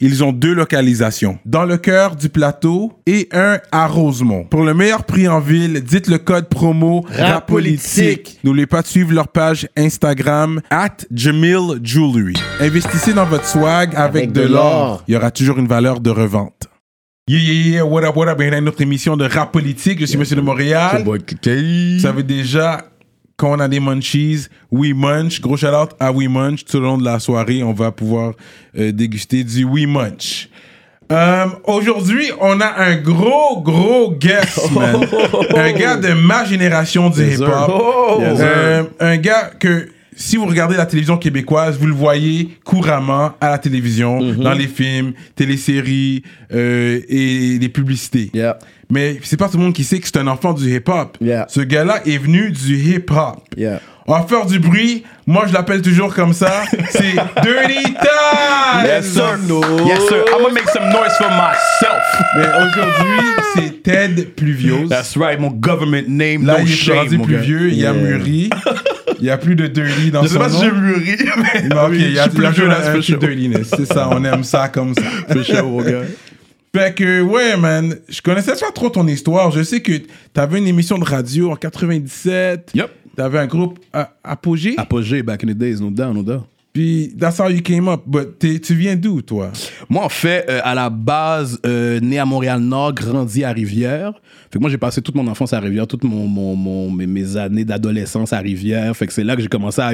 ils ont deux localisations. Dans le cœur du plateau et un à Rosemont. Pour le meilleur prix en ville, dites le code promo RAPOLITIQUE. N'oubliez pas de suivre leur page Instagram at Jamil Jewelry. Investissez dans votre swag avec, Avec de l'or. Il y aura toujours une valeur de revente. Yeah, yeah, yeah, what up, what up, bienvenue à notre émission de rap politique. Je suis Monsieur de Montréal. Vous savez déjà, quand on a des munchies, We Munch. Gros shout out à We Munch. Tout au long de la soirée, on va pouvoir euh, déguster du We Munch. Euh, Aujourd'hui, on a un gros, gros guest, man. un gars de ma génération du hip-hop. Euh, un gars que, si vous regardez la télévision québécoise, vous le voyez couramment à la télévision, dans les films, téléséries euh, et les publicités. Yeah. Mais c'est pas tout le monde qui sait que c'est un enfant du hip-hop. Yeah. Ce gars-là est venu du hip-hop. Yeah. On va faire du bruit. Moi, je l'appelle toujours comme ça. C'est Dirty Time! Yes, sir. Yes, sir. I'm gonna make some noise for myself. Mais aujourd'hui, c'est Ted Pluviose. That's right, mon government name, Là, no il est rendu plus vieux, il a mûri. Il n'y a plus de dirty dans Je sais son pas si nom. j'ai mûri, mais Non, ok, il y a, je suis il y a plus chaud. dirtiness. C'est ça, on aime ça comme ça. Chaud, gars. Fait que, ouais, man, je connaissais pas trop ton histoire. Je sais que t'avais une émission de radio en 97. Yep. T'avais un groupe euh, Apogée? Apogée, back in the days, no doubt, no doubt. Puis, that's how you came up. But tu viens d'où, toi? Moi, en fait, euh, à la base, euh, né à Montréal-Nord, grandi à Rivière. Fait que moi, j'ai passé toute mon enfance à Rivière, toutes mon, mon, mon- mes, mes années d'adolescence à Rivière. Fait que c'est là que j'ai commencé à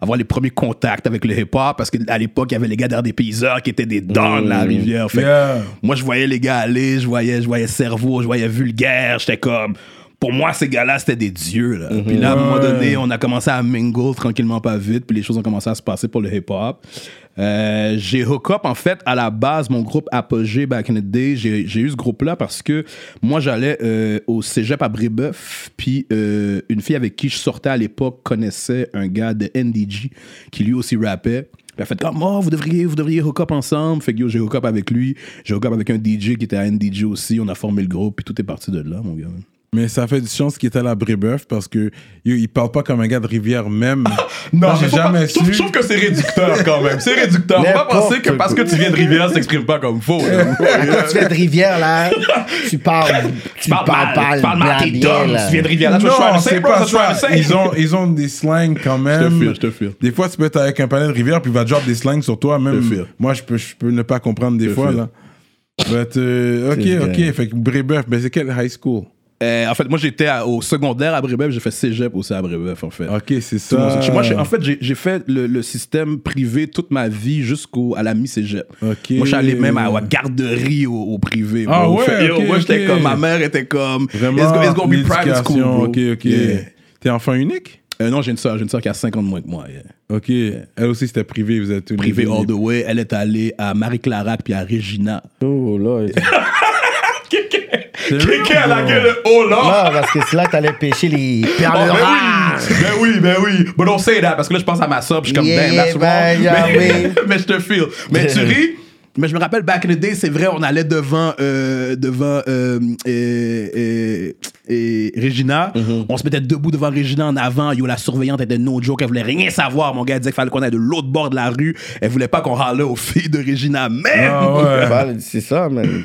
avoir les premiers contacts avec le hip-hop. Parce qu'à l'époque, il y avait les gars d'Art des paysans qui étaient des dons à Rivière. Fait que moi, je voyais les gars aller, je voyais, je voyais Cerveau, je voyais Vulgaire. J'étais comme. Pour moi, ces gars-là, c'était des dieux. Là. Puis là, à un moment donné, on a commencé à mingle tranquillement, pas vite. Puis les choses ont commencé à se passer pour le hip-hop. Euh, j'ai hook up, en fait, à la base, mon groupe Apogée back in the day. J'ai eu ce groupe-là parce que moi, j'allais euh, au cégep à Brébeuf. Puis euh, une fille avec qui je sortais à l'époque connaissait un gars de NDG qui lui aussi rappait. Puis elle a fait comme, oh, vous devriez, vous devriez hook up ensemble. Fait que yo, j'ai hook up avec lui. J'ai hook up avec un DJ qui était à NDG aussi. On a formé le groupe. Puis tout est parti de là, mon gars. Mais ça fait du chance qu'il est allé à Brébeuf parce que yo, il parle pas comme un gars de Rivière même. Non, j'ai jamais su. Je trouve que c'est réducteur quand même. C'est réducteur. Faut pas penser que parce que tu viens de Rivière, ça s'exprime pas comme faux. Quand tu viens de Rivière, là, tu parles, tu parles parles tu parles mal. Tu viens de Rivière, là, tu non, c'est pas ça. Ils ont, ils ont des slangs quand Je même. te je te file. Des fois, tu peux être avec un panel de Rivière puis il va drop des slangs sur toi. Même Je te file. moi, je peux, je peux ne pas comprendre des fois. là. But, euh, ok, ok. Fait que Brébeuf, mais c'est quelle high school? Euh, en fait, moi, j'étais au secondaire à Brébeuf. J'ai fait cégep aussi à Brébeuf, en fait. Ok, c'est mon- ça. Moi, en fait, j'ai- fait le, le système privé toute ma vie jusqu'à la mi-cégep. Ok. Moi, je suis allé même à la garderie au, au privé. Ah bro. ouais, Fait- yo, ok, moi, j'étais ok. comme, ma mère était comme, Vraiment, it's, go- it's gonna be private school, l'éducation, bro. Ok, ok. Yeah. T'es enfant unique? Euh, non, j'ai une soeur, j'ai une soeur qui a 50 de moins que moi. yeah. Ok. Elle aussi, c'était privé. Vous êtes tous Privé all the way. Elle est allée à Marie-Clarac puis à Regina. Oh, là. Quelqu'un à la gueule, oh là! Non, parce que c'est là que t'allais pêcher les perles Oh, ben oui, ben oui, ben oui. But don't say that, parce que là, je pense à ma soeur, puis je suis comme, Yeah, damn, that's ben, wrong. yeah, mais, oui. mais je te feel. Mais tu ris, mais je me rappelle, back in the day, c'est vrai, on allait devant, euh, devant euh, et, et- et Regina. Mm-hmm. On se mettait debout devant Regina en avant. Yo, la surveillante était no joke, elle voulait rien savoir. Mon gars elle disait qu'il fallait qu'on aille de l'autre bord de la rue. Elle voulait pas qu'on râlait aux filles de Regina. Mais... Ah ouais. Bah, C'est ça, man.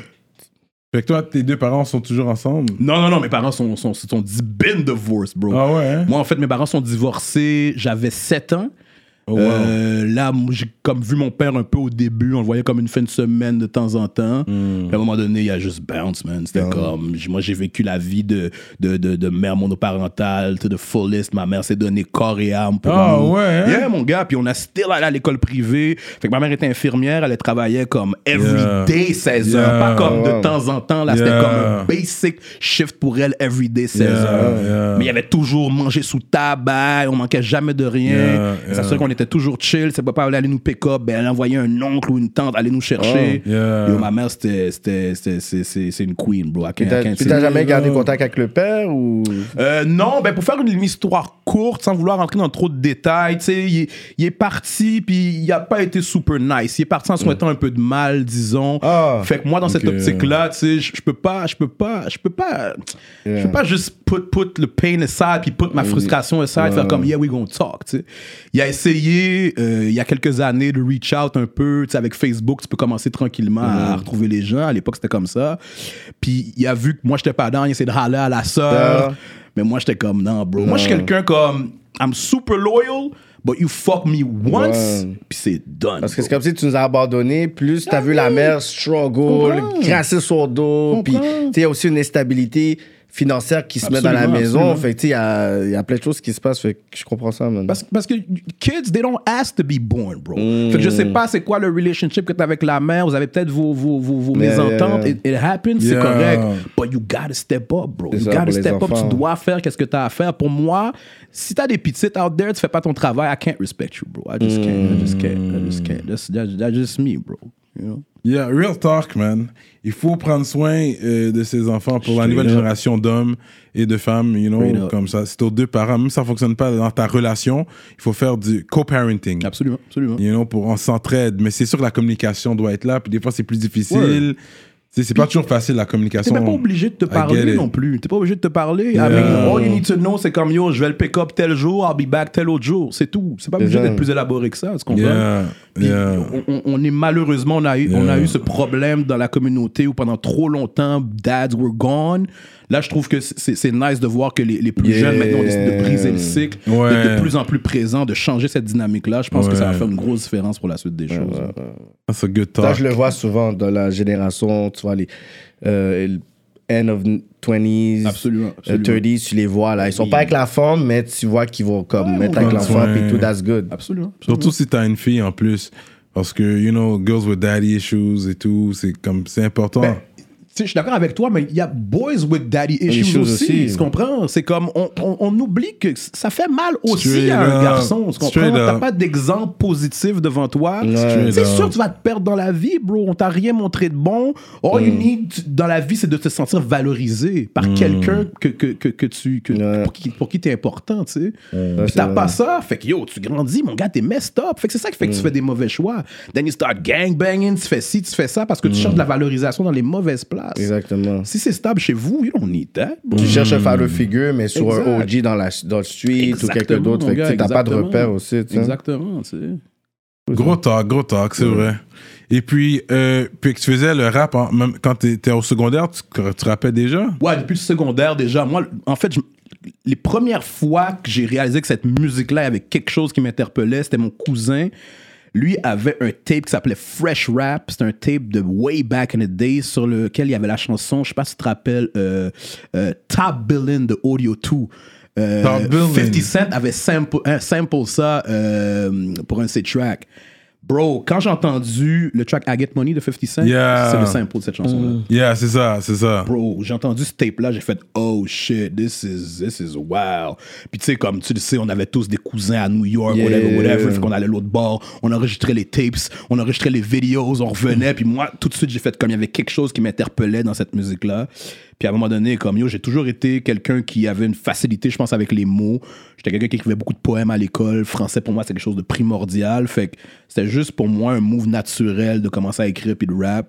Fait que toi, tes deux parents sont toujours ensemble? Non, non, non, mes parents sont, sont, sont, sont been divorced, bro. Ah ouais? hein? Moi, en fait, mes parents sont divorcés. J'avais 7 ans. Oh, wow. Euh, là, j'ai comme vu mon père un peu au début. On le voyait comme une fin de semaine de temps en temps. Hmm. Puis à un moment donné, il a juste bounce, man. C'était comme. j- Moi, j'ai vécu la vie de, de, de, de mère monoparentale, to the fullest. Ma mère s'est donné corps et âme pour Ah, nous. ouais, hein? Yeah, mon gars. Puis on a still allé à l'école privée. Fait que ma mère était infirmière. Elle travaillait comme every Yeah. day 16 heures. Yeah. Pas comme de temps en temps. Là, c'était comme un basic shift pour elle every day 16 Yeah, heures. Mais il y avait toujours mangé sous tabac. On manquait jamais de rien. Ça serait qu'on était était toujours chill. Si papa allait aller nous pick up, ben, elle envoyait un oncle ou une tante aller nous chercher. Oh, yeah. Yo, ma mère, c'était, c'était, c'était- c'est, c'est, c'est une queen, bro. Can't- I T'as- Puis jamais gardé contact avec le père ou? Euh, non, ben pour faire une histoire courte, sans vouloir rentrer dans trop de détails, tu sais, il, est- il est parti, puis il a pas été super nice. Il est parti en souhaitant un peu de mal, disons. Ah. fait que moi, dans cette optique-là, tu sais, je peux pas, je peux pas, je peux pas, je peux pas juste put, put le pain aside, puis put ma frustration aside, faire comme, yeah, we gonna talk, tu sais. Il a essayé, euh, il y a quelques années, de reach out un peu, tu sais, avec Facebook, tu peux commencer tranquillement à retrouver les gens. À l'époque, c'était comme ça. Puis il a vu que moi, j'étais pas dans, il essaie de râler à la sœur. Mais moi, j'étais comme, non, bro. Moi, je suis quelqu'un comme, I'm super loyal, but you fuck me once, Ouais. puis c'est done. Parce que bro. c'est comme si tu nous as abandonnés, plus t'as vu la mère struggle, crasser sur le dos, puis tu Comprends. sais, il y a aussi une instabilité financière qui se met dans la maison. absolument. Fait il y a, y a plein de choses qui se passent. Fait que je comprends ça, man. Parce, parce que kids, they don't ask to be born, bro. Fait que je sais pas c'est quoi le relationship que t'as avec la mère. Vous avez peut-être vos, vos, vos, vos Yeah, mésententes. yeah, It, it happens, c'est correct. But you gotta step up, bro. You ça, gotta step up. enfants. Tu dois faire qu'est-ce que t'as à faire. Pour moi, si t'as des petites out there, tu fais pas ton travail, I can't respect you, bro. I just can't. I just can't. I just can't. That's, that's, that's just me, bro. You know? Yeah, real talk, man. Il faut prendre soin euh, de ses enfants pour la nouvelle up. génération d'hommes et de femmes, you Straight know, up. comme ça. C'est aux deux parents. Même si ça fonctionne pas dans ta relation, il faut faire du co-parenting. Absolument, absolument. You know, pour on s'entraide. Mais c'est sûr que la communication doit être là. Puis des fois, c'est plus difficile. C'est pas toujours facile la T'es communication. même pas obligé de te parler non plus. T'es pas obligé de te parler. Yeah. I mean, all you need to know, c'est comme yo, je vais le pick up tel jour, I'll be back tel autre jour. C'est tout. C'est pas obligé d'être plus élaboré que ça. Tu comprends? Yeah, yeah. on, on- est malheureusement, on a, eu, on a eu ce problème dans la communauté où pendant trop longtemps, dads were gone. Là, je trouve que c'est nice de voir que les, les plus Yeah. jeunes maintenant décidé de briser le cycle, Ouais. d'être de plus en plus présents, de changer cette dynamique-là. Je pense que ça va faire une grosse différence pour la suite des choses. That's a good Ça, talk. je le vois souvent dans la génération, tu vois, les euh, end of 20s, Absolument, euh, absolument. 30s, tu les vois là. Ils sont pas avec la femme, mais tu vois qu'ils vont comme Ouais, mettre avec l'enfant, puis tout, that's good. Absolument. absolument. Surtout si t'as une fille en plus. Parce que, you know, girls with daddy issues et tout, c'est comme, c'est important. Ben, je suis d'accord avec toi, mais il y a boys with daddy issues, aussi. Tu comprends? C'est comme, on, on, on oublie que ça fait mal aussi à un garçon. Tu comprends? T'as pas d'exemple positif devant toi. C'est sûr que tu vas te perdre dans la vie, bro. On t'a rien montré de bon. All Mm. you need dans la vie, c'est de te sentir valorisé par Mm. quelqu'un que, que, que, que tu, que, Ouais. pour qui, pour qui t'es important, tu sais. Ouais, Puis t'as pas ça, fait que yo, tu grandis, mon gars, t'es messed up. Fait que c'est ça qui fait que Mm. tu fais des mauvais choix. Then you start gangbanging, tu fais ci, tu fais ça parce que tu cherches de la valorisation dans les mauvaises places. Mm. Exactement. Si c'est stable chez vous, you don't need that. bro. Tu cherches un father figure, mais sur Exact. un OG dans, la, dans le street ou quelqu'un d'autre. Fait que t'as pas de repère aussi. Exactement, tu sais. Gros talk, gros talk, c'est vrai. Et puis, euh, puis que tu faisais le rap en- même quand tu étais au secondaire, tu, tu rappais déjà? Ouais, depuis le secondaire déjà. Moi, en fait, je- les premières fois que j'ai réalisé que cette musique-là avait quelque chose qui m'interpellait, c'était mon cousin. Lui avait un tape qui s'appelait Fresh Rap. C'était un tape de way back in the day sur lequel il y avait la chanson, je sais pas si tu te rappelles, euh, euh, Top Billin' de Audio 2. Euh, Top Billin'. 50 Cent avait sample, un sample ça euh, pour un de ses tracks. Bro, quand j'ai entendu le track I Get Money de 50 Cent, Yeah. c'est le sample de cette chanson-là. Yeah, c'est ça, c'est ça. Bro, j'ai entendu ce tape-là, j'ai fait oh shit, this is, this is wow. Puis tu sais, comme tu le sais, on avait tous des cousins à New York, Yeah. whatever, whatever. Fait qu'on allait l'autre bord, on enregistrait les tapes, on enregistrait les vidéos, on revenait. Puis moi, tout de suite, j'ai fait comme il y avait quelque chose qui m'interpellait dans cette musique-là. Puis à un moment donné, comme yo, j'ai toujours été quelqu'un qui avait une facilité, je pense, avec les mots. J'étais quelqu'un qui écrivait beaucoup de poèmes à l'école. Français, pour moi, c'est quelque chose de primordial. Fait que c'était juste pour moi un move naturel de commencer à écrire puis de rap.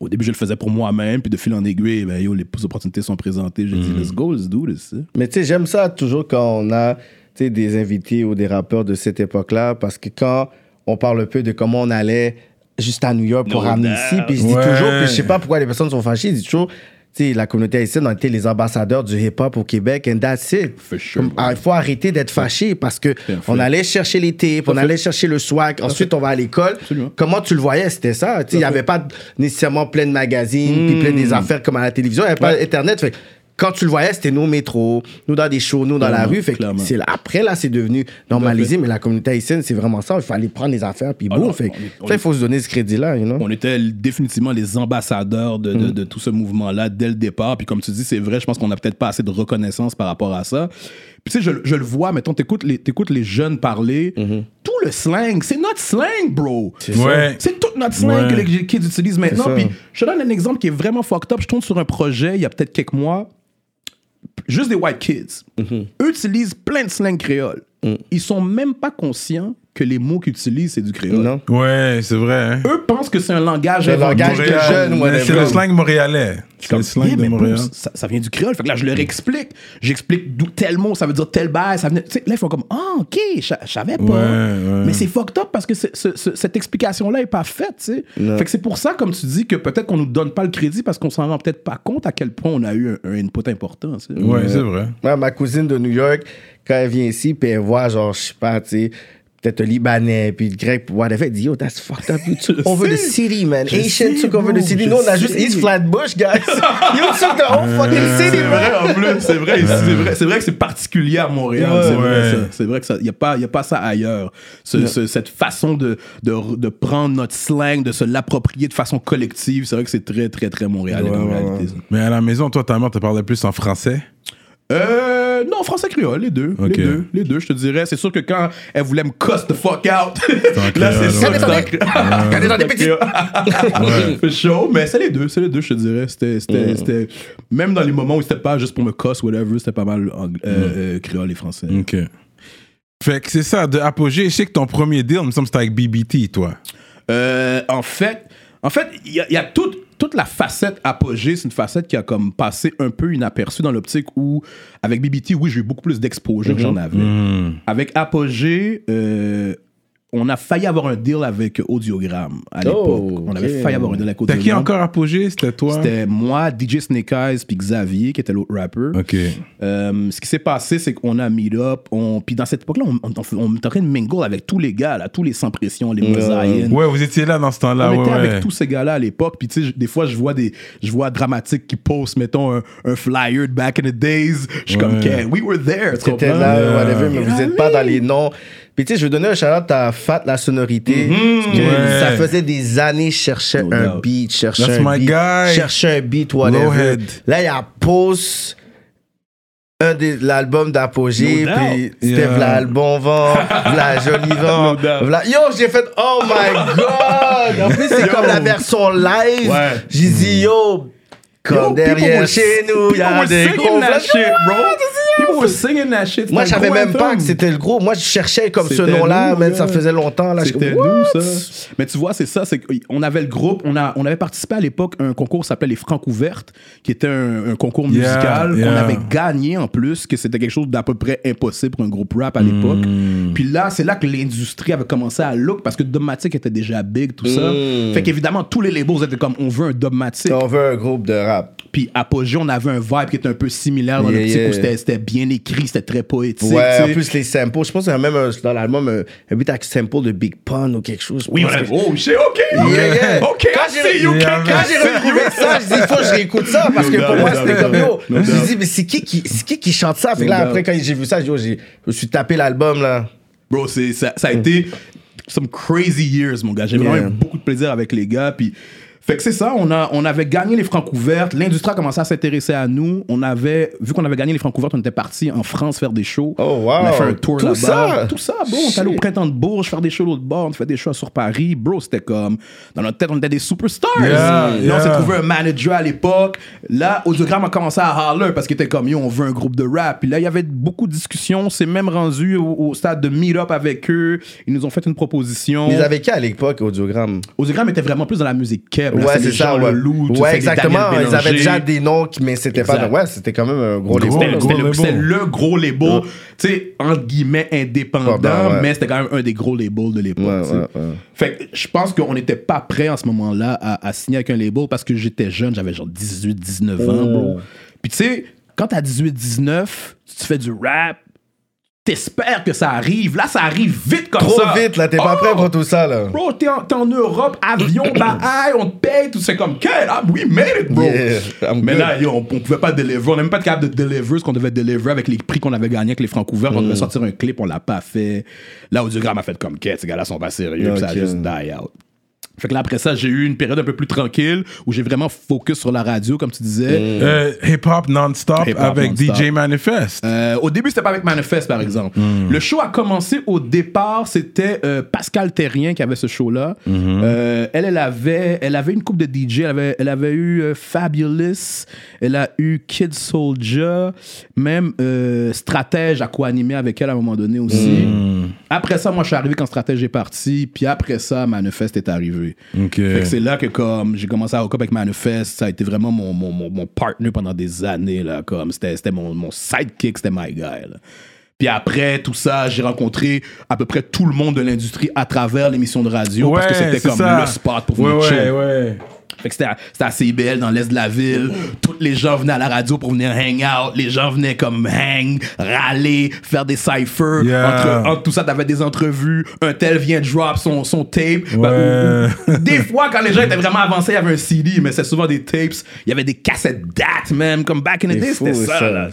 Au début, je le faisais pour moi-même, puis de fil en aiguille, ben, yo, les opportunités sont présentées. J'ai dit, let's go, let's do this. Mais tu sais, j'aime ça toujours quand on a tu sais, des invités ou des rappeurs de cette époque-là, parce que quand on parle un peu de comment on allait juste à New York pour No ramener ici, puis je dis Ouais. toujours, puis je sais pas pourquoi les personnes sont fâchées, je dis toujours, tu sais, la communauté haïtienne, on était les ambassadeurs du hip-hop au Québec, and that's it. Sure, Comme, ah, il faut arrêter d'être fâché parce que on allait chercher les tapes, on allait chercher le swag, ensuite on va à l'école. Comment tu le voyais, c'était ça. Il n'y avait pas nécessairement plein de magazines, puis plein des affaires comme à la télévision, il n'y avait pas Internet. Fait quand tu le voyais, c'était nous au métro, nous dans des shows, nous dans la rue. Fait c'est après, là, c'est devenu normalisé, mais la communauté haïtienne, c'est vraiment ça. Il aller prendre les affaires, puis Ah boum. Fait il faut se donner ce crédit-là, you know? On était définitivement les ambassadeurs de, de- de tout ce mouvement-là dès le départ. Puis comme tu dis, c'est vrai, je pense qu'on n'a peut-être pas assez de reconnaissance par rapport à ça. Puis tu sais, je, je le vois, mettons, t'écoutes les, t'écoutes les jeunes parler, tout le slang. C'est notre slang, bro. Ouais. C'est toute notre slang Ouais. que les kids utilisent maintenant. Puis je te donne un exemple qui est vraiment fucked up. Je tourne sur un projet il y a peut-être quelques mois. Juste des white kids. Mhm. Eux utilisent plein de slang créole. Mm. Ils sont même pas conscients que les mots qu'ils utilisent, c'est du créole. Non? Ouais, c'est vrai. hein. Eux pensent que c'est un langage Le inventé. langage de Montréal. jeunes, Mais whatever. C'est le slang montréalais. C'est le slang de mais bro, Montréal. ça, ça vient du créole. Fait que là, je leur explique. J'explique d'où tel mot, ça veut dire tel bail. Ça venait, tu sais, là, ils font comme, ah, ok, je je savais pas. Ouais, ouais. Mais c'est fucked up parce que c'est- ce- ce- cette explication-là est pas faite, tu sais. Fait que c'est pour ça, comme tu dis, que peut-être qu'on nous donne pas le crédit parce qu'on s'en rend peut-être pas compte à quel point on a eu un, un input important, tu sais. Ouais, c'est vrai. Ouais, ma cousine de New York, quand elle vient ici, puis elle voit, genre, je sais pas, tu sais, peut-être le Libanais, puis le grec, whatever, elle dit, yo, that's fucked up. You took over the city, man. Je Asian sais, took over bro, the city. Nous, on a juste East Flatbush, guys. you took the whole fucking city, C'est vrai man. en plus, c'est vrai, c'est vrai, c'est vrai que c'est particulier à Montréal. Ouais. c'est vrai, Ouais. C'est vrai que ça, y a pas, y a pas ça ailleurs. Ce- ce- cette façon de, de, de prendre notre slang, de se l'approprier de façon collective, c'est vrai que c'est très, très, très en ouais, réalité. ça. Mais à la maison, toi, ta mère te parlait plus en français? Euh, non, français créole, les deux. Les deux, les deux, je te dirais. C'est sûr que quand elle voulait me cuss the fuck out, là, c'est sûr ouais. que. Quand t'es dans des petits. C'est chaud, mais c'est les deux, c'est les deux, je te dirais. C'était, c'était, c'était- même dans les moments où c'était pas juste pour me cuss, whatever, c'était pas mal euh, euh, créole et français. OK. Fait que c'est ça, de Apogée, je sais que ton premier deal, il me semble que c'était avec BBT, toi. Euh, en fait, en fait, il y a, il y a toute, toute la facette apogée, c'est une facette qui a comme passé un peu inaperçue dans l'optique où, avec BBT, oui, j'ai eu beaucoup plus d'exposure que j'en avais. Avec apogée, euh, on a failli avoir un deal avec Audiogramme à l'époque. Oh, On avait failli avoir un deal avec T'as Audiogramme. qui encore Apogée C'était toi? C'était moi, DJ Snake Eyes, puis Xavier, qui était l'autre rapper. OK. Euh, ce qui s'est passé, c'est qu'on a meet up. On, puis dans cette époque-là, on, on, on, était en train de mingle avec tous les gars, là, tous les sans pression, les mosaïens. Ouais, vous étiez là dans ce temps-là. On ouais, était ouais. avec tous ces gars-là à l'époque. Puis, tu sais, des fois, je vois des, je vois Dramatique qui poste, mettons, un, un flyer de back in the days. Je suis comme. Okay, we were there. tu C'était là, Yeah. whatever, mais vous n'êtes pas dans les noms. Puis, tu sais, je veux donner un shout-out à Fat La Sonorité. Ouais. Ça faisait des années, je cherchais No un doubt. beat, cherchais That's un my beat. guy. cherchais un beat, whatever. Là, il y a Pause, un de l'album d'Apogée, No puis c'était Yeah. v'là le bon vent, v'là joli vent. No doubt. v'là- Yo, j'ai fait, oh my god! En plus, c'est comme la version live. Ouais. J'ai dit, yo, comme Yo, people derrière chez nous, il y a des gros shit, bro. People were singing that shit. Moi, je savais même pas que c'était le gros. Moi, je cherchais comme ce nom-là, mais ça faisait longtemps. C'était nous, ça. Mais tu vois, c'est ça. C'est qu'on avait le groupe. On, a, on avait participé à l'époque à un concours qui s'appelait les Francs ouvertes, qui était un, un concours musical. yeah. On avait gagné en plus, que c'était quelque chose d'à peu près impossible pour un groupe rap à l'époque. Mm. Puis là, c'est là que l'industrie avait commencé à look parce que Dogmatic était déjà big, tout ça. Mm. Fait qu'évidemment, tous les labels étaient comme on veut un Dogmatic. On veut un groupe de rap. Puis Apogée, on avait un vibe qui était un peu similaire dans Yeah, l'optique yeah. où c'était- c'était bien écrit, c'était très poétique. Ouais, en plus, les samples. Je pense qu'il y a même un- dans l'album un, un beat avec sample de Big Pun ou quelque chose. Oui, on a Oh, shit, OK, OK, Yeah. OK, Quand j'ai- retrouvé ça, je dis, il faut que je réécoute ça parce que pour moi, c'était comme yo. Je me suis dit, mais c'est qui qui, c'est qui qui chante ça? Fait que là, après, quand j'ai vu ça, oh, je me suis tapé l'album, là. Bro, c'est, ça, ça a été some crazy years, mon gars. J'ai vraiment eu beaucoup de plaisir avec les gars. Puis, fait que c'est ça, on, a, on avait gagné les francs ouvertes. L'industrie a commencé à s'intéresser à nous. On avait, vu qu'on avait gagné les francs ouvertes, on était parti en France faire des shows. Oh, wow. On a fait un tour Tout là-bas. ça? Tout ça, bro. On est allé au printemps de Bourges faire des shows l'autre bord. On fait des shows sur Paris. Bro, c'était comme, dans notre tête, on était des superstars. Yeah, Là, on s'est trouvé un manager à l'époque. Là, Audiogramme a commencé à holler parce qu'il était comme, yo, on veut un groupe de rap. Puis là, il y avait beaucoup de discussions. On s'est même rendu au, au stade de meet-up avec eux. Ils nous ont fait une proposition. Ils avaient qui à l'époque, Audiogramme? Audiogramme était vraiment plus dans la musique keb. Ouais, c'était c'est ça, ouais. Ouais, exactement. Ils avaient déjà des noms, qui- mais c'était pas. Ouais, c'était quand même un gros Gros, label. C'était le, gros label, tu sais, entre guillemets, indépendant, Ouais, ben, ouais. mais c'était quand même un des gros labels de l'époque. Ouais, ouais, ouais. Fait que je pense qu'on n'était pas prêt en ce moment-là à, à signer avec un label parce que j'étais jeune, j'avais genre 18, 19 ans, Oh. bro. Puis tu sais, quand t'as 18, 19, tu fais du rap, t'espères que ça arrive. Là, ça arrive vite comme Trop ça. vite, là, t'es pas Oh! prêt pour tout ça, là. Bro, t'es en, Europe, avion, bah, aïe, on te paye, tout c'est comme, quel, we made it, bro. Yeah, Mais good. là, yo, on, on pouvait pas deliver, on n'est même pas capable de deliver ce qu'on devait deliver avec les prix qu'on avait gagnés avec les francs couverts. On Mm. devait sortir un clip, on l'a pas fait. Là, Audiogramme a fait comme, quel, ces gars-là sont pas sérieux, puis ça a juste die out. Fait que là, après ça, j'ai eu une période un peu plus tranquille où j'ai vraiment focus sur la radio, comme tu disais. Euh, hip-hop non-stop avec. DJ Manifest. Euh, au début, c'était pas avec Manifest, par exemple. Le show a commencé au départ, c'était euh, Pascal Terrien qui avait ce show-là. Euh, elle, elle avait, elle avait une coupe de DJ. Elle avait, elle avait eu euh, Fabulous, elle a eu Kid Soldier, même euh, Stratège a co-animé avec elle à un moment donné aussi. Après ça, moi, je suis arrivé quand Stratège est parti. Puis après ça, Manifest est arrivé. Ok. Fait que c'est là que comme j'ai commencé à hook up avec Manifest, ça a été vraiment mon, mon, mon, mon partner pendant des années là, comme c'était c'était mon, mon sidekick, c'était my guy. là. Puis après tout ça, j'ai rencontré à peu près tout le monde de l'industrie à travers l'émission de radio parce que c'était comme ça. le spot pour Ouais, ouais. Fait que c'était à, CIBL dans l'est de la ville. Tous les gens venaient à la radio pour venir hang out. Les gens venaient comme hang, râler, faire des cyphers. Yeah. Entre, entre tout ça, t'avais des entrevues. Un tel vient drop son, son tape. Ouais. Bah, ou- ou- des fois, quand les gens étaient vraiment avancés, il y avait un CD, mais c'est souvent des tapes. Il y avait des cassettes DAT, même. Comme back in the day, c'était ça, ça. là,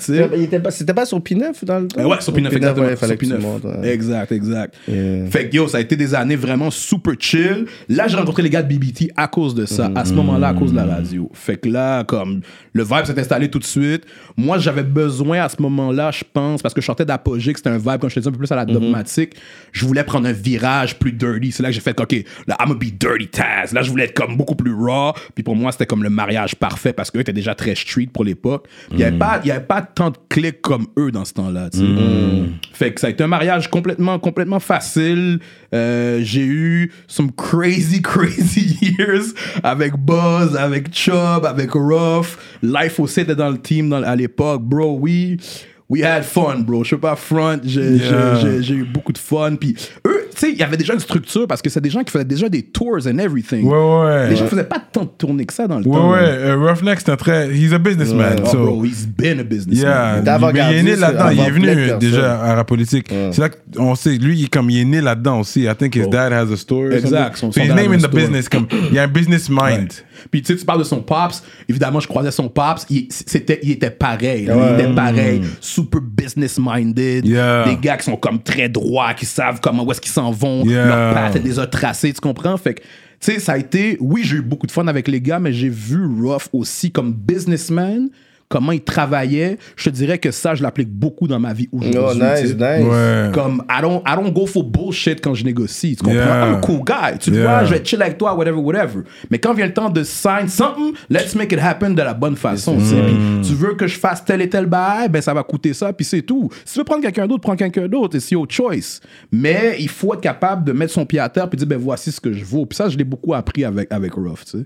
pas- C'était pas sur P9 dans le temps? Ouais, sur P9, P9, exactement. ouais, fallait sur que tu P9. montes, ouais. Exact, exact. Yeah. Fait que yo, ça a été des années vraiment super chill. Là, j'ai rencontré les gars de BBT à cause de ça, à ce moment-là, à cause de la radio. Fait que là, comme le vibe s'est installé tout de suite. Moi, j'avais besoin à ce moment-là, je pense, parce que je sortais d'Apogée, que c'était un vibe, comme je te disais, un peu plus à la dogmatique. Je voulais prendre un virage plus dirty. C'est là que j'ai fait, OK, là, I'm gonna be dirty Taz. Là, je voulais être comme beaucoup plus raw. Puis pour moi, c'était comme le mariage parfait parce qu'eux étaient déjà très street pour l'époque. Il n'y avait, pas- il y avait pas tant de clics comme eux dans ce temps-là. Fait que ça a été un mariage complètement, complètement facile. Euh, j'ai eu some crazy, crazy years avec Buzz, avec Chubb, avec Ruff. Life aussi était dans le team dans- à l'époque. Bro, oui. We had fun, bro. Je sais pas front. J'ai Yeah. eu beaucoup de fun. Puis eux, tu sais, il y avait déjà une structure parce que c'est des gens qui faisaient déjà des tours and everything. Ouais, ouais. Les gens faisaient pas tant de tournées que ça dans le Ouais, temps. ouais. euh, Roughneck, c'est un très. He's a businessman. Oh, so, bro, he's been a businessman. Yeah, mais il est né là-dedans. Il est venu déjà à la politique. C'est là qu'on sait, lui, il, est comme, il est né là-dedans aussi. I think his dad has a store. or Exact, son- So son he's name in the store. business. Comme, il a un business mind. Puis tu sais, tu parles de son pops. Évidemment, je croisais son pops. Il, c'était, il était pareil. Ouais. Il était pareil. Super business-minded. Yeah. Des gars qui sont comme très droits, qui savent comment où est-ce qu'ils s'en vont. Yeah. Leur path, elle les a tracés, tu comprends? Fait que, tu sais, ça a été... Oui, j'ai eu beaucoup de fun avec les gars, mais j'ai vu Ruff aussi comme businessman, comment il travaillait. Je te dirais que ça, je l'applique beaucoup dans ma vie aujourd'hui. Oh, nice, nice. Ouais. Comme, I don't, I don't go for bullshit quand je négocie. Tu comprends? Yeah. I'm a cool guy. Tu Yeah. vois, je vais chill avec toi, whatever, whatever. Mais quand vient le temps de sign something, let's make it happen de la bonne façon. Puis tu veux que je fasse tel et tel bail, ben ça va coûter ça, puis c'est tout. Si tu veux prendre quelqu'un d'autre, prends quelqu'un d'autre, it's your choice. Mais il faut être capable de mettre son pied à terre puis dire, ben voici ce que je vaux. Puis ça, je l'ai beaucoup appris avec, avec Ruff, tu sais.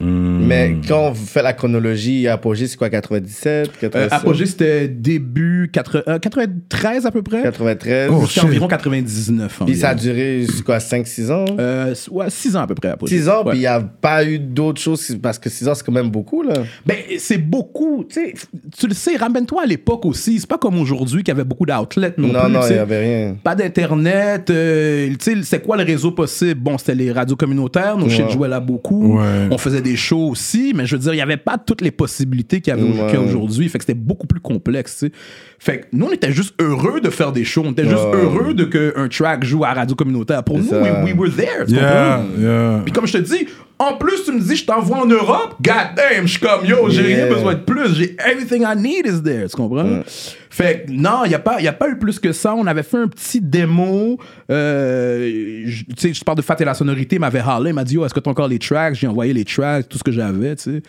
Mm. Mais quand on fait la chronologie, Apogée, c'est quoi, 97, Euh, 87, Apogée, c'était début 80, euh, 93 à peu près. 93? Oh, shit. environ 99. Puis ça a duré, c'est quoi, 5-6 ans? Euh, ouais, 6 ans à peu près. Apogée. 6 ans, Ouais. puis il n'y a pas eu d'autres choses, parce que 6 ans, c'est quand même beaucoup, là. Ben, c'est beaucoup, tu sais, tu le sais, ramène-toi à l'époque aussi, c'est pas comme aujourd'hui qu'il y avait beaucoup d'outlets non, Non, il n'y avait rien. Pas d'internet, euh, tu sais, c'est quoi le réseau possible? Bon, c'était les radios communautaires, nos shit jouaient là beaucoup. Ouais. On faisait des shows aussi, mais je veux dire, il y avait pas toutes les possibilités qu'il y avait Ouais. aujourd'hui, fait que c'était beaucoup plus complexe, tu sais. Fait que nous, on était juste heureux de faire des shows, on était juste Ouais. heureux de qu'un track joue à radio communautaire. Pour nous, we, we were there, Yeah, yeah. Puis comme je te dis, en plus, tu me dis, je t'envoie en Europe. God damn, je suis comme, yo, j'ai Yeah. rien besoin de plus. J'ai everything I need is there. Tu comprends? Fait que non, il n'y a, pas- y a pas eu plus que ça. On avait fait un petit démo. Euh, je- tu sais, je parle de Fat et la sonorité. Il m'avait hallé. Il m'a dit, yo, est-ce que tu as encore les tracks? J'ai envoyé les tracks, tout ce que j'avais, tu sais.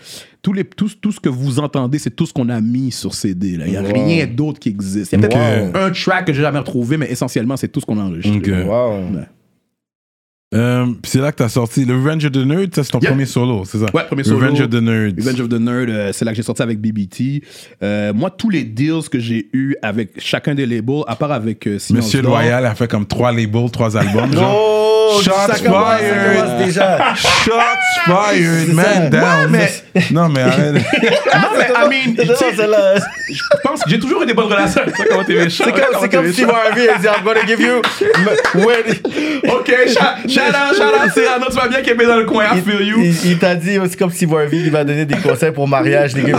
Tous les, tout, tout ce que vous entendez, c'est tout ce qu'on a mis sur CD. Il n'y a Wow. rien d'autre qui existe. Il y a peut-être Wow. un track que j'ai jamais retrouvé, mais essentiellement, c'est tout ce qu'on a enregistré. Wow. Ouais. Euh, puis c'est là que t'as sorti le Revenge of the Nerd, ça c'est ton Yeah. premier solo, c'est ça? Ouais, premier solo. Revenge of the Nerds. Revenge of the Nerd, euh, c'est là que j'ai sorti avec BBT. Euh, moi, tous les deals que j'ai eu avec chacun des labels, à part avec euh, Monsieur d'Or- Loyal a fait comme trois labels, trois albums. genre. Oh, Shots ça commence, ça fired. commence déjà. Shots fired, man ça. down. mais- non, mais arrête. Non, mais I mean, Non, je pense que j'ai toujours eu des bonnes relations avec toi, comment t'es méchant. C'est comme, c'est comme Steve Harvey, il dit I'm gonna give you. when- Ok, out, shout out, Cyrano, tu vas bien qu'il est dans le coin, I feel you. Il, il t'a dit, c'est comme Steve Harvey, il va donner des conseils pour mariage. Non mais,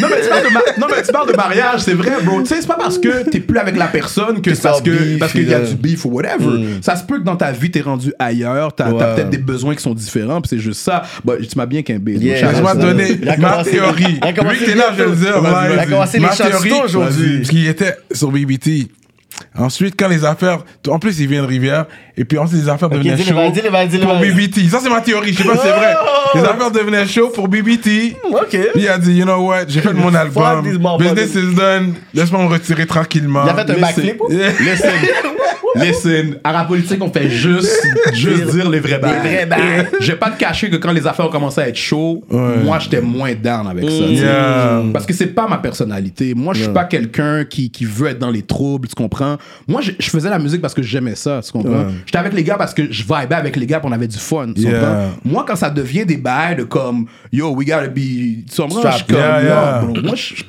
non, mais tu parles de ma- non, mais tu parles de mariage, c'est vrai, bro. Tu sais, c'est pas parce que t'es plus avec la personne que parce que beef, parce qu'il y a du beef ou whatever. Ça se peut que dans ta vie, t'es rendu ailleurs, t'as Ouais. t'as peut-être des besoins qui sont différents, puis c'est juste ça. Bah, tu m'as bien qu'un Yeah. Laisse-moi te donner Il a ma théorie. que t'es là, je vais le dire. Il a commencé les chansons aujourd'hui. Parce qu'il était sur BBT. Ensuite, quand les affaires. En plus, il vient de Rivière. Et puis ensuite, les affaires devenaient chaudes pour vas-y. BBT. Ça, c'est ma théorie. Je sais pas si c'est vrai. Oh! Les affaires devenaient chaudes pour BBT. Ok. Puis il a dit, you know what, j'ai fait mon album. Business is done. Laisse-moi me retirer tranquillement. Il a fait un backflip. Yeah. Listen, listen, à la politique, on fait juste, juste dire les vrais bails. vrais bails. Je vais pas te cacher que quand les affaires ont commencé à être chaudes, Ouais. moi, j'étais moins down avec ça. Yeah. Parce que c'est pas ma personnalité. Moi, je suis pas quelqu'un qui, qui veut être dans les troubles, tu comprends? Moi, je, je faisais la musique parce que j'aimais ça, tu comprends? Ouais. J'étais avec les gars parce que je vibais avec les gars et on avait du fun, tu Yeah. comprends? Moi, quand ça devient des bails de comme, yo, we gotta be, tu comprends? Je suis comme, Yeah, yeah. bro. Moi, je suis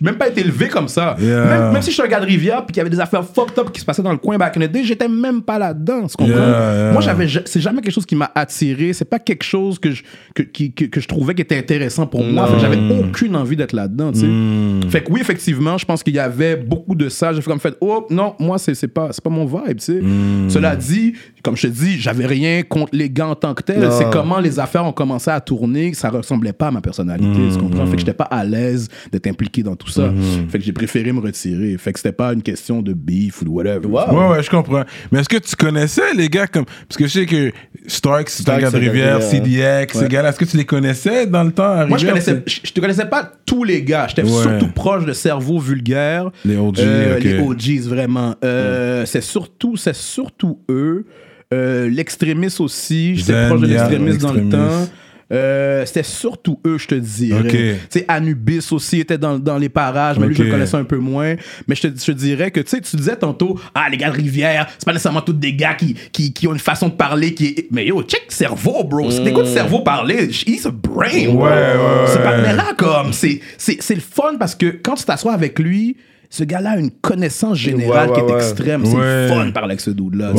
même pas été élevé comme ça. Même, même si je suis un gars de Rivière puis qu'il y avait des affaires fucked up qui se passaient dans le coin back in the day, j'étais même pas là-dedans, tu comprends? Moi, j'avais, c'est jamais quelque chose qui m'a attiré, c'est pas quelque chose que je, que, qui- que, que je trouvais qui était intéressant pour moi. J'avais aucune envie d'être là-dedans, tu sais. Hmm. Fait que oui, effectivement, je pense qu'il y avait beaucoup de ça. J'ai fait comme fait, oh non, moi, c'est, pas, pas mon vibe, tu sais. Hmm. Cela dit, comme je te dis, j'avais rien contre les gars en tant que tel. C'est comment les affaires ont commencé à tourner, ça ressemblait pas à ma personnalité, tu comprends? Fait que j'étais pas à l'aise d'être impliqué dans tout ça. Fait que j'ai préféré me retirer. Fait que c'était pas une question de beef ou whatever. Wow. Ouais, ouais, je comprends. Mais est-ce que tu connaissais les gars comme. Parce que je sais que Stark, c'est un gars de Rivière, CDX, ces gars-là, est-ce que tu les connaissais dans le temps à Moi, je connaissais, c'est- je, je te connaissais pas tous les gars. J'étais Ouais. surtout proche de Cerveau Vulgaire. Les OG, Euh, ok. Les OGs, vraiment. Euh, C'est surtout, c'est surtout eux. Euh, L'extrémiste aussi. J'étais proche de l'extrémiste dans le temps. Euh, c'était surtout eux, je te dirais. Tu sais, Anubis aussi était dans, dans les parages, mais lui, je le connaissais un peu moins. Mais je te, je te dirais que, tu sais, tu disais tantôt, ah, les gars de Rivière, c'est pas nécessairement tous des gars qui, qui, qui ont une façon de parler qui est. Mais yo, check cerveau, bro. Si t'écoutes cerveau parler, he's a brain. bro. Ouais, ouais, ouais. partenaire-là, comme, c'est, c'est, c'est le fun parce que quand tu t'assois avec lui, ce gars-là a une connaissance générale Ouais, qui est ouais. extrême. C'est fun de parler avec ce dude-là.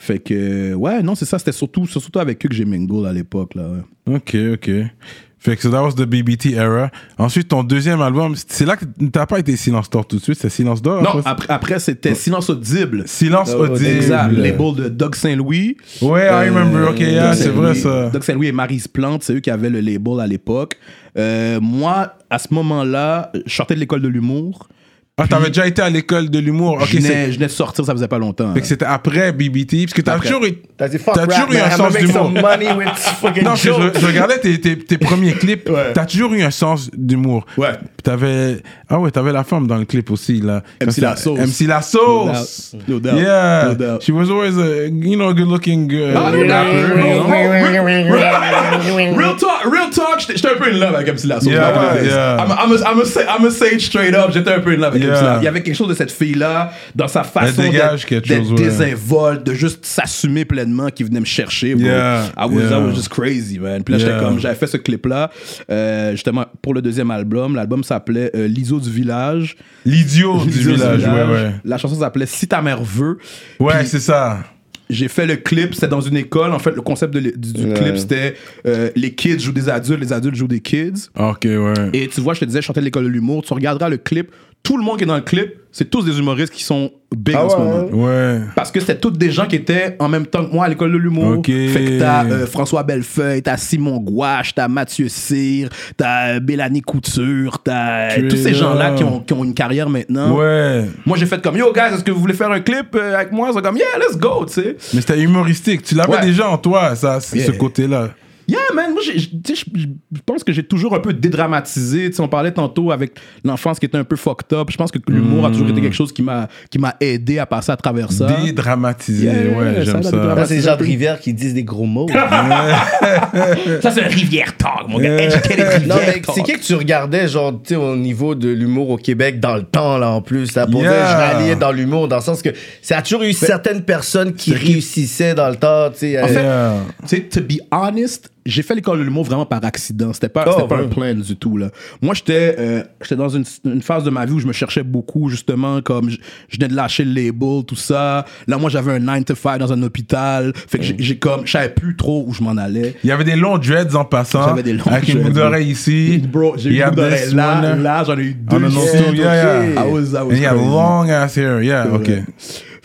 Fait que, ouais, non, c'est ça. C'était surtout, c'est surtout avec eux que j'ai mingle à l'époque, là. Ok, ok. Fait que so that was the BBT era. Ensuite, ton deuxième album, c'est là que t'as pas été Silence d'or tout de suite, c'était Silence d'or. Non, après, après, c'était Silence Audible. Silence Oh, audible. Exact. Label de Doug Saint-Louis. Ouais, I remember. Ok, yeah, Doug c'est vrai ça. Doug Saint-Louis et Maryse Plante, c'est eux qui avaient le label à l'époque. Euh, moi, à ce moment-là, je sortais de l'école de l'humour. Ah, t'avais déjà été à l'école de l'humour. Ok, je, venais, je venais de sortir, ça faisait pas longtemps. Fait que c'était après BBT, parce que t'as Après. toujours eu. T'as dit fuck T'as rap, toujours eu man. un I'm sens some d'humour. money with fucking Non, parce que jokes. je, je regardais tes, tes, tes premiers clips. Ouais. T'as toujours eu un sens d'humour. Ouais. Puis T'avais. Ah ouais, t'avais la femme dans le clip aussi, là. La Sauce. MC La Sauce. No doubt. No doubt. Yeah. No doubt. She was always a, you know, good looking uh, Ah, know? Real talk, real talk, j'étais un peu in love avec MC La Sauce. Yeah, yeah. I'm, I'm, a, I'm, a, say- I'm a say it straight up, j'étais un peu in love avec Yeah. MC La Il y avait quelque chose de cette fille-là, dans sa façon d'être désinvolte, de juste s'assumer pleinement, qui venait me chercher. Bro. Yeah, I, was. I was just crazy, man. Puis là, j'étais comme, j'avais fait ce clip-là, euh, justement, pour le deuxième album. L'album s'appelait euh, L'ISO du village. L'idiot du L'ISO village, ouais, ouais. La chanson s'appelait Si ta mère veut. Ouais, c'est ça. J'ai fait le clip, c'était dans une école. En fait, le concept de du, du Ouais. clip, c'était euh, les kids jouent des adultes, les adultes jouent des kids. Ok, ouais. Et tu vois, je te disais, je chantais de l'école de l'humour. Tu regarderas le clip, tout le monde qui est dans le clip, c'est tous des humoristes qui sont big Ah en ce ouais, moment. Ouais. Parce que c'était toutes des gens qui étaient en même temps que moi à l'école de l'humour. Ok. Fait que t'as euh, François Bellefeuille, t'as Simon Gouache, t'as Mathieu Cyr, t'as euh, Bélanie Couture, t'as euh, tous ces gens-là qui ont, qui ont une carrière maintenant. Ouais. Moi, j'ai fait comme, yo, guys, est-ce que vous voulez faire un clip avec moi? Ils sont comme, yeah, let's go, tu sais. Mais c'était humoristique. Tu l'avais Ouais. déjà en toi, ça, Yeah. ce côté-là. Yeah, man, moi, je je pense que j'ai toujours un peu dédramatisé. Tu sais, on parlait tantôt avec l'enfance qui était un peu fucked up. Je pense que l'humour a toujours été quelque chose qui m'a qui m'a aidé à passer à travers ça. Dédramatisé, Yeah, ouais, ça j'aime a ça. Là, c'est les gens de. Rivière qui disent des gros mots. Ça, c'est un rivière talk, mon gars. Educated Non, mais c'est qui que tu regardais, genre, tu sais, au niveau de l'humour au Québec dans le temps, là, en plus, là, pour Yeah. dire, je ralliais dans l'humour, dans le sens que ça a toujours eu certaines personnes qui réussissaient dans le temps, tu sais. En euh, fait, Yeah. Tu sais, to be honest, j'ai fait l'école de l'humour vraiment par accident. C'était pas, Oh, c'était pas ouais. un plan du tout, là. Moi, j'étais euh, j'étais dans une, une phase de ma vie où je me cherchais beaucoup, justement, comme je, je venais de lâcher le label, tout ça. Là, moi, j'avais un 9 to 5 dans un hôpital. Fait que j'ai- comme, je savais plus trop où je m'en allais. Il y avait des longs dreads en passant. J'avais des longs Avec une dreads, boucle d'oreille ici. Bro, j'ai Il y eu a une d'oreille là, là, j'en ai eu deux. On ici. yeah, yeah. I was, I was And crazy. long ass hair, yeah, ok. vrai.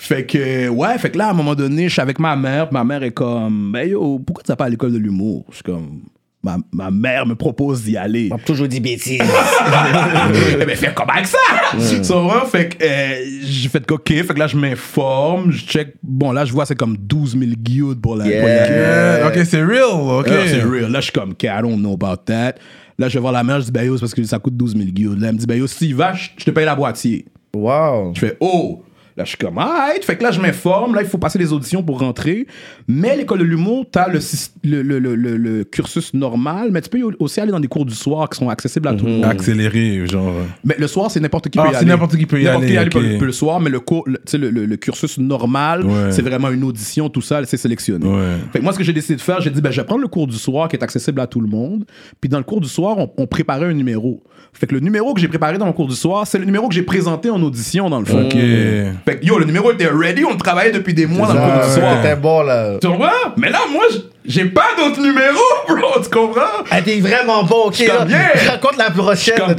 Fait que, ouais, fait que là, à un moment donné, je suis avec ma mère. puis Ma mère est comme, ben yo, pourquoi tu vas pas à l'école de l'humour? Je suis comme, ma, ma mère me propose d'y aller. On toujours dit bêtises. Eh ben, fais comme avec ça! Tu vois? Fait que euh, j'ai fait OK. Fait que là, je m'informe, je check. Bon, là, je vois, c'est comme 12 000 guildes pour la. Yeah. pour ok, c'est real, ok. C'est real. Là, je suis comme, OK, I don't know about that. Là, je vais voir la mère, je dis, ben yo, c'est parce que ça coûte 12 000 guildes. Là, elle me dit, ben yo, si tu y vas, je je te paye la boîtier. Wow. Je fais oh. Là, je suis comme, alright. Fait que là, je m'informe. Là, il faut passer les auditions pour rentrer. Mais l'école de l'humour, t'as le, syst- le, le, le, le- cursus normal, mais tu peux aussi aller dans des cours du soir qui sont accessibles à tout le monde. Accéléré, genre. Mais le soir, c'est n'importe qui Ah, peut y c'est aller. n'importe qui peut y N'importe aller, qui ok. peut, le soir, mais le, cours, le, tu sais, le, le- le cursus normal, Ouais. c'est vraiment une audition, tout ça, c'est sélectionné. Ouais. Fait que moi, ce que j'ai décidé de faire, j'ai dit, ben, je vais prendre le cours du soir qui est accessible à tout le monde. Puis dans le cours du soir, on, on préparait un numéro. Fait que le numéro que j'ai préparé dans mon cours du soir, c'est le numéro que j'ai présenté en audition, dans le fond. Ok. Fait que yo, le numéro était ready, on le travaillait depuis des mois dans le cours du soir. T'étais bon, là. Tu comprends? Mais là, moi, j'ai pas d'autres numéros, bro, tu comprends? Ah, t'es vraiment bon, ok. là. yeah. Raconte la prochaine. comme.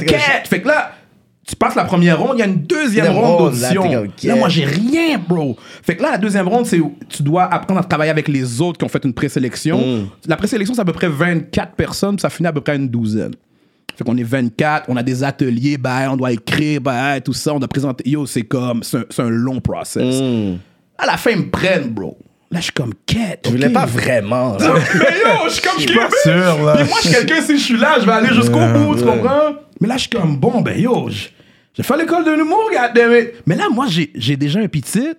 Fait que là, tu passes la première ronde, il y a une deuxième ronde là, d'audition. Là, moi, j'ai rien, bro. Fait que là, la deuxième ronde, c'est où tu dois apprendre à travailler avec les autres qui ont fait une présélection. Mm. La présélection, c'est à peu près 24 personnes, puis ça finit à peu près à une douzaine. Fait qu'on est 24, on a des ateliers, ben, on doit écrire, ben, tout ça, on doit présenter. Yo, c'est comme, c'est un, long process. Mm. À la fin, ils me prennent, bro. Là, je suis comme, quête. Je voulais pas vraiment, là. Mais yo, je suis comme Je suis pas sûr, là. Puis moi, je suis quelqu'un, si je suis là, je vais aller jusqu'au bout, tu comprends? Mais là, je suis comme, bon, ben yo, j'ai fait l'école de l'humour, goddammit. Mais là, moi, j'ai j'ai déjà un petit,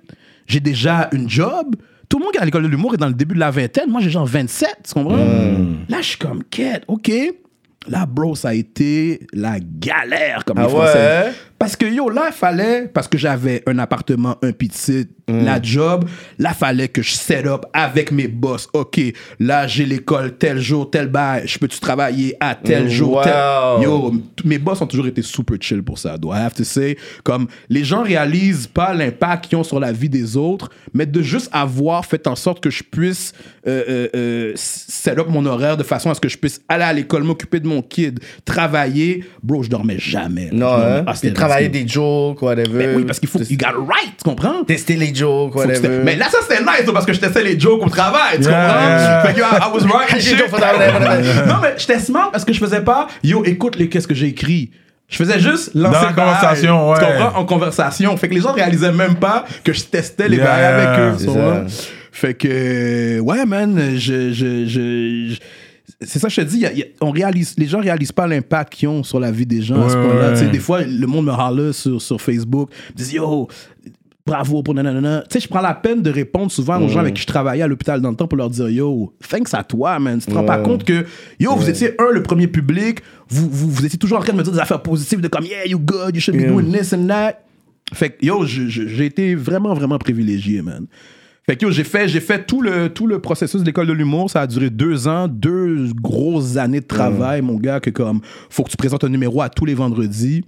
j'ai déjà une job. Tout le monde qui est à l'école de l'humour est dans le début de la vingtaine. Moi, j'ai genre 27, tu comprends? Là, je suis comme, quête, OK. Là, bro, ça a été la galère, comme Ah les Français ouais? Parce que yo, là, il fallait, parce que j'avais un appartement, un petit, Mm. la job, là, fallait que je set up avec mes boss. OK, là, j'ai l'école tel jour, tel bail, je peux-tu travailler à tel jour, tel? Wow. Yo, mes boss ont toujours été super chill pour ça, do I have to say. Comme, les gens réalisent pas l'impact qu'ils ont sur la vie des autres, mais de juste avoir fait en sorte que je puisse euh, euh, euh, set up mon horaire de façon à ce que je puisse aller à l'école, m'occuper de mon kid, travailler. Bro, je dormais jamais. là. Non, hein? Ah, travailler des jokes, whatever. Ben oui, parce qu'il faut. You got it right, tu comprends? Tester les jokes, whatever. Mais là, ça c'était nice, parce que je testais les jokes au travail, tu comprends? Fait que, I, I was right. non, mais j'étais smart parce que je faisais pas, yo, écoute les qu'est-ce que j'ai écrit. Je faisais juste lancer Dans la conversation, Tu ouais. comprends? En conversation. Fait que les gens réalisaient même pas que je testais les bails avec eux. tu. Fait que, ouais, man, je. je, je, je- c'est ça que je te dis, il y a- il y a- on réalise, les gens réalisent pas l'impact qu'ils ont sur la vie des gens à ce point-là. ouais. Des fois, le monde me râle sur, sur Facebook, me dit Yo, bravo pour nanana. Tu sais, je prends la peine de répondre souvent aux gens avec qui je travaillais à l'hôpital dans le temps pour leur dire Yo, thanks à toi, man. Tu te rends pas compte que, yo, vous étiez un, le premier public, vous, vous, vous étiez toujours en train de me dire des affaires positives de comme Yeah, you good, you should be Yeah. doing this and that. Fait que, yo, j'ai été vraiment, vraiment privilégié, man. Fait que j'ai fait, j'ai fait tout le, tout le processus de l'école de l'humour. Ça a duré deux ans, deux grosses années de travail, mon gars, que comme, faut que tu présentes un numéro à tous les vendredis.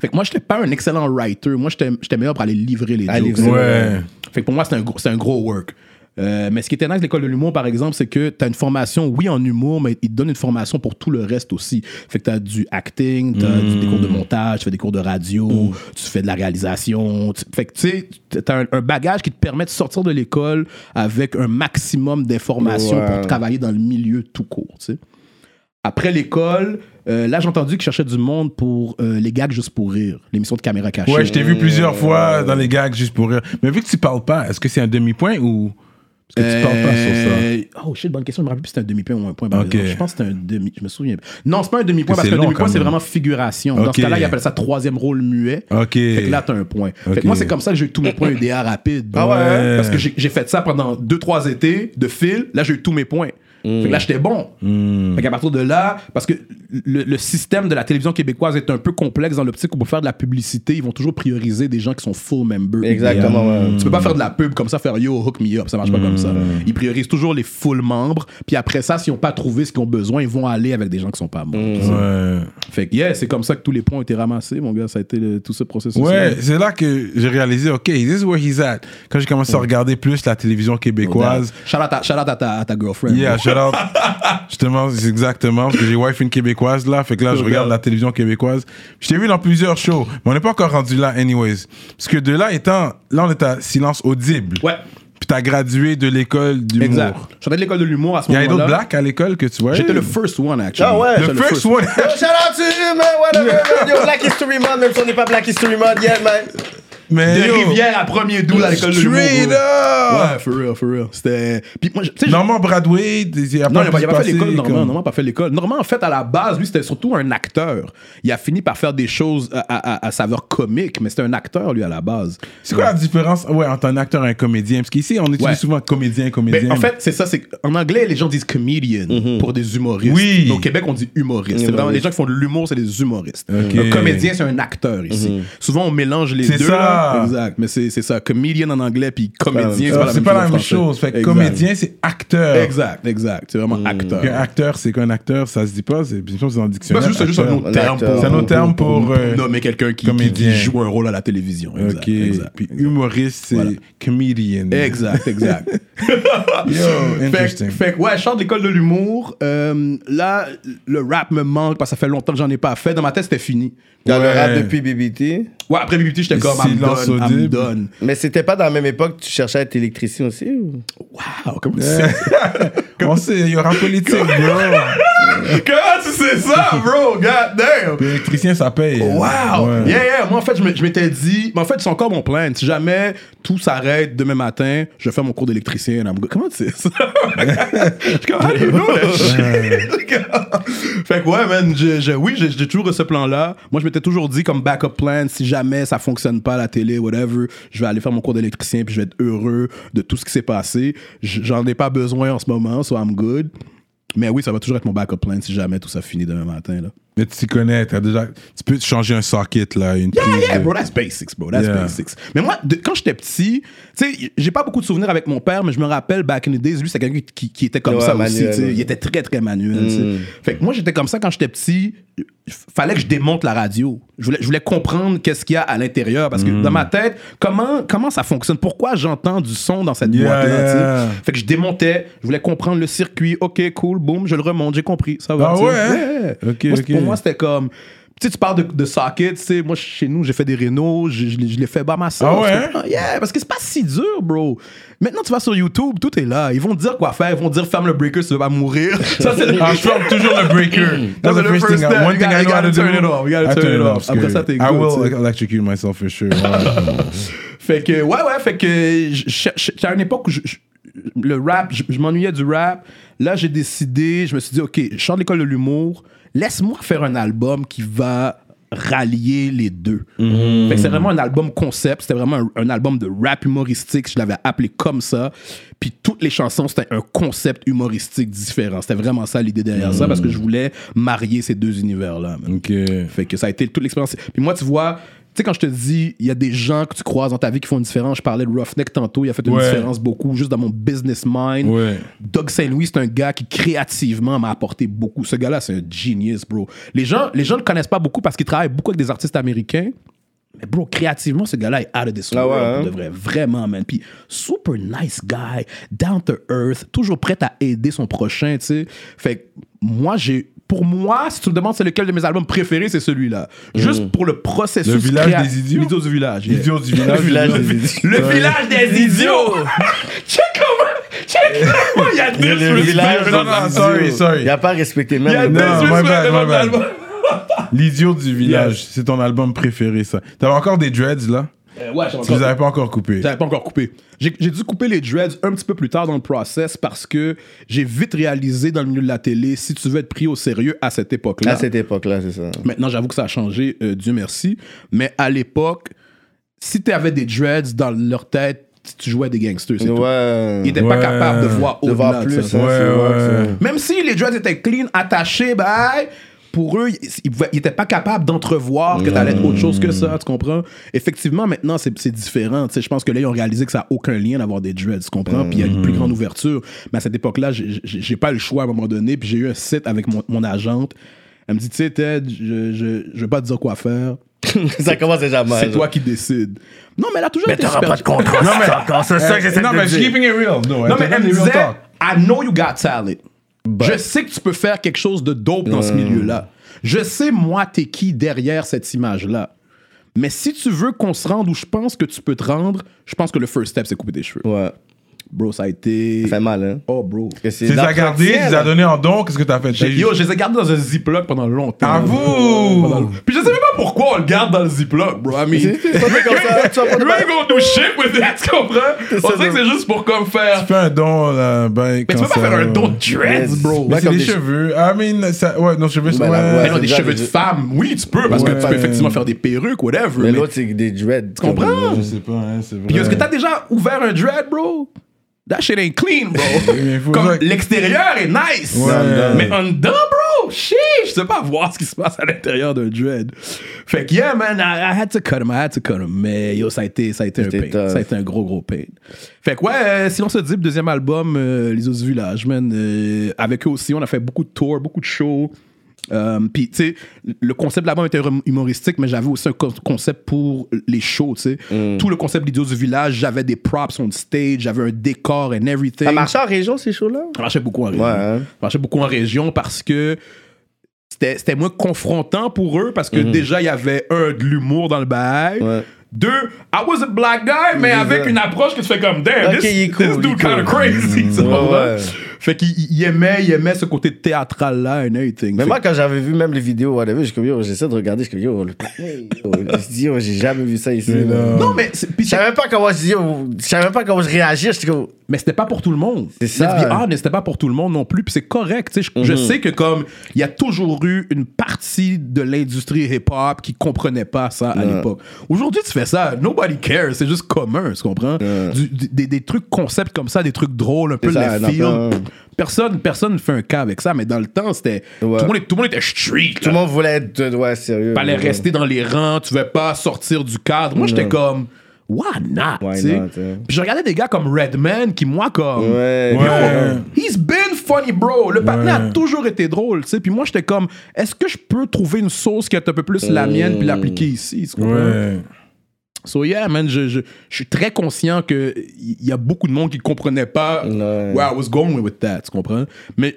Fait que moi, j'étais pas un excellent writer. Moi, j'étais meilleur pour aller livrer les jokes. Ouais. Fait que pour moi, c'est un, gros- c'est un gros work. Euh, mais ce qui était nice de l'école de l'humour, par exemple, c'est que tu as une formation, oui, en humour, mais ils te donnent une formation pour tout le reste aussi. Fait que tu as du acting, tu as des cours de montage, tu fais des cours de radio, tu fais de la réalisation. tu- fait que tu sais, tu as un, un bagage qui te permet de sortir de l'école avec un maximum d'informations Ouais. pour travailler dans le milieu tout court. Après l'école, euh, là, j'ai entendu qu'ils cherchaient du monde pour euh, les gags juste pour rire, l'émission de caméra cachée. Ouais, je t'ai vu plusieurs fois dans les gags juste pour rire. Mais vu que tu parles pas, est-ce que c'est un demi-point ou. Parce que tu parles pas sur ça. Euh, Oh shit, bonne question. Je me rappelle plus si c'était un demi-point ou un point. exemple. Je pense que c'était un demi. Je me souviens. Non, c'est pas un demi-point parce qu'un demi-point, c'est vraiment figuration. Dans ce cas-là, ils appellent ça troisième rôle muet. Ok. Fait que là, t'as un point. Fait que moi, c'est comme ça que j'ai eu tous mes points UDA rapides. Ah ouais? Parce que j'ai j'ai fait ça pendant 2-3 étés de fil. Là, j'ai eu tous mes points. Fait que là, j'étais bon. Hmm. Fait qu'à partir de là, parce que le, le système de la télévision québécoise est un peu complexe dans l'optique où pour faire de la publicité, ils vont toujours prioriser des gens qui sont full members. Exactement, ouais. Tu peux pas faire de la pub comme ça, faire yo, hook me up. Ça marche pas comme ça. Ils priorisent toujours les full membres. Puis après ça, s'ils ont pas trouvé ce qu'ils ont besoin, ils vont aller avec des gens qui sont pas membres. Ouais. Fait que, yeah, c'est comme ça que tous les points ont été ramassés, mon gars. Ça a été le- tout ce processus. Ouais, c'est là que j'ai réalisé, OK, this is where he's at. Quand j'ai commencé à regarder plus la télévision québécoise, Shout out, à, shout out à ta, à ta girlfriend. Yeah. Shout out. Justement, c'est exactement. Parce que j'ai wife une québécoise là. Fait que là, je regarde la télévision québécoise. Je t'ai vu dans plusieurs shows. Mais on n'est pas encore rendu là, anyways. Parce que de là étant. Là, on est à silence audible. Ouais, Puis t'as gradué de l'école d'humour. exact. Je sortais de l'école de l'humour à ce Il y a moment-là. d'autres blacks à l'école que tu vois. J'étais le first one, actually. Ah ouais? Le J'étais first one. Yo, shout out to you, man. Whatever. Yo, Black History Month, même si on n'est pas Black History Month yet, man. Mais De yo, Rivière à premier doux à l'école de l'humour. Straight up. Ouais, for real, for real. C'était. Puis moi, je- tu sais, Normand Bradway, il a Non, pas il pas, il a pas fait l'école, Normand. comme- Normand n'a pas fait l'école. Normand, en fait, à la base, lui, c'était surtout un acteur. Il a fini par faire des choses à, à- à- à saveur comique, mais c'était un acteur, lui, à la base. C'est quoi la différence? Ouais, entre un acteur et un comédien? Parce qu'ici, on utilise Ouais. souvent comédien, comédien. Mais en fait, c'est ça. c'est En anglais, les gens disent comedian pour des humoristes. Oui. Mais au Québec, on dit humoriste. C'est vraiment les gens qui font de l'humour, c'est des humoristes. Ok. Un comédien, c'est un acteur ici. Souvent, on mélange les C'est deux. ça. là. Exact. Mais c'est c'est ça. Comedian en anglais, puis comédien, Ah, c'est pas la même chose. Fait que comédien, c'est acteur. Exact, exact. C'est vraiment acteur. Puis un acteur, c'est qu'un acteur, ça se dit pas, c'est bien sûr, c'est dans le Bah, dictionnaire. c'est juste, c'est juste un acteur. autre terme acteur. pour, C'est un autre terme pour, euh, nommer quelqu'un qui, comédien. joue un rôle à la télévision. Exact, Ok. Puis humoriste, c'est comedian. Exact, exact. Yo, fait, interesting. fait que, ouais, je sors de l'école de l'humour. Euh, là, le rap me manque parce que ça fait longtemps que j'en ai pas fait. Dans ma tête, c'était fini. Dans le rap depuis BBT. Ouais, après BBT, j'étais comme, I'm silence done, I'm audible. done. Mais c'était pas dans la même époque que tu cherchais à être électricien aussi ou? Wow, comment tu sais? On sait, il y aura politique, bro. comment tu sais ça, bro? God damn! L'électricien, ça paye. Wow! Ouais. Yeah, yeah. Moi, en fait, je m'étais dit. Mais en fait, c'est encore mon plan. Si jamais tout s'arrête demain matin, je fais mon cours d'électricien. Comment tu sais ça? je suis comme, how do you know that fait que, ouais, man. je- je- oui, j'ai toujours eu ce plan-là. Moi, je m'étais toujours dit, comme backup plan, si jamais ça fonctionne pas la télé, whatever, je vais aller faire mon cours d'électricien puis je vais être heureux de tout ce qui s'est passé. J'en ai pas besoin en ce moment, so I'm good. Mais oui, ça va toujours être mon backup plan si jamais tout ça finit demain matin, là. Mais tu t'y connais, t'as déjà. Tu peux te changer un socket, là, une Yeah, yeah, de- bro, that's basics, bro. That's Yeah. basics. Mais moi, de- quand j'étais petit, tu sais, j'ai pas beaucoup de souvenirs avec mon père, mais je me rappelle, back in the days, lui, c'est quelqu'un qui, qui était comme Ouais, ça aussi. manuel, ouais. Il était très, très manuel. sais. Fait que moi, j'étais comme ça quand j'étais petit. Fallait que je démonte la radio. Je voulais, je voulais comprendre qu'est-ce qu'il y a à l'intérieur. Parce que dans ma tête, comment, comment ça fonctionne? Pourquoi j'entends du son dans cette Yeah, boîte-là? yeah. Fait que je démontais, je voulais comprendre le circuit. OK, cool, boum, je le remonte, j'ai compris. Ça va. Ah ouais, hein? Moi. Pour moi, c'était comme. Tu sais, tu parles de, de socket, tu sais, moi, chez nous, j'ai fait des rénaux, je, je, je l'ai fait bas ma sauce. Ah ouais, hein? comprends? Yeah, parce que c'est pas si dur, bro. Maintenant, tu vas sur YouTube, tout est là. Ils vont te dire quoi faire, ils vont te dire ferme le breaker si tu veux pas mourir. Ça, c'est le Ah, je ferme toujours le breaker. That's c'est the first first thing. One thing gotta- I do. gotta turn it off. You gotta I turn it off. Après ça, t'es I good, will electrocute myself for sure. Fait que, ouais, ouais, fait que je- je- je- j'étais à une époque où je- je- le rap, je, je m'ennuyais du rap. Là, j'ai décidé, je me suis dit, OK, je sors de l'école de l'humour, laisse-moi faire un album qui va rallier les deux. Fait que c'est vraiment un album concept, c'était vraiment un, un album de rap humoristique, je l'avais appelé comme ça. Puis toutes les chansons, c'était un concept humoristique différent. C'était vraiment ça l'idée derrière ça, parce que je voulais marier ces deux univers-là. Fait que ça a été toute l'expérience. Puis moi, tu vois, sais, quand je te dis, il y a des gens que tu croises dans ta vie qui font une différence. Je parlais de Roughneck tantôt, il a fait une Ouais. différence beaucoup juste dans mon business mind. Ouais. Doug Saint-Louis, c'est un gars qui créativement m'a apporté beaucoup. Ce gars-là, c'est un genius, bro. Les gens, les gens le connaissent pas beaucoup parce qu'il travaille beaucoup avec des artistes américains. Mais bro, créativement, ce gars-là est out of this Ah world. ouais, hein? vrai, vraiment, man. Puis super nice guy, down to earth, toujours prêt à aider son prochain, tu sais. Fait que moi, j'ai. Pour moi, si tu me demandes c'est lequel de mes albums préférés, c'est celui-là. Juste pour le processus. Le village créa- des idiots? L'idiots du village. yeah. Du village. Le village des idiots. Le village des idiots! check comment. Check comment il y a Le disrespect village Non, non, sorry, sorry. Il a pas respecté Il y a même. L'album. L'idiot du village, c'est ton album préféré, ça. T'avais encore des dreads, là? Euh, ouais, j'avais Tu les avais pas encore coupés. J'avais pas encore coupé. J'ai dû couper les dreads un petit peu plus tard dans le process parce que j'ai vite réalisé dans le milieu de la télé, si tu veux être pris au sérieux à cette époque-là. À cette époque-là, c'est ça. Maintenant, j'avoue que ça a changé, euh, Dieu merci. Mais à l'époque, si tu avais des dreads dans leur tête, tu jouais des gangsters. c'est tout. Ouais. Ils n'étaient pas capables de voir De au-delà de plus, ça. hein, Ouais. Même si les dreads étaient clean, attachés, bye, pour eux, ils n'étaient pas capables d'entrevoir que t'allais être autre chose que ça, tu comprends? Effectivement, maintenant, c'est différent. Je pense que là, ils ont réalisé que ça n'a aucun lien d'avoir des dreads, tu comprends? Puis il y a une plus grande ouverture. Mais à cette époque-là, j'ai- pas le choix à un moment donné. Puis j'ai eu un site avec mon, mon agente. Elle me dit, tu sais, Ted, je, je, je vais pas te dire quoi faire. ça commence déjà mal. C'est toi qui décides. Non, mais elle a toujours Mais été t'auras super- pas de contrat. Non, mais c'est ça que j'essaie non, mais keeping it real. No, Non, mais elle me disait. I know you got talent. Je sais que tu peux faire quelque chose de dope dans ce milieu-là. Je sais, moi, t'es qui derrière cette image-là. Mais si tu veux qu'on se rende où je pense que tu peux te rendre, je pense que le first step, c'est couper tes cheveux. Ouais. Bro, ça a été. Ça fait mal, hein. Oh, bro. Que c'est Tu les as gardés, tu les as donnés en don, qu'est-ce que t'as fait? T'as Yo, je les ai gardés dans un ziploc pendant longtemps. À vous! Pendant Puis je sais même pas pourquoi on le garde dans le ziploc, bro. I mean, you ain't gonna do shit with it, tu comprends? On sait que c'est juste pour comme faire. Fais un don, là, ben, Mais tu peux pas faire un don de dreads, bro. Mais Ouais, c'est comme des des cheveux. I mean, ça, ouais, nos cheveux sont. Ben, ouais. Mais non, des c'est cheveux de déjà- femme, oui, tu peux, parce Ouais. que tu peux effectivement faire des perruques, whatever. Mais Mais, l'autre, c'est des dreads. Tu comprends? Je sais pas, hein, c'est vrai. Puis est-ce que t'as déjà ouvert un dread, bro? That shit ain't clean, bro. Comme l'extérieur est nice. Ouais. Mais en dedans, bro, shit, je sais pas voir ce qui se passe à l'intérieur d'un dread. Fait que, yeah, man, I, I had to cut him, I had to cut him. Mais yo, ça a été, ça a été un pain. tough. Ça a été un gros, gros pain. Fait que, ouais, euh, sinon, se dit, deuxième album, euh, Les Os du Village, man. euh, avec eux aussi, on a fait beaucoup de tours, beaucoup de shows. Euh, Puis, tu sais, le concept de l'album était hum- humoristique, mais j'avais aussi un co- concept pour les shows, tu sais. Mm. Tout le concept d'Idiot du village, j'avais des props on stage, j'avais un décor and everything. Ça marchait en région, ces shows-là? Ça marchait beaucoup en région. Ouais, hein. Ça marchait beaucoup en région parce que c'était c'était moins confrontant pour eux parce que déjà, il y avait un, de l'humour dans le bail. Ouais. Deux, I was a black guy, mais avec ça. une approche que tu fais comme, damn, Ok, this, cool, this dude kind of cool. crazy. ouais. Fait qu'il il aimait, il aimait ce côté théâtral-là and everything. Mais moi, quand j'avais vu même les vidéos, whatever, j'ai comme, yo, j'essaie de regarder, je yo, le je dis, yo, j'ai jamais vu ça ici. Mais non. Non, mais, Je savais même pas comment je je savais pas comment je comme, mais c'était pas pour tout le monde. C'est ça. Be honest, c'était pas pour tout le monde non plus. Puis c'est correct. tu sais. Je, je Mhm. sais que comme il y a toujours eu une partie de l'industrie hip-hop qui comprenait pas ça à l'époque. Aujourd'hui, tu fais ça, nobody cares. C'est juste commun, tu comprends? Des, des trucs concepts comme ça, des trucs drôles, un peu C'est ça, Personne, personne ne fait un cas avec ça, mais dans le temps, c'était. Ouais. Tout, le monde, tout le monde était street. tout le monde voulait être, ouais, sérieux. fallait Ouais. rester dans les rangs, tu veux pas sortir du cadre. Moi, j'étais comme, why not? Why hein? Puis je regardais des gars comme Redman qui, moi, comme, Ouais. yo, he's been funny, bro. Le Ouais. a toujours été drôle, tu sais. Puis moi, j'étais comme, est-ce que je peux trouver une sauce qui est un peu plus la mienne puis l'appliquer ici? So yeah, man, je, je, je suis très conscient que il y a beaucoup de monde qui comprenait pas Ouais. where I was going with that, tu comprends? Mais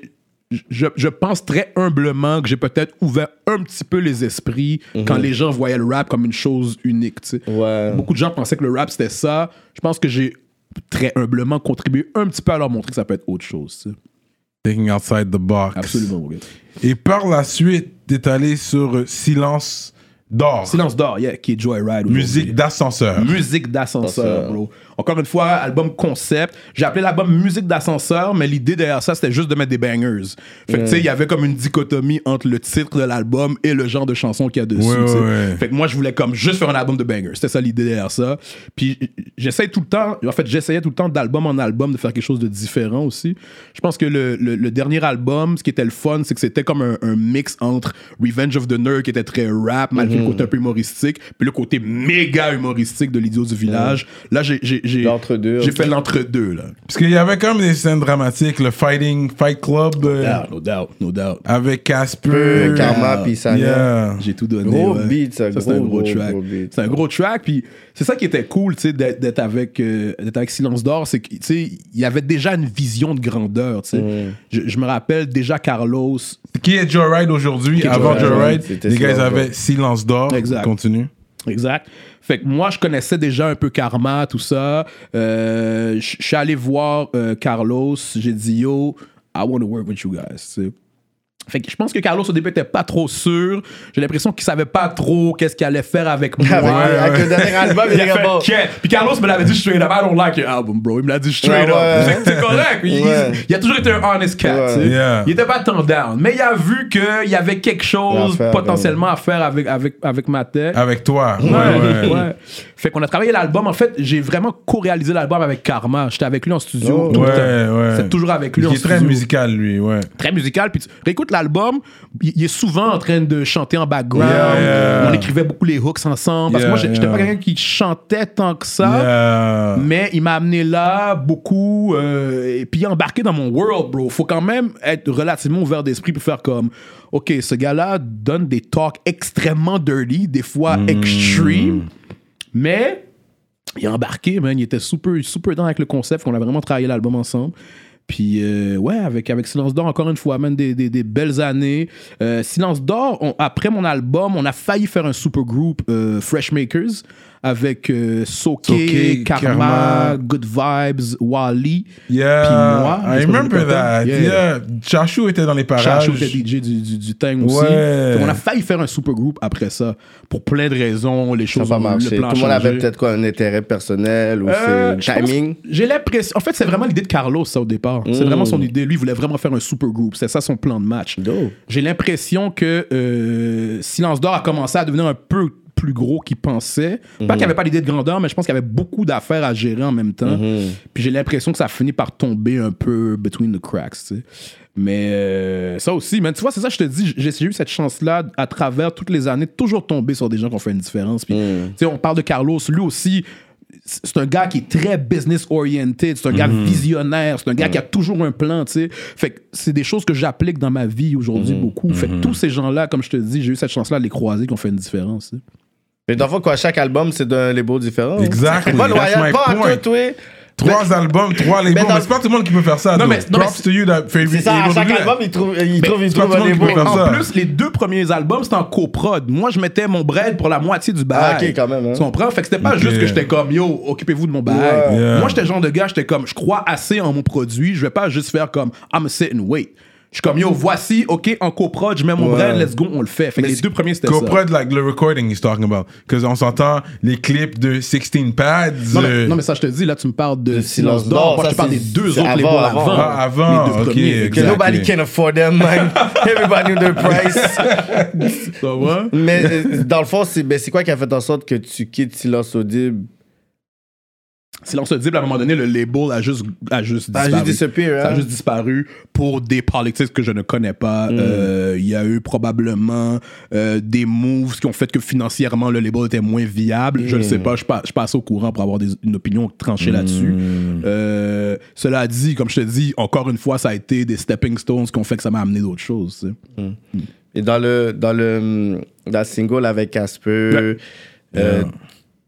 je, je pense très humblement que j'ai peut-être ouvert un petit peu les esprits quand les gens voyaient le rap comme une chose unique, tu sais. Ouais. Beaucoup de gens pensaient que le rap c'était ça. Je pense que j'ai très humblement contribué un petit peu à leur montrer que ça peut être autre chose, tu sais. Thinking outside the box. Absolument. Et par la suite, t'es allé sur Silence d'or. Silence d'or, yeah, qui est Joyride. Musique d'ascenseur. Musique d'ascenseur, Ascenseur. bro. Encore une fois, album concept. J'ai appelé l'album Musique d'ascenseur, mais l'idée derrière ça, c'était juste de mettre des bangers. Fait que, tu sais, il y avait comme une dichotomie entre le titre de l'album et le genre de chanson qu'il y a dessus. Ouais, ouais. Fait que moi, je voulais comme juste faire un album de bangers. C'était ça l'idée derrière ça. Puis j'essaye tout le temps, en fait, j'essayais tout le temps d'album en album de faire quelque chose de différent aussi. Je pense que le, le- le dernier album, ce qui était le fun, c'est que c'était comme un, un mix entre Revenge of the Nerd qui était très rap, malgré le côté un peu humoristique, puis le côté méga humoristique de l'idiot du village. Là, j'ai j'ai- L'entre-deux. j'ai fait l'entre-deux, là. Parce qu'il y avait comme des scènes dramatiques, le Fighting Fight Club euh, Ah, no doubt, no doubt. avec Casper. Karma, puis ça. Yeah. J'ai tout donné. Gros ouais. beat, ça, c'est un gros, gros track. gros beat. C'est un gros track. Puis c'est ça qui était cool, tu sais, d'être avec, euh, d'être avec Silence d'Or. C'est que, tu sais, il y avait déjà une vision de grandeur, tu sais. Mm. Je, je me rappelle déjà Carlos. Qui est Joyride aujourd'hui? Qui est Avant Joyride, c'était les gars, ils Silence avaient d'or. Silence d'or. Exact. Continue. Exact. Fait que moi, je connaissais déjà un peu Karma, tout ça. Euh, Je suis allé voir euh, Carlos. J'ai dit, yo, I want to work with you guys. Fait que je pense que Carlos au début était pas trop sûr. J'ai l'impression qu'il savait pas trop qu'est-ce qu'il allait faire avec moi. Avec, avec le dernier album, il Il a est fait bon. Puis Carlos me l'avait dit straight up. I don't like your album, bro. Il me l'a dit straight Ouais, up. ouais. C'est- correct. Il, Ouais. il a toujours été un honest cat. Ouais. tu sais. Yeah. Il était pas tant down. Mais il a vu qu'il y avait quelque chose À faire, potentiellement à faire avec, avec, avec ma tête. Avec toi. Ouais. ouais. Fait qu'on a travaillé l'album. En fait, j'ai vraiment co-réalisé l'album avec Karma. J'étais avec lui en studio. Oh. tout le Ouais, temps. ouais. C'est toujours avec lui Il en est très studio. musical, lui, ouais. Très musical. Puis tu réécoutes l'album, il est souvent en train de chanter en background. Yeah, yeah. On écrivait beaucoup les hooks ensemble. Parce Yeah, que moi, j'ai- j'étais yeah. pas quelqu'un qui chantait tant que ça. Yeah. Mais il m'a amené là beaucoup euh, et puis embarqué dans mon world, bro. Faut quand même être relativement ouvert d'esprit pour faire comme, ok, ce gars-là donne des talks extrêmement dirty, des fois Mm. extreme, mais il est embarqué, man. Il était super, super dans avec le concept. On a vraiment travaillé l'album ensemble. Puis, euh, ouais, avec, Silence d'Or, encore une fois, man, des, belles années. Euh, Silence d'Or, après mon album, on a failli faire un super groupe, euh, Fresh Makers, avec euh, Soke, Soke, Karma, Karma. Good Vibes, Wally. Yeah, Puis moi, I remember that. Yeah. Yeah. Chachou était dans les parages. Chacho était DJ du, du, du Thing aussi. Ouais. Fait qu'on a failli faire un super groupe après ça. Pour plein de raisons, les choses pas ont- marché. le plan Tout le monde avait peut-être quoi, un intérêt personnel ou Euh, c'est timing? J'ai l'impression. En fait, c'est vraiment l'idée de Carlos, ça, au départ. C'est Mm. vraiment son idée. Lui, il voulait vraiment faire un super groupe. C'est ça son plan de match. J'ai l'impression que euh, Silence d'Or a commencé à devenir un peu plus gros qu'il pensait. Pas Mhm. qu'il n'y avait pas l'idée de grandeur, mais je pense qu'il y avait beaucoup d'affaires à gérer en même temps. Mhm. Puis j'ai l'impression que ça a fini par tomber un peu between the cracks, tu sais. Mais euh, ça aussi, man, tu vois, c'est ça que je te dis, j'ai eu cette chance-là à travers toutes les années, toujours tomber sur des gens qui ont fait une différence. Puis, Mhm. tu sais, on parle de Carlos, lui aussi, c'est un gars qui est très business oriented, c'est un gars visionnaire, c'est un gars qui a toujours un plan, tu sais. Fait que c'est des choses que j'applique dans ma vie aujourd'hui beaucoup. Fait que tous ces gens-là, comme je te dis, j'ai eu cette chance-là de les croiser qui ont fait une différence. Mais dans le fond, quoi, chaque album, c'est d'un label différent. Exactly, C'est pas loyal, pas à point. tout, oui. Trois albums, trois labels. mais Mais, c'est pas tout le monde qui peut faire ça. Non, though. mais- non, Props to you that favorite C'est ça, à chaque do that. album, il trouve, il trouve, il c'est pas trouve tout un le monde qui peut label. faire En ça. plus, les deux premiers albums, c'était en coprod. Moi, je mettais mon bread pour la moitié du bail. Ah, ok, quand même, hein. Tu comprends? Fait que c'était pas juste que j'étais comme, yo, occupez-vous de mon bail. Yeah. Moi, j'étais le genre de gars, j'étais comme, je crois assez en mon produit. Je vais pas juste faire comme, I'm sit and wait. Je suis comme, yo, voici, ok, en coprod, je mets mon Ouais. bread, let's go, on le fait. Fait que les deux premiers, c'était ça. Coprod, like the recording he's talking about. Because on s'entend les clips de 16 pads. Non mais, euh, non, mais ça, je te dis, là, tu me parles de Silence Silence d'Or. Moi, ça, je te parle des deux autres avant, labels avant. avant. Ah, avant, Les deux ok, premiers, exact. Que exact. nobody can afford them, man. Everybody knew their price. Ça va? Mais euh, dans le fond, c'est ben, c'est quoi qui a fait en sorte que tu quittes Silence Audible? Silence audible, à un moment donné, le label a juste, a juste a disparu. Ça a hein? juste disparu pour des politics que je ne connais pas. Euh, Il y a eu probablement euh, des moves qui ont fait que financièrement le label était moins viable. Je ne sais pas, je pa- je passe au courant pour avoir des- une opinion tranchée là-dessus. Euh, cela dit, comme je te dis, encore une fois, ça a été des stepping stones qui ont fait que ça m'a amené d'autres choses. Et dans le, dans le, dans le single avec Casper,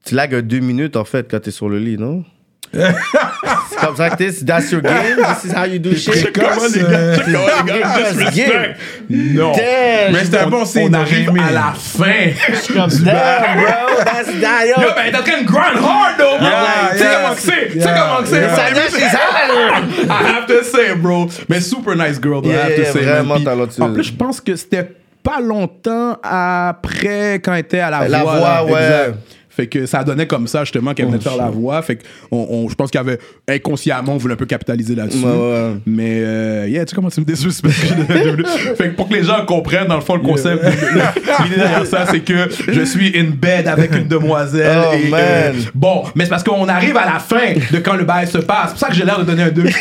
tu lagues à deux minutes en fait quand t'es sur le lit, non? c'est comme ça que t'es, that's your game, this is how you do shit. Check comment les gars- check comment les gars disrespect. Non. Damn, Mais c'était un bon signe On arrive à la fin. comme damn, bro, that's that, yo. Yo, ben, t'es en train de grind hard, though. Yeah, Tu sais comment que c'est? Tu sais comment que c'est? Ça dit, she's hot. I have to say, bro. Mais super nice girl, though, I Yeah, have to yeah, say. vraiment talentueuse. En plus, je pense que c'était pas longtemps après quand elle était à la, La voix. voix, là. ouais. Fait que ça donnait comme ça, justement, qu'elle venait de faire la voix. Fait que on, on- je pense qu'il y avait inconsciemment, on voulait un peu capitaliser là-dessus. Ouais, ouais. Mais, euh, yeah, tu sais comment tu me désuspectes. fait que pour que les gens comprennent, dans le fond, le concept, l'idée derrière ça, c'est que je suis in bed avec une demoiselle. Oh, et, man. euh, bon, mais c'est parce qu'on arrive à la fin de quand le bail se passe. C'est pour ça que j'ai l'air de donner un 2.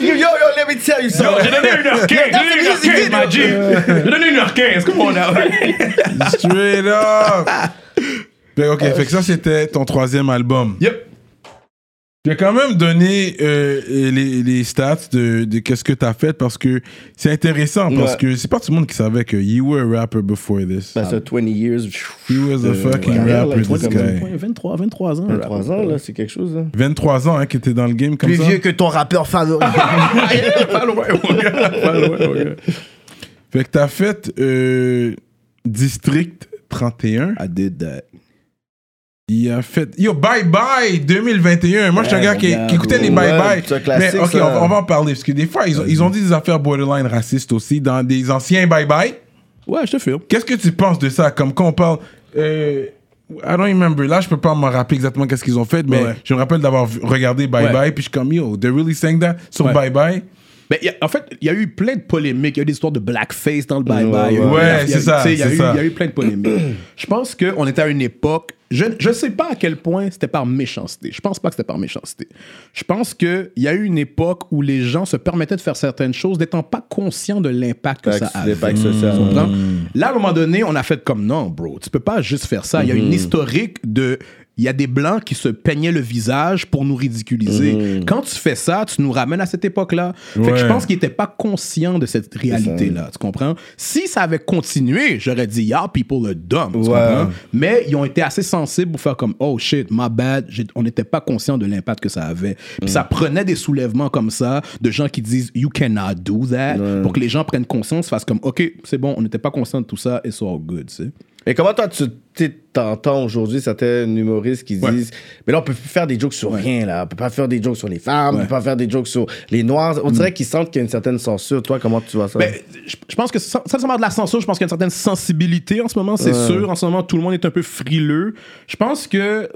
Yo, yo, yo, let me tell you Yo, something. j'ai donné 1h15, j'ai donné 1h15, ma G. J'ai donné 1h15, come on now. Straight up. Fait, ok, fait que ça, c'était ton troisième album. Yep. Je vais quand même donner euh, les, les stats de, de qu'est-ce que t'as fait parce que c'est intéressant parce Ouais. que c'est pas tout le monde qui savait que you were a rapper before this. Ben, ça, 20 years, He was a fucking ouais, rapper, ouais, this guy. 23, 23 ans. 23 ans, là, c'est quelque chose. Hein. 23 ans hein, qui était dans le game comme Plus ça. vieux que ton rappeur favori. Pas loin, mon gars. Pas loin, mon gars. Fait que t'as fait euh, District 31. I did that. Il a fait. Yo, Bye Bye 2021. Moi, je suis un gars qui, qui écoutait les Bye Bye. Mais ok, on, va- on va en parler. Parce que des fois, ils ont, ils ont dit des affaires borderline racistes aussi dans des anciens Bye Bye. Ouais, je te filme. Qu'est-ce que tu penses de ça? Comme quand on parle. Euh, I don't remember. Là, je peux pas me rappeler exactement qu'est-ce qu'ils ont fait, mais Ouais. je me rappelle d'avoir vu- regardé Bye Ouais. Bye, puis je suis comme, yo, they're really saying that sur Ouais. Bye Bye. Ben, il y a- en fait, il y a eu plein de polémiques. Il y a eu des histoires de blackface dans le bye-bye. Il y a eu- ouais. il y a- c'est eu- ça, tu sais, Il y, a c'est eu- ça. il y a eu plein de polémiques. je pense qu'on était à une époque. Je ne sais pas à quel point c'était par méchanceté. Je pense pas que c'était par méchanceté. Je pense qu'il y a eu une époque où les gens se permettaient de faire certaines choses n'étant pas conscients de l'impact que ça avait. comprends? Là, à un moment donné, on a fait comme non, bro, tu peux pas juste faire ça. Il y a une historique de. Il y a des blancs qui se peignaient le visage pour nous ridiculiser. Mhm. Quand tu fais ça, tu nous ramènes à cette époque-là. Fait que Ouais. je pense qu'ils n'étaient pas conscients de cette réalité-là. Tu comprends? Si ça avait continué, j'aurais dit, yeah, people are dumb. Tu Ouais. comprends? Mais ils ont été assez sensibles pour faire comme, oh shit, my bad. On n'était pas conscient de l'impact que ça avait. Puis ça prenait des soulèvements comme ça, de gens qui disent, you cannot do that, pour que les gens prennent conscience, fassent comme, ok, c'est bon, on n'était pas conscient de tout ça, it's all good, tu sais. Et comment toi, tu t'entends aujourd'hui certains humoristes qui Ouais. disent Mais là, on peut plus faire des jokes sur rien, là. On peut pas faire des jokes sur les femmes, on Ouais. peut pas faire des jokes sur les noirs. On dirait qu'ils sentent qu'il y a une certaine censure. Toi, comment tu vois ça? Ben, je, je pense que ça marche de la censure. Je pense qu'il y a une certaine sensibilité en ce moment, c'est sûr. En ce moment, tout le monde est un peu frileux. Je pense que,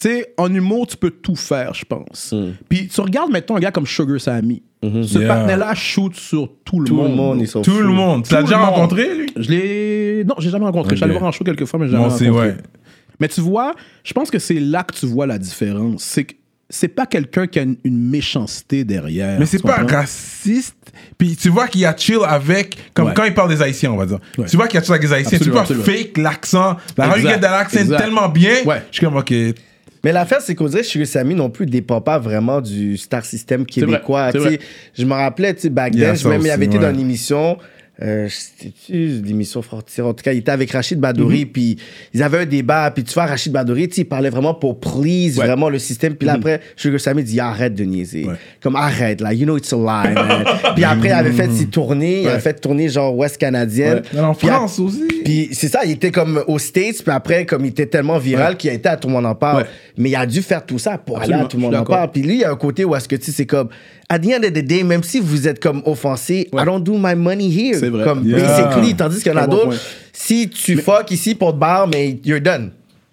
tu sais, en humour, tu peux tout faire, je pense. Puis tu regardes maintenant un gars comme Sugar Sammy. Ce Yeah. partenaire-là shoot sur tout le Tout monde. le monde, ils sont Tout fous. le monde. Tu l'as déjà monde. rencontré, lui? Je l'ai. Non, j'ai jamais rencontré. Je suis allé Ok. voir en show quelques fois, mais j'ai jamais rencontré. ouais. Mais tu vois, je pense que c'est là que tu vois la différence. C'est que c'est pas quelqu'un qui a une, une méchanceté derrière. Mais c'est pas raciste. Puis tu vois qu'il y a chill avec, comme Ouais. quand il parle des Haïtiens, on va dire. Ouais. Tu vois qu'il y a chill avec les Haïtiens. Absolument, tu vois absolument. fake l'accent. La how you Exact, get that accent exact. tellement bien. Ouais. Je suis comme, ok. Mais l'affaire, c'est qu'on dirait que Sammy non plus dépend pas vraiment du star system québécois. c'est Tu sais, vrai. Je me rappelais, tu sais, back Il y a then, même il avait été ouais. dans une émission. Euh, c'était-tu l'émission Frontière? En tout cas, il était avec Rachid Badouri, Mhm. puis ils avaient un débat, puis tu vois, Rachid Badouri, tu sais, il parlait vraiment pour please Ouais. Mhm. vraiment le système, puis là, après, Sugar Sammy dit arrête de niaiser. Ouais. Comme arrête, là, you know it's a lie, man. puis après, il avait fait ses tournées, il avait fait tourner genre Ouest canadienne. Mais en Puis France aussi. puis c'est ça, il était comme aux States, puis après, comme il était tellement viral qu'il a été à Tout le monde en parle. Ouais. Mais il a dû faire tout ça pour Absolument, aller à Tout le monde en parle. Puis lui, il y a un côté où est-ce que tu sais, c'est comme, at the end of the day, même si vous êtes comme offensé, I don't do my money here. C'est vrai. Comme Yeah. basically, tandis qu'il y en a d'autres, si tu fuck ici pour te barre, mais you're done.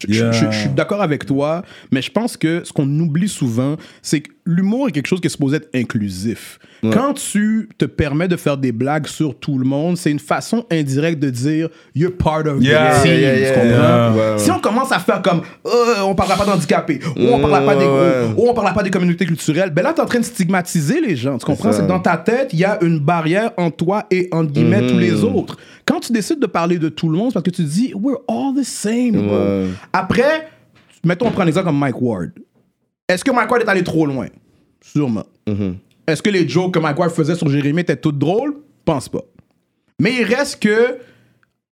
Je- je- Yeah. Je, je suis d'accord avec toi, mais je pense que ce qu'on oublie souvent, c'est que l'humour est quelque chose qui est supposé être inclusif. Quand tu te permets de faire des blagues sur tout le monde, c'est une façon indirecte de dire you're part of Yeah, the team. yeah, yeah, tu yeah, comprends? Commence à faire comme Euh, on parlera pas d'handicapés, ou on parlera pas des gros, ou on parlera pas des communautés culturelles, ben là t'es en train de stigmatiser les gens. Tu comprends? C'est que dans ta tête, il y a une barrière entre toi et entre guillemets Mm-hmm. tous les autres. Quand tu décides de parler de tout le monde, c'est parce que tu dis we're all the same. Ouais. Après, mettons, on prend un exemple comme Mike Ward. Est-ce que Mike Ward est allé trop loin? Sûrement. Mm-hmm. Est-ce que les jokes que Mike Ward faisait sur Jérémy étaient toutes drôles? Pense pas. Mais il reste que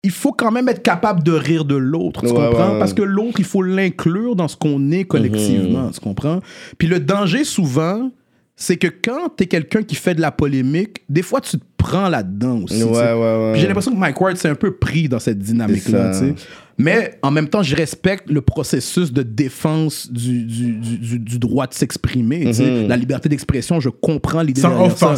il faut quand même être capable de rire de l'autre, tu Ouais, comprends? ouais, ouais. Parce que l'autre, il faut l'inclure dans ce qu'on est collectivement, tu comprends? Puis le danger, souvent, c'est que quand t'es quelqu'un qui fait de la polémique, des fois, tu te prends là-dedans aussi. Ouais, J'ai l'impression que Mike Ward s'est un peu pris dans cette dynamique-là. Mais en même temps, je respecte le processus de défense du, du, du, du- du droit de s'exprimer. sais. La liberté d'expression, je comprends l'idée Sans derrière ça.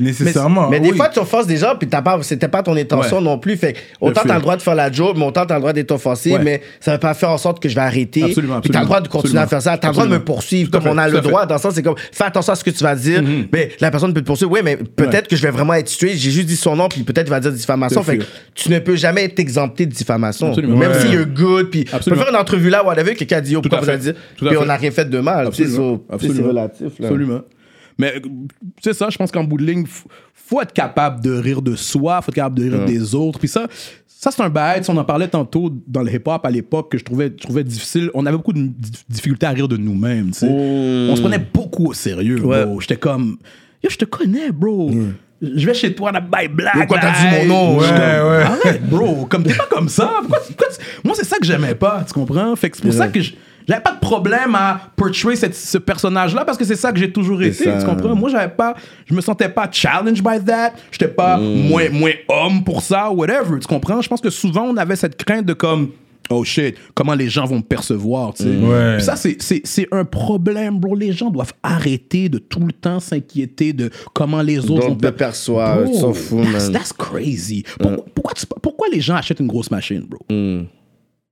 Nécessairement. Mais des oui. fois, tu offenses des gens, puis t'as pas, c'était pas ton intention Ouais. non plus. Fait autant t'as le droit de faire la joke, mais autant t'as le droit d'être offensé, Ouais. mais ça va pas faire en sorte que je vais arrêter. Absolument, Puis t'as le droit de absolument. continuer à faire ça. T'as le droit de me Absolument. poursuivre, comme on a le fait. droit. Dans le sens, c'est comme, fais attention à ce que tu vas dire. Mais la personne peut te poursuivre. Oui, mais peut-être Ouais. que je vais vraiment être straight. J'ai juste dit son nom, puis peut-être il va dire diffamation. Fait que tu ne peux jamais être exempté de diffamation. Absolument. Même Ouais. si you're good, puis on peut Absolument. faire une entrevue là, whatever, quelqu'un a dit, oh, pourquoi vous avez dit. Puis on n'a rien fait de mal. Tu Absolument. tu c'est relatif. Absolument. Mais euh, c'est ça, je pense qu'en bout de ligne, faut être capable de rire de soi, faut être capable de rire des autres. Puis ça, ça c'est un sais, On en parlait tantôt dans le hip-hop à l'époque que je trouvais, je trouvais difficile. On avait beaucoup de dif- difficultés à rire de nous-mêmes. sais. On se prenait beaucoup au sérieux. Ouais. bro. J'étais comme, yo, je te connais, bro. Je vais chez toi, la bail black. Pourquoi t'as dit mon nom? Ouais, ouais. Arrête, bro. Comme t'es pas comme ça. Pourquoi- pourquoi Moi, c'est ça que j'aimais pas. Tu comprends? Fait que c'est pour ça que je- j'avais pas de problème à portray cette- ce personnage-là parce que c'est ça que j'ai toujours été. ça. Tu comprends? Moi, j'avais pas, je me sentais pas challenged by that. J'étais pas moins, moins homme pour ça, whatever. Tu comprends? Je pense que souvent, on avait cette crainte de comme, oh shit, comment les gens vont me percevoir, tu sais. Ouais. Puis ça, c'est- c'est c'est un problème, bro. Les gens doivent arrêter de tout le temps s'inquiéter de comment les autres Donc, vont me per- perçoivent, Bro, ils s'en foutent, that's, man. that's crazy. Pourquoi, pourquoi, tu- pourquoi les gens achètent une grosse machine, bro?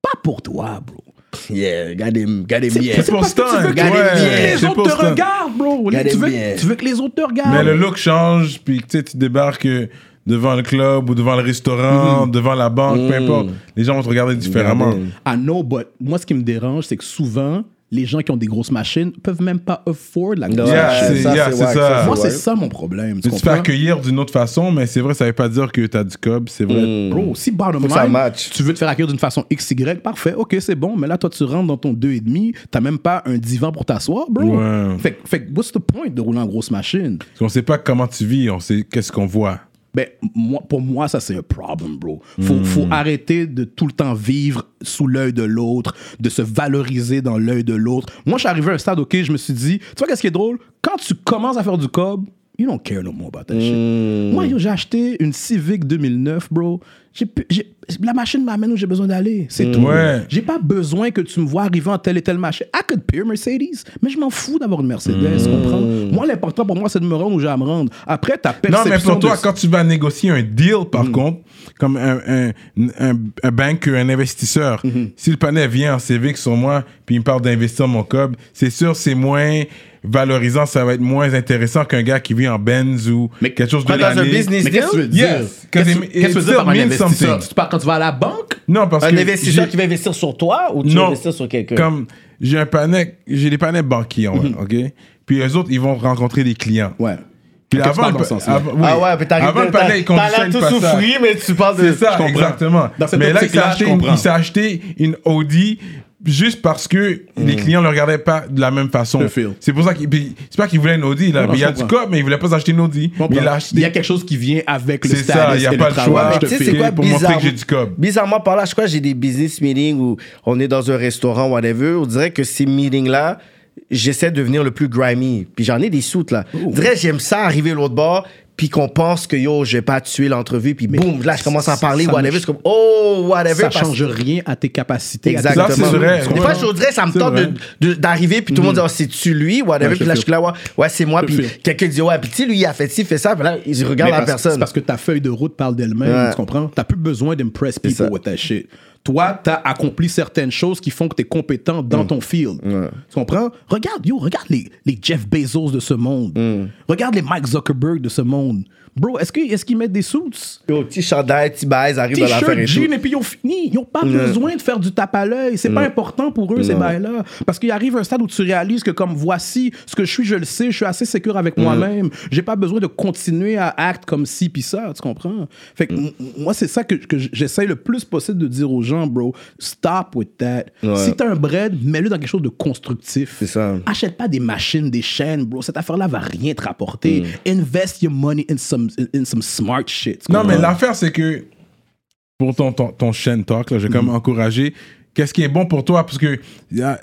Pas pour toi, bro. Yeah, C'est bien. c'est que tu veux que les, autres pour te ça. regardent, bro. Tu veux, bien. tu veux que les autres te regardent. Mais le look change, puis tu débarques euh, devant le club ou devant le restaurant, Mm-hmm. devant la banque, peu importe. Les gens vont te regarder différemment. I know, but moi, ce qui me dérange, c'est que souvent, les gens qui ont des grosses machines peuvent même pas afford la grosse Yeah, machine. c'est- yeah, c'est ça. Moi, c'est ça mon problème. Tu Tu te fais accueillir d'une autre façon, mais c'est vrai, ça veut pas dire que t'as du cob, c'est vrai. Bro, si bottom que ça line, matche. tu veux te faire accueillir d'une façon XY, parfait, ok, c'est bon, mais là, toi, tu rentres dans ton 2,5, t'as même pas un divan pour t'asseoir, bro. Ouais. Fait, que- fait que, what's the point de rouler en grosse machine? Parce qu'on sait pas comment tu vis, on sait qu'est-ce qu'on voit. Ben, moi, pour moi, ça, c'est un problem, bro. Faut, faut arrêter de tout le temps vivre sous l'œil de l'autre, de se valoriser dans l'œil de l'autre. Moi, je suis arrivé à un stade, OK, je me suis dit, tu vois, qu'est-ce qui est drôle? Quand tu commences à faire du cob, you don't care no more about that shit. Moi, yo, j'ai acheté une Civic 2009, bro. La machine m'amène où j'ai besoin d'aller. C'est tout. Ouais. J'ai pas besoin que tu me vois arriver en telle et telle machine. I could peer Mercedes, mais je m'en fous d'avoir une Mercedes, tu comprends? Moi, l'important pour moi, c'est de me rendre où j'ai à me rendre. Après, ta Non, perception mais pour toi, de- quand tu vas négocier un deal, Mm. par contre, comme un, un, un, un banker, un investisseur, Mm-hmm. si le panel vient en Civic sur moi, puis il me parle d'investir mon cob, c'est sûr, c'est moins valorisant, ça va être moins intéressant qu'un gars qui vit en Benz ou Mais quelque chose de Pas dans un l'année. business Mais qu'est-ce que tu veux deal? dire? Yes, Qu'est-ce que tu veux dire par un investisseur? Tu parles quand tu vas à la banque? Non, parce Un que investisseur j'ai- qui va investir sur toi ou tu vas non, investir sur quelqu'un? Comme j'ai un panel, j'ai des panels banquiers, ouais, ok? Puis eux autres, ils vont rencontrer des clients. Ouais. Puis Ok, tu avant, le, sens-là. avant- oui. Ah ouais, puis t'arrives avant le panel, l'air conditionnent tout pas ça. souffri, mais tu parles de... C'est ça, exactement. Dans cette Mais là, il s'est acheté, il s'est acheté une Audi juste parce que les clients ne le regardaient pas de la même façon. Mm. C'est pour ça qu'il c'est pas qu'il voulait une Audi, là, Non, non, mais il y a du cop, mais il voulait pas s'acheter une Audi. Il a acheté. Il y a quelque chose qui vient avec le C'est ça, il y a et pas le choix. Tu sais, c'est quoi pour montrer bizarre- que j'ai du cob. Bizarrement, par là, je crois que j'ai des business meetings où on est dans un restaurant, whatever. On dirait que ces meetings-là, j'essaie de devenir le plus grimy. Puis j'en ai des soutes, là. On dirait que j'aime ça arriver l'autre bord, puis qu'on pense que yo, je vais pas tuer l'entrevue, puis boum, là, je commence à ça- parler, ça whatever. ne- C'est comme, oh, whatever. Ça parce- change rien à tes capacités. à tes Exactement. Vrai. Des fois, je dirais, ça me tente d'arriver, puis tout le monde dit, oh, c'est-tu lui, whatever. Ouais, je puis là, je suis là, ouais, ouais, c'est moi. Je Puis quelqu'un dit, ouais, puis tu sais, lui, il a fait ci, il fait ça. Puis là, il regarde la parce- personne. C'est parce que ta feuille de route parle d'elle-même, Ouais. tu comprends? T'as plus besoin d'impress people with that shit. Toi, t'as accompli certaines choses qui font que t'es compétent dans ton field. Tu comprends? Regarde, yo, regarde les, les Jeff Bezos de ce monde. Regarde les Mike Zuckerberg de ce monde. Bro, est-ce qu'ils est qu'ils mettent des suits? Yo, petit chandail, petit baise, arrive dans l'affaire T-shirt, et jean, et puis ils ont fini. Ils n'ont pas besoin de faire du tape à l'œil. C'est pas important pour eux, ces bails-là. Parce qu'il arrive un stade où tu réalises que, comme voici ce que je suis, je le sais, je suis assez sécure avec moi-même. J'ai pas besoin de continuer à acte comme ci puis ça, tu comprends? Fait que moi, c'est ça que, que j'essaie le plus possible de dire aux gens, bro. Stop with that. Si t'as un bread, mets-le dans quelque chose de constructif. C'est ça. Achète pas des machines, des chaînes, bro. Cette affaire-là va rien te rapporter. Invest your money in some, in, in some smart shit. Non, mais l'affaire, c'est que pour ton, ton, ton chaîne talk, là, je vais quand même encourager. Qu'est-ce qui est bon pour toi? Parce que a-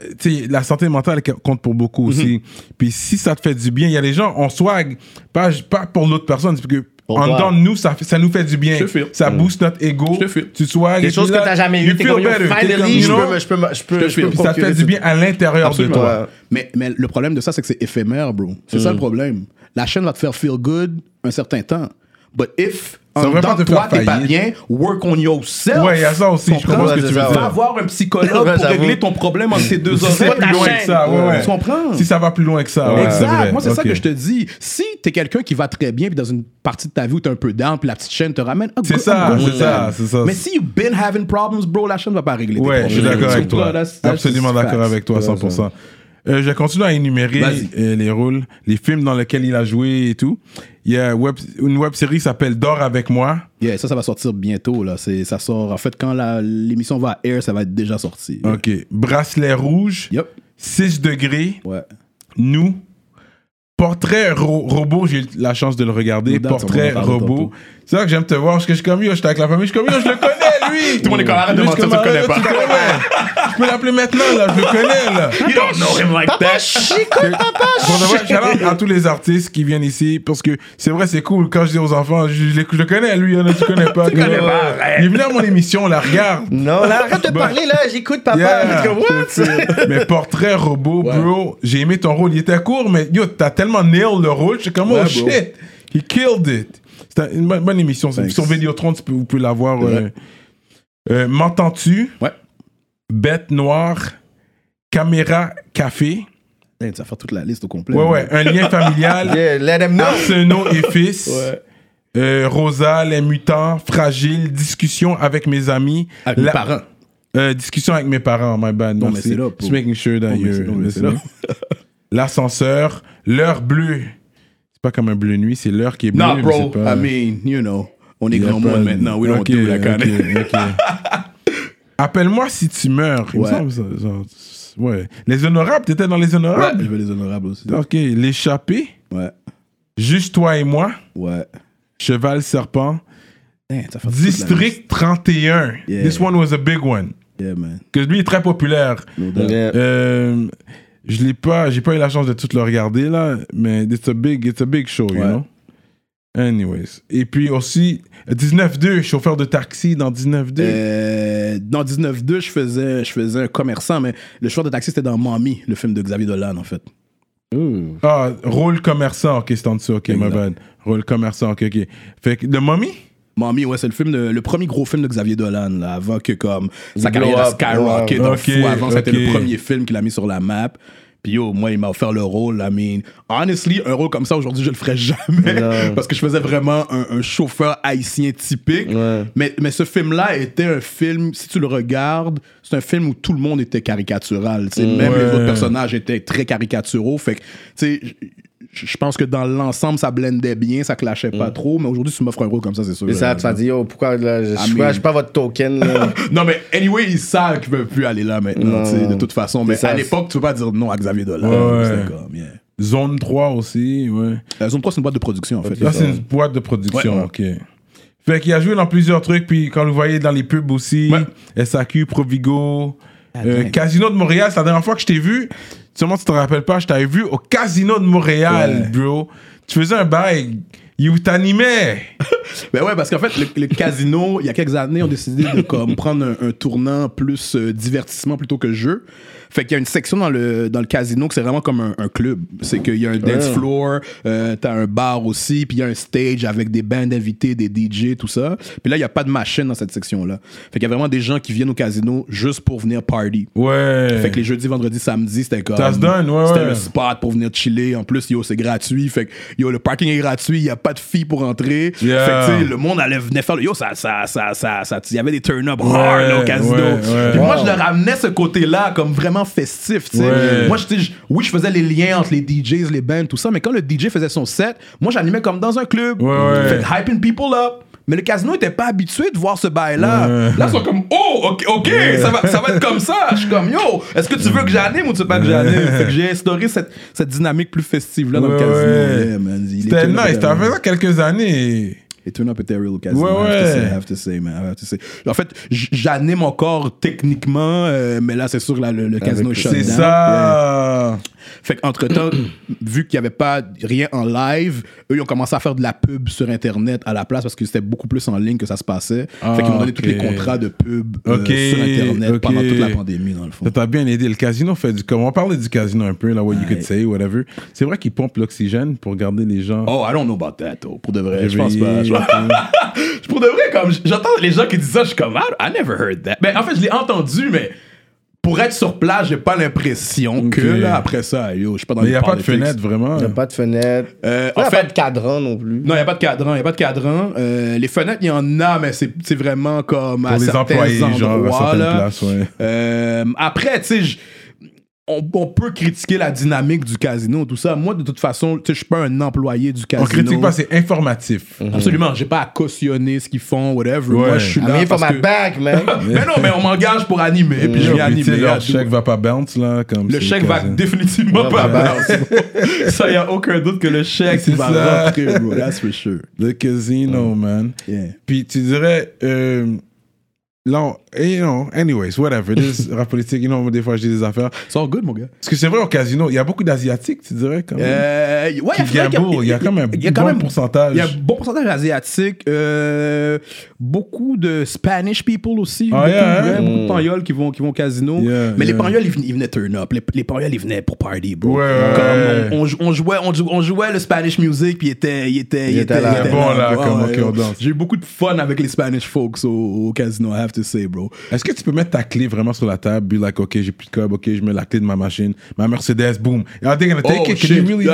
la santé mentale compte pour beaucoup aussi. Puis si ça te fait du bien, il y a des gens, on swag, pas, pas pour l'autre personne, parce que en dedans de nous, ça, nous fait du bien. Ça booste notre ego. Tu swag. Des choses que t'as jamais you eues. T'es feel comme, finally, je you know, peux je peux je peux- Je ça te fait du bien à l'intérieur de toi. Ouais. Mais, mais le problème de ça, c'est que c'est éphémère, bro. C'est ça le problème. La chaîne va te faire feel good un certain temps. But if, Ça pas te toi, faire t'es pas bien, work on yourself. Ouais, il y a ça aussi, je comprends ce que tu veux dire. Va voir un psychologue pour régler ton problème entre tes deux Si c'est oreilles. plus loin que ça, ouais, ouais. Tu comprends? Si ça va plus loin que ça, ouais, Exact. Moi, c'est ça que je te dis. Si t'es quelqu'un qui va très bien, puis dans une partie de ta vie où t'es un peu down, puis la petite chaîne te ramène. C'est ça, c'est ça, c'est ça. Mais si you've been having problems, bro, la chaîne va pas régler tes Ouais, je suis d'accord avec toi. Absolument d'accord avec toi, 100%. Euh, je continue à énumérer euh, les rôles, les films dans lesquels il a joué et tout. Il y a web- une web série qui s'appelle Dors avec moi. Yeah, ça, ça va sortir bientôt. Là. Ça sort. En fait, quand l'émission va air, ça va être déjà sorti. Ok. Bracelet rouge. Yep. 6 degrés. Ouais. Nous. Portrait ro- robot, j'ai eu la chance de le regarder. Portrait robot. C'est ça que j'aime te voir, parce que je suis comme yo, j'étais avec la famille, je suis comme yo, je le connais lui. Tout le monde est comme, arrête de mentir, je tu le connais pas. Je peux l'appeler maintenant, là, je le connais, là. You don't know him like Papa that. Chico, papa Chico. à tous les artistes qui viennent ici, parce que c'est vrai, c'est cool. Quand je dis aux enfants, je, je le- je le connais, lui, hein, tu connais pas. Tu connais pas. Il est venu à mon émission, là, regarde. Non, là, arrête de parler, là, j'écoute papa. Yeah. Je dis, What? Mais portrait robot, bro, j'ai aimé ton rôle. Il était court, mais yo, t'as tellement nail le rôle. J'étais comme, oh shit, he killed it. C'était une bonne, émission. Sur Vidéotron, vous pouvez la voir. Ouais. euh, euh, M'entends-tu? Ouais. Bête noire, caméra, café. Hey, tu vas faire toute la liste au complet. Ouais, ouais. Un lien familial. Yeah, let him know. Arsenault et fils. Ouais. Euh, Rosa, les mutants, fragile, discussion avec mes amis. Avec mes La- parents. Euh, discussion avec mes parents, my bad. Non, mais c'est là, pour- Just making sure that Non, mais you're non. L'ascenseur, l'heure bleue. C'est pas comme un bleu nuit, c'est l'heure qui est bleue. Mais bro, I mean, you know, on est grand monde de- maintenant. We don't Ok, do that kind of... ok, ok. Appelle-moi si tu meurs. Il me Ouais. semble ça, genre, ouais. Les honorables, t'étais dans les Ouais, honorables? je veux les honorables aussi. Ok, l'échappée, Ouais, juste toi et moi, ouais. cheval serpent, Damn, ça fait district 31. Yeah. This one was a big one. Yeah, man. Que lui est très populaire. No doubt. Yeah. Euh, je l'ai pas, j'ai pas eu la chance de tout le regarder là, mais it's a big, it's a big show, you Ouais. know? Anyways. Et puis aussi, 19-2, chauffeur de taxi dans 19-2. Euh, dans 19-2, je faisais, je faisais un commerçant, mais le choix de taxi, c'était dans Mamie, le film de Xavier Dolan, en fait. Ah, rôle commerçant, ok, c'est en dessous, ok, my Exact. bad. Rôle commerçant, ok, ok. Fait que, le mommy? Mamie, ouais, c'est le film, de- le premier gros film de Xavier Dolan, là, avant que comme sa carrière skyrocket ouais. de Ok, fou. Avant, c'était ok. le premier film qu'il a mis sur la map. Puis yo, moi, il m'a offert le rôle. I mean, honestly, un rôle comme ça, aujourd'hui, je le ferais jamais. Parce que je faisais vraiment un, un chauffeur haïtien typique. Ouais. Mais, mais ce film-là était un film, si tu le regardes, c'est un film où tout le monde était caricatural. Même Ouais. les autres personnages étaient très caricaturaux. Fait que, tu sais, je- pense que dans l'ensemble, ça blendait bien, ça clashait pas trop. Mais aujourd'hui, si tu m'offres un rôle comme ça, c'est sûr. Mais ça, tu vas dire, oh, pourquoi là, je I suis pas, mean- je suis pas votre token. Là. non, mais anyway, ils savent qu'ils peuvent plus aller là maintenant, Non. de toute façon. Mais ça. à l'époque, tu peux pas dire non à Xavier Dolan. Ouais. C'était comme, yeah. Zone 3 aussi, ouais. Euh, Zone 3, c'est une boîte de production, en fait. Là, c'est une boîte de production, Ouais, ok. Fait qu'il a joué dans plusieurs trucs, puis quand vous voyez dans les pubs aussi, Ouais. SAQ, Provigo, euh. Casino de Montréal, c'est la dernière fois que je t'ai vu, sûrement tu te rappelles pas, je t'avais vu au Casino de Montréal, bro. Tu faisais un bail, you t'animais. Ben ouais, parce qu'en fait, le, le casino, il y a quelques années, ont décidé de comme, prendre un, un tournant plus euh, divertissement plutôt que jeu. Fait qu'il y a une section dans le, dans le casino que c'est vraiment comme un, un club. C'est qu'il y a un dance floor, euh, t'as un bar aussi, puis il y a un stage avec des bands invités, des DJ, tout ça. Puis là, il n'y a pas de machine dans cette section-là. Fait qu'il y a vraiment des gens qui viennent au casino juste pour venir party. Ouais. Fait que les jeudis, vendredis, samedis, c'était comme. Ça se donne, ouais, C'était ouais. le spot pour venir chiller. En plus, yo, c'est gratuit. Fait que, yo, le parking est gratuit. Il n'y a pas de fee pour entrer. Yeah. Fait que, tu sais, le monde allait, venait faire le. Yo, ça, ça, ça, ça, ça. Il y avait des turn-up hard là, au casino. ouais, ouais. Puis moi, je le ramenais ce côté-là comme vraiment festif, tu sais. Ouais. Moi, sais, je- oui, je faisais les liens entre les DJs, les bands, tout ça. Mais quand le DJ faisait son set, moi, j'animais comme dans un club. Ouais, ouais. Fait hyping people up. Mais le casino était pas habitué de voir ce bail-là. Ouais. Là, ils sont comme, oh, ok, ok, ça, va, ça va être comme ça. Je suis comme, yo, est-ce que tu veux que j'anime ou tu veux pas que j'anime? Fait que j'ai instauré cette, cette dynamique plus festive-là dans le Ouais, casino. ouais. Yeah, man. Il C'était nice, t'as man. fait ça quelques années. Et turn up était real casino. Ouais, I have to say, ouais. I have to say, man. I have to say. En fait, j'anime encore techniquement, euh, mais là, c'est sûr, là, le, le casino est shut C'est down. Yeah. ça. Fait qu'entre-temps, vu qu'il n'y avait pas rien en live, eux, ils ont commencé à faire de la pub sur Internet à la place parce que c'était beaucoup plus en ligne que ça se passait. Ah, fait qu'ils m'ont donné tous les contrats de pub euh, sur Internet pendant toute la pandémie, dans le fond. Ça t'a bien aidé. Le casino fait du. Comme on parlait du casino un peu, là, what you could Ouais. say, whatever. C'est vrai qu'il pompe l'oxygène pour garder les gens. Oh, I don't know about that, oh, pour de vrai. Je pense pas. Je- pour de vrai, comme j'entends les gens qui disent ça, je suis comme, I, I never heard that. Mais en fait, je l'ai entendu, mais pour être sur place, j'ai pas l'impression que là, après ça, yo, je suis pas dans Mais il les n'y a pas de fenêtre, vraiment. Il n'y a pas de fenêtre. Euh, Il n'y en a fait, pas de cadran non plus. Non, il n'y a pas de cadran. Il a pas de cadran. Euh, les fenêtres, il y en a, mais c'est c'est vraiment comme à Pour les certains employés, genre, à certaines là. places, ouais. Euh, après, tu sais, je- on, on peut critiquer la dynamique du casino, tout ça. Moi, de toute façon, tu sais, je suis pas un employé du casino. On critique pas, c'est informatif. Absolument. J'ai pas à cautionner ce qu'ils font, whatever. Ouais. Moi, je suis I là for parce my que... bag, man. Mais non, mais on m'engage pour animer, puis je viens animer. à chèque va pas bounce, là. Comme Le chèque va définitivement pas bounce. Ça, y a aucun doute que le chèque va ça. rentrer, bro. That's for sure. Le casino, man. Yeah. Puis tu dirais, euh, Non, et non, anyways, whatever. This rap politique, you know, des fois, je dis des affaires. C'est all good, mon gars. Parce que c'est vrai, au casino, il y a beaucoup d'Asiatiques, tu dirais, quand même. Euh, ouais, il y a quand même un bon pourcentage. Il y a un bon pourcentage asiatique, euh, beaucoup de Spanish people aussi, Ah, beaucoup, yeah, ouais, hein? beaucoup de pagnols qui vont, qui vont au casino. Yeah, mais les yeah. pagnols, ils, venaient- ils venaient turn up. Les, les pagnols, ils venaient pour party, bro. Ouais, Comme ouais. on, on jou- on jouait, on, jou- on jouait le Spanish music, puis il était, il était, Il était là. il était Bon, là, comme, Ouais, on ouais. danse. J'ai eu beaucoup de fun avec les Spanish folks au, au casino, I have to say, bro. Est-ce que tu peux mettre ta clé vraiment sur la table, be like, ok, j'ai plus de cob, ok, je mets la clé de ma machine, ma Mercedes, boom. Are they gonna take Oh, it? Can shit. you really? Euh,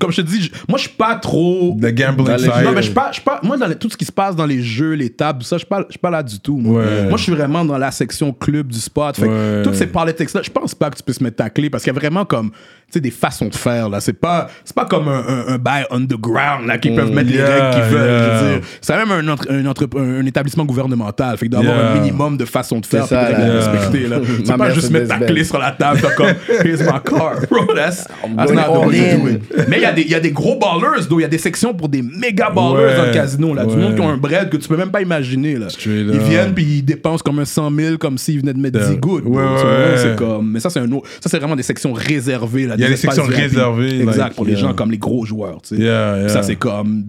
comme je te dis, je- moi, je suis pas trop. The gambling side. Non, mais je suis pas, pas, moi, dans les- tout ce qui se passe dans les jeux, les tables, ça, je suis pas, pas là du tout. Moi. Ouais. moi, je suis vraiment dans la section club du spot. Fait que Ouais. toutes ces politics-là, je pense pas que tu peux se mettre ta clé parce qu'il y a vraiment comme, tu sais, des façons de faire, là. C'est pas, c'est pas comme un, un, un bail underground, là, qui peuvent mettre Yeah, les règles qu'ils veulent. yeah. C'est même un, un, un, établissement gouvernemental. Fait qu'il doit y avoir Yeah. un minimum de façons de faire C'est ça, là. respecter, là. C'est Ma pas juste mettre ta clé sur la table, comme, here's my car. Bro, that's, that's going not the all way to in. do it. Mais il y, a des- il y a des gros ballers. Il y a des sections pour des méga ballers Ouais, dans le casino. Là. Du ouais. monde qui ont un bread que tu peux même pas imaginer. Là. Straight Ils up. viennent puis ils dépensent comme un 100 000 comme s'ils venaient de mettre 10. Ouais, ouais. C'est comme, mais ça, c'est un autre. Ça, c'est vraiment des sections réservées. Là, Il y a des sections réservées, Exact, like, pour les yeah. gens comme les gros joueurs. Tu sais. Yeah, yeah. Ça, c'est comme.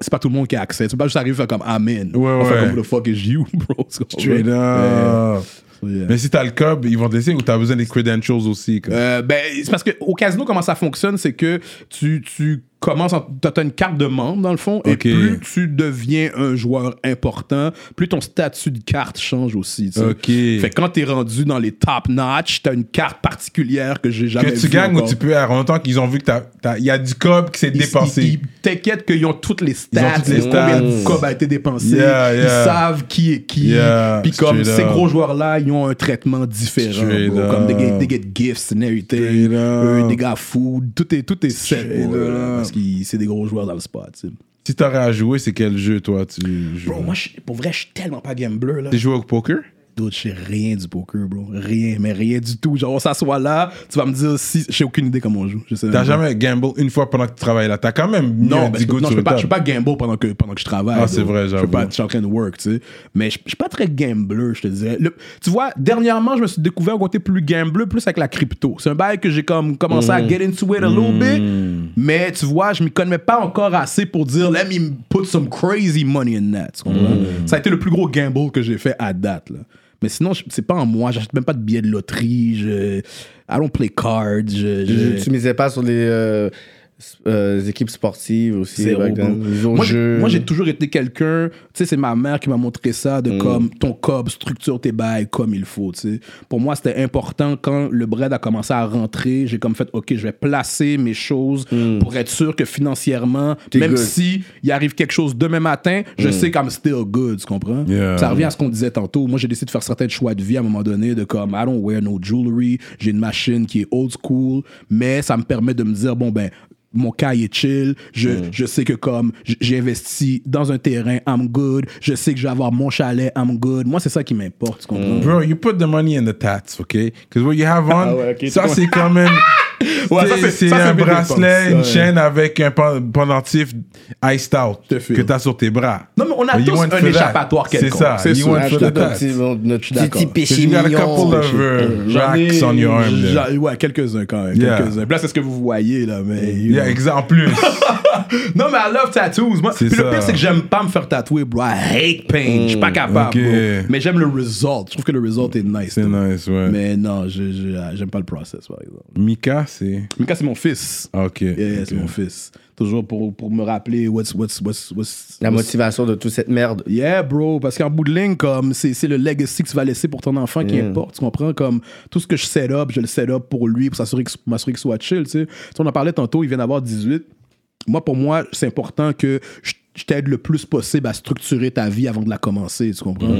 C'est pas tout le monde qui a accès. Tu peux pas juste arriver et faire comme Amen. Ouais, ouais. comme Who the fuck is you, bro? Tu comprends? Straight up. So, yeah. Mais si t'as le cob, ils vont te laisser ou t'as besoin des credentials aussi? comme- Euh, ben, c'est parce qu'au casino, comment ça fonctionne, c'est que tu, tu commences, en- t'as t'as une carte de membre dans le fond, et plus tu deviens un joueur important, plus ton statut de carte change aussi. tu sais. Fait que quand t'es rendu dans les top notch, t'as une carte particulière que j'ai jamais que tu gagnes ou tu peux, en temps qu'ils ont vu que t'as- il y a du cob qui s'est dépensé. Ils, ils t'inquiètent qu'ils ont toutes les stats, toutes les combien stats. de cob a été dépensé, Yeah, yeah. ils savent qui est qui. Yeah, Puis comme ces up. gros joueurs-là, ils ont un traitement différent. Bro. Comme up. they get gifts and everything. Des gars food, tout est, tout est set. Parce que c'est des gros joueurs dans le spot. Si t'aurais à jouer, c'est quel jeu, toi, tu joues? Bro, moi, pour vrai, je suis tellement pas gambler. là. T'es joué au poker? D'autres, je sais rien du poker, bro. Rien, mais rien du tout. Genre, on s'assoit là, tu vas me dire si. J'ai aucune idée comment on joue. T'as jamais gamble une fois pendant que tu travailles là. T'as quand même mis Non, je peux pas, je table. peux pas gamble pendant que, pendant que je travaille. Ah, c'est vrai, j'avoue. pas, je suis en train de work, tu sais. Mais je je suis pas très gambler, je te dirais. Le- tu vois, dernièrement, je me suis découvert un côté plus gambler, plus avec la crypto. C'est un bail que j'ai comme commencé Mm. à get into it a little bit. Mais tu vois, je m'y connais pas encore assez pour dire, let me put some crazy money in that. tu comprends? Mm. Ça a été le plus gros gamble que j'ai fait à date, là. Mais sinon, c'est pas en moi. J'achète même pas de billets de loterie. Je, I don't play cards. Je, je- Tu misais pas sur les euh, euh, équipes sportives aussi. Zéro, back then, Moi, j'ai- jeux. moi, j'ai toujours été quelqu'un, tu sais, c'est ma mère qui m'a montré ça, Mm. de comme ton cob, structure tes bails comme il faut, tu sais. Pour moi, c'était important quand le bread a commencé à rentrer, j'ai comme fait, OK, je vais placer mes choses pour être sûr que financièrement, Mm. Même good. Mm. si il arrive quelque chose demain matin, je sais qu'I'm still good, tu comprends? Yeah. Ça revient à ce qu'on disait tantôt. Moi, j'ai décidé de faire certains choix de vie à un moment donné, de comme, I don't wear no jewelry, j'ai une machine qui est old school, mais ça me permet de me dire, bon, ben, mon cas est chill, je, je sais que comme j- j'ai investi dans un terrain, I'm good, je sais que je vais avoir mon chalet, I'm good. Moi, c'est ça qui m'importe, tu comprends? Bro, you put the money in the tats, okay? Because what you have on, Ah ouais, ok, ça c'est quand même. Ouais, ça, c'est- c'est- c'est ça, c'est un bracelet, une Ouais. chaîne avec un pen- pendentif iced out que t'as sur tes bras. Non, mais on a You tous un for that. échappatoire C'est quelconque. ça. C'est You sûr. want Ah, for je te donne tats. petit- notre petit d'accord. péché you got a mignon. couple of J'en ai- racks on your arm. there. j'en- Ouais, quelques-uns quand même. Yeah. Quelques-uns. Là, c'est ce que vous voyez, là. Mais, you Yeah, know. exact. En plus. Non, mais I love tattoos. Moi, puis le pire, c'est que j'aime pas me faire tatouer, bro. I hate pain. Je suis pas capable, ok. bro. Mais j'aime le result. Je trouve que le result est nice. C'est nice, ouais. Mais non, je- je- j'aime pas le process, par exemple. Mika, c'est? Mika, c'est mon fils. Ah, Ok. Yeah, yeah, c'est mon fils. Toujours pour, pour me rappeler what's, what's, what's, what's, La motivation de toute cette merde. Yeah, bro, parce qu'en bout de ligne, comme c'est c'est le legacy que tu vas laisser pour ton enfant qui importe. Tu comprends? Comme tout ce que je set up, je le set up pour lui, pour s'assurer qu'il soit chill. Tu sais. Tu sais, on en parlait tantôt, il vient d'avoir 18. Moi, pour moi, c'est important que je je t'aide le plus possible à structurer ta vie avant de la commencer, tu comprends?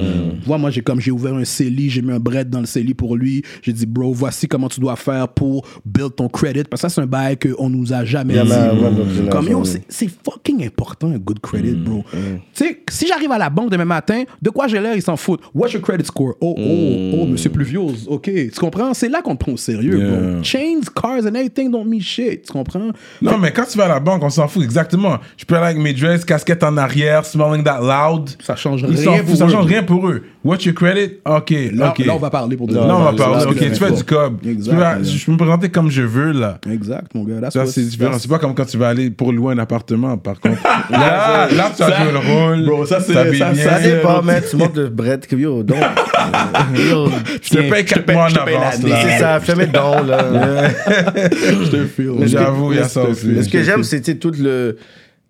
Vois, moi, j'ai comme j'ai ouvert un CELI, j'ai mis un bread dans le CELI pour lui. J'ai dit, bro, voici comment tu dois faire pour build ton credit. Parce que ça, c'est un bail qu'on nous a jamais dit. Comme yo, c'est fucking important, un good credit, Mm, bro. Tu sais, si j'arrive à la banque demain matin, de quoi j'ai l'air, ils s'en foutent. What's your credit score? Oh, oh, oh, monsieur Pluviose, OK. Tu comprends? C'est là qu'on te prend au sérieux, Mm. Yeah. bro. Chains, cars and everything don't mean shit. Tu comprends? Non, mais quand tu vas à la banque, on s'en fout exactement. Je peux aller avec mes dreads, casquette casquette en arrière, smelling that loud. Ça change Ils rien pour ça eux. change rien pour eux. What's your credit? Ok, Là, on va parler pour de Là, on va parler. Ok, tu fais du cob. Exact, Tu. Je peux me présenter comme je veux, là. Exact, mon gars. Ça, c'est différent. C'est pas comme quand tu vas aller pour louer un appartement, par contre. là, là, tu as ça- joué le rôle. Bro, ça, c'est- ça- bien. Ça c'est- dépend, man. Tu montes de bread que yo, donc. Yo, Je te paye 4 mois en je te paye avance, c'est ça, fais mes dons, là. Je te. Mais J'avoue, il y a ça Mais aussi. ce que j'aime, c'est tout le,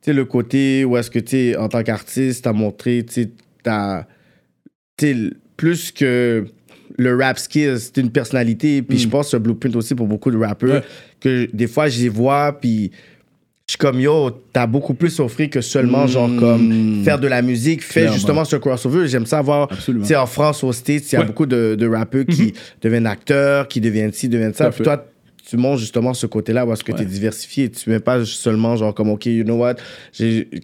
sais, le côté où est-ce que tu en tant qu'artiste, t'as montré, tu sais, plus que le rap skills, c'est une personnalité. Puis je pense que c'est un blueprint aussi pour beaucoup de rappeurs. Ouais. Que des fois, je les vois, puis je suis comme yo, t'as beaucoup plus offert que seulement, genre, comme faire de la musique, faire justement ce crossover. J'aime ça voir, tu sais, en France, aux States, il y a Ouais. beaucoup de, de rappeurs qui deviennent acteurs, qui deviennent ci, deviennent ça. Puis toi, tu montres justement ce côté-là où est-ce que tu es diversifié. Tu mets pas seulement genre comme, OK, you know what,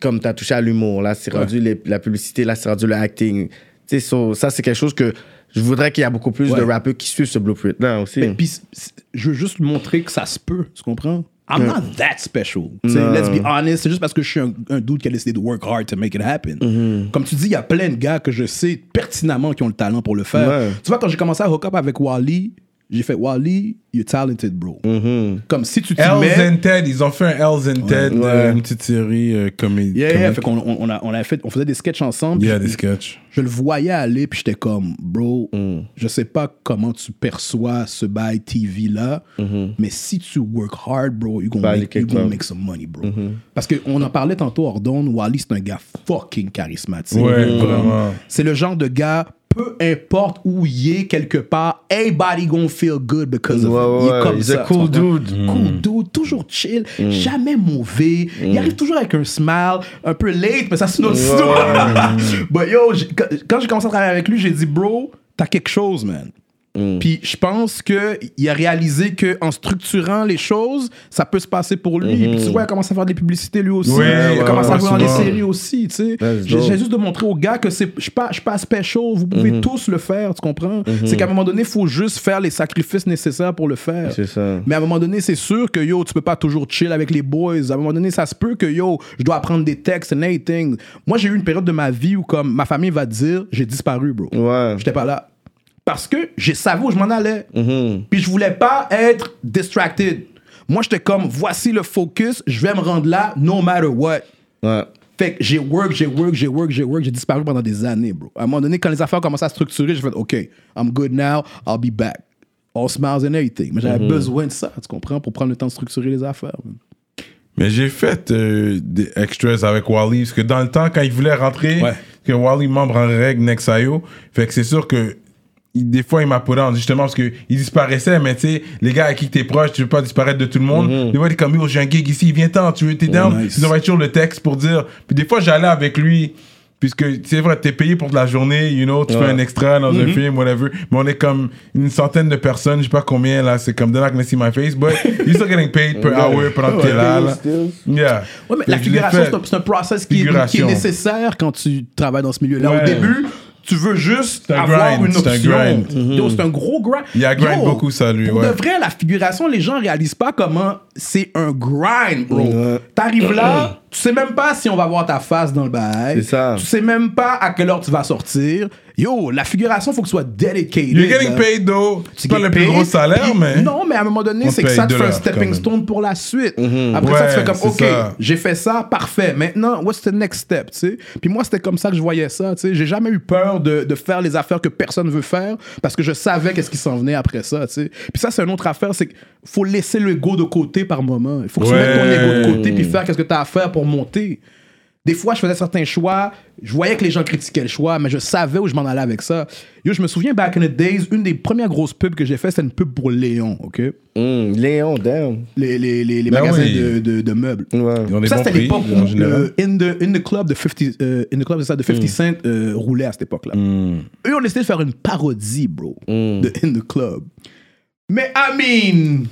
comme tu as touché à l'humour, là, c'est rendu les- la publicité, là, c'est rendu le acting. Tu sais, so- ça, c'est quelque chose que je voudrais qu'il y a beaucoup plus Ouais. de rappeurs qui suivent ce blueprint-là aussi. Mais c- je veux juste montrer que ça se peut, tu comprends? I'm not that special. Let's be honest, c'est juste parce que je suis un, un dude qui a décidé de work hard to make it happen. Comme tu dis, il y a plein de gars que je sais pertinemment qui ont le talent pour le faire. Ouais. Tu vois, quand j'ai commencé à hook up avec Wally, j'ai fait Wally, you're talented, bro. Comme si tu t'y Hells mets. and Ted, ils ont fait un Hells and Ted, Ouais. euh, une petite série euh, comédie. Yeah, yeah, comique. fait qu'on on, on a, on a fait, on faisait des sketchs ensemble. Il y a puis des sketchs. je le voyais aller, puis j'étais comme, bro, je sais pas comment tu perçois ce bail TV là, mais si tu work hard, bro, you Va gonna, make, you gonna make some money, bro. Parce qu'on en parlait tantôt hors Wally, c'est un gars fucking charismatique. Ouais, vraiment. C'est le genre de gars, peu importe où il est quelque part, everybody gonna feel good because of Ouais, him. Il est comme he's ça. a cool dude. Cool dude, toujours chill, jamais mauvais. Il arrive toujours avec un smile, un peu late, mais ça c'est une autre histoire. But yo, quand j'ai commencé à travailler avec lui, j'ai dit, bro, t'as quelque chose, man. Puis je pense qu'il a réalisé qu'en structurant les choses, ça peut se passer pour lui. Puis tu vois, il a commencé à faire des publicités lui aussi. Il a ouais, commencé à ouais, jouer dans les souvent. séries aussi, tu sais. That's J'ai juste de montrer aux gars que c'est- je suis pas, je suis pas special, vous pouvez tous le faire, tu comprends? C'est qu'à un moment donné, il faut juste faire les sacrifices nécessaires pour le faire. C'est ça. Mais à un moment donné, c'est sûr que yo, tu peux pas toujours chill avec les boys. À un moment donné, ça se peut que yo, je dois apprendre des textes and anything. Moi, j'ai eu une période de ma vie où, comme ma famille va dire, j'ai disparu, bro. Ouais. J'étais pas là. Parce que j'ai savais où je m'en allais. Mm-hmm. Puis je voulais pas être distracted. Moi, j'étais comme, voici le focus, je vais me rendre là, no matter what. Ouais. Fait que j'ai work, j'ai work, j'ai work, j'ai work, j'ai disparu pendant des années, bro. À un moment donné, quand les affaires commençaient à se structurer, j'ai fait, OK, I'm good now, I'll be back. All smiles and everything. Mais j'avais besoin de ça, tu comprends, pour prendre le temps de structurer les affaires. man. Mais j'ai fait euh, des extras avec Wally, parce que dans le temps, quand il voulait rentrer, Ouais. que Wally membre en règle Nexayo, fait que c'est sûr que des fois il m'a put on, justement parce que il disparaissait, mais tu sais, les gars à qui t'es proche, tu veux pas disparaître de tout le monde. Des fois, il est comme, yo, j'ai un gig ici, viens-t'en, tu veux, t'es down. nice. Ils envoient toujours le texte pour dire. Puis des fois, j'allais avec lui. Puisque c'est vrai, t'es payé pour de la journée, you know, tu fais un extra dans un film, whatever. Mais on est comme une centaine de personnes, je sais pas combien là, c'est comme they're not gonna see my face, but you're still getting paid per hour pendant que t'es là. là. Yeah. Ouais, mais la figuration, c'est un, c'est un process qui est, qui est Figuration. nécessaire quand tu travailles dans ce milieu-là. Ouais. Au début, tu veux juste un avoir grind, une c'est un option. C'est un gros grind. Il a grind beaucoup, ça, lui, Pour ouais. de vrai, la figuration, les gens réalisent pas comment c'est un grind, bro. T'arrives là, tu sais même pas si on va voir ta face dans le bail. C'est ça. Tu sais même pas à quelle heure tu vas sortir. Yo, la figuration, faut que ce soit dedicated. You're getting là. paid though. Tu C'est pas le plus gros salaire, mais. Non, mais à un moment donné, On c'est que ça te fait un stepping stone pour la suite. Après ça, Ouais, tu fais comme, OK, j'ai fait ça, parfait. Maintenant, what's the next step, tu sais? Puis moi, c'était comme ça que je voyais ça, tu sais. J'ai jamais eu peur de, de faire les affaires que personne veut faire parce que je savais qu'est-ce qui s'en venait après ça, tu sais. Puis ça, c'est une autre affaire, c'est qu'il faut laisser l'ego de côté par moment. Il faut que tu mettes ton ego de côté puis faire qu'est-ce que tu as à faire pour monter. Des fois, je faisais certains choix, je voyais que les gens critiquaient le choix, mais je savais où je m'en allais avec ça. Yo, je me souviens, back in the days, une des premières grosses pubs que j'ai fait, c'était une pub pour Léon, OK? Hum, Léon, damn. Les, les, les, les Ben magasins oui. de, de, de meubles. Ouais. Ça, c'était l'époque où le in, the, in the Club de 50, euh, in the club, ça, de 50 Cent euh, roulait à cette époque-là. Eux ont décidé de faire une parodie, bro, de In the Club. Mais I mean,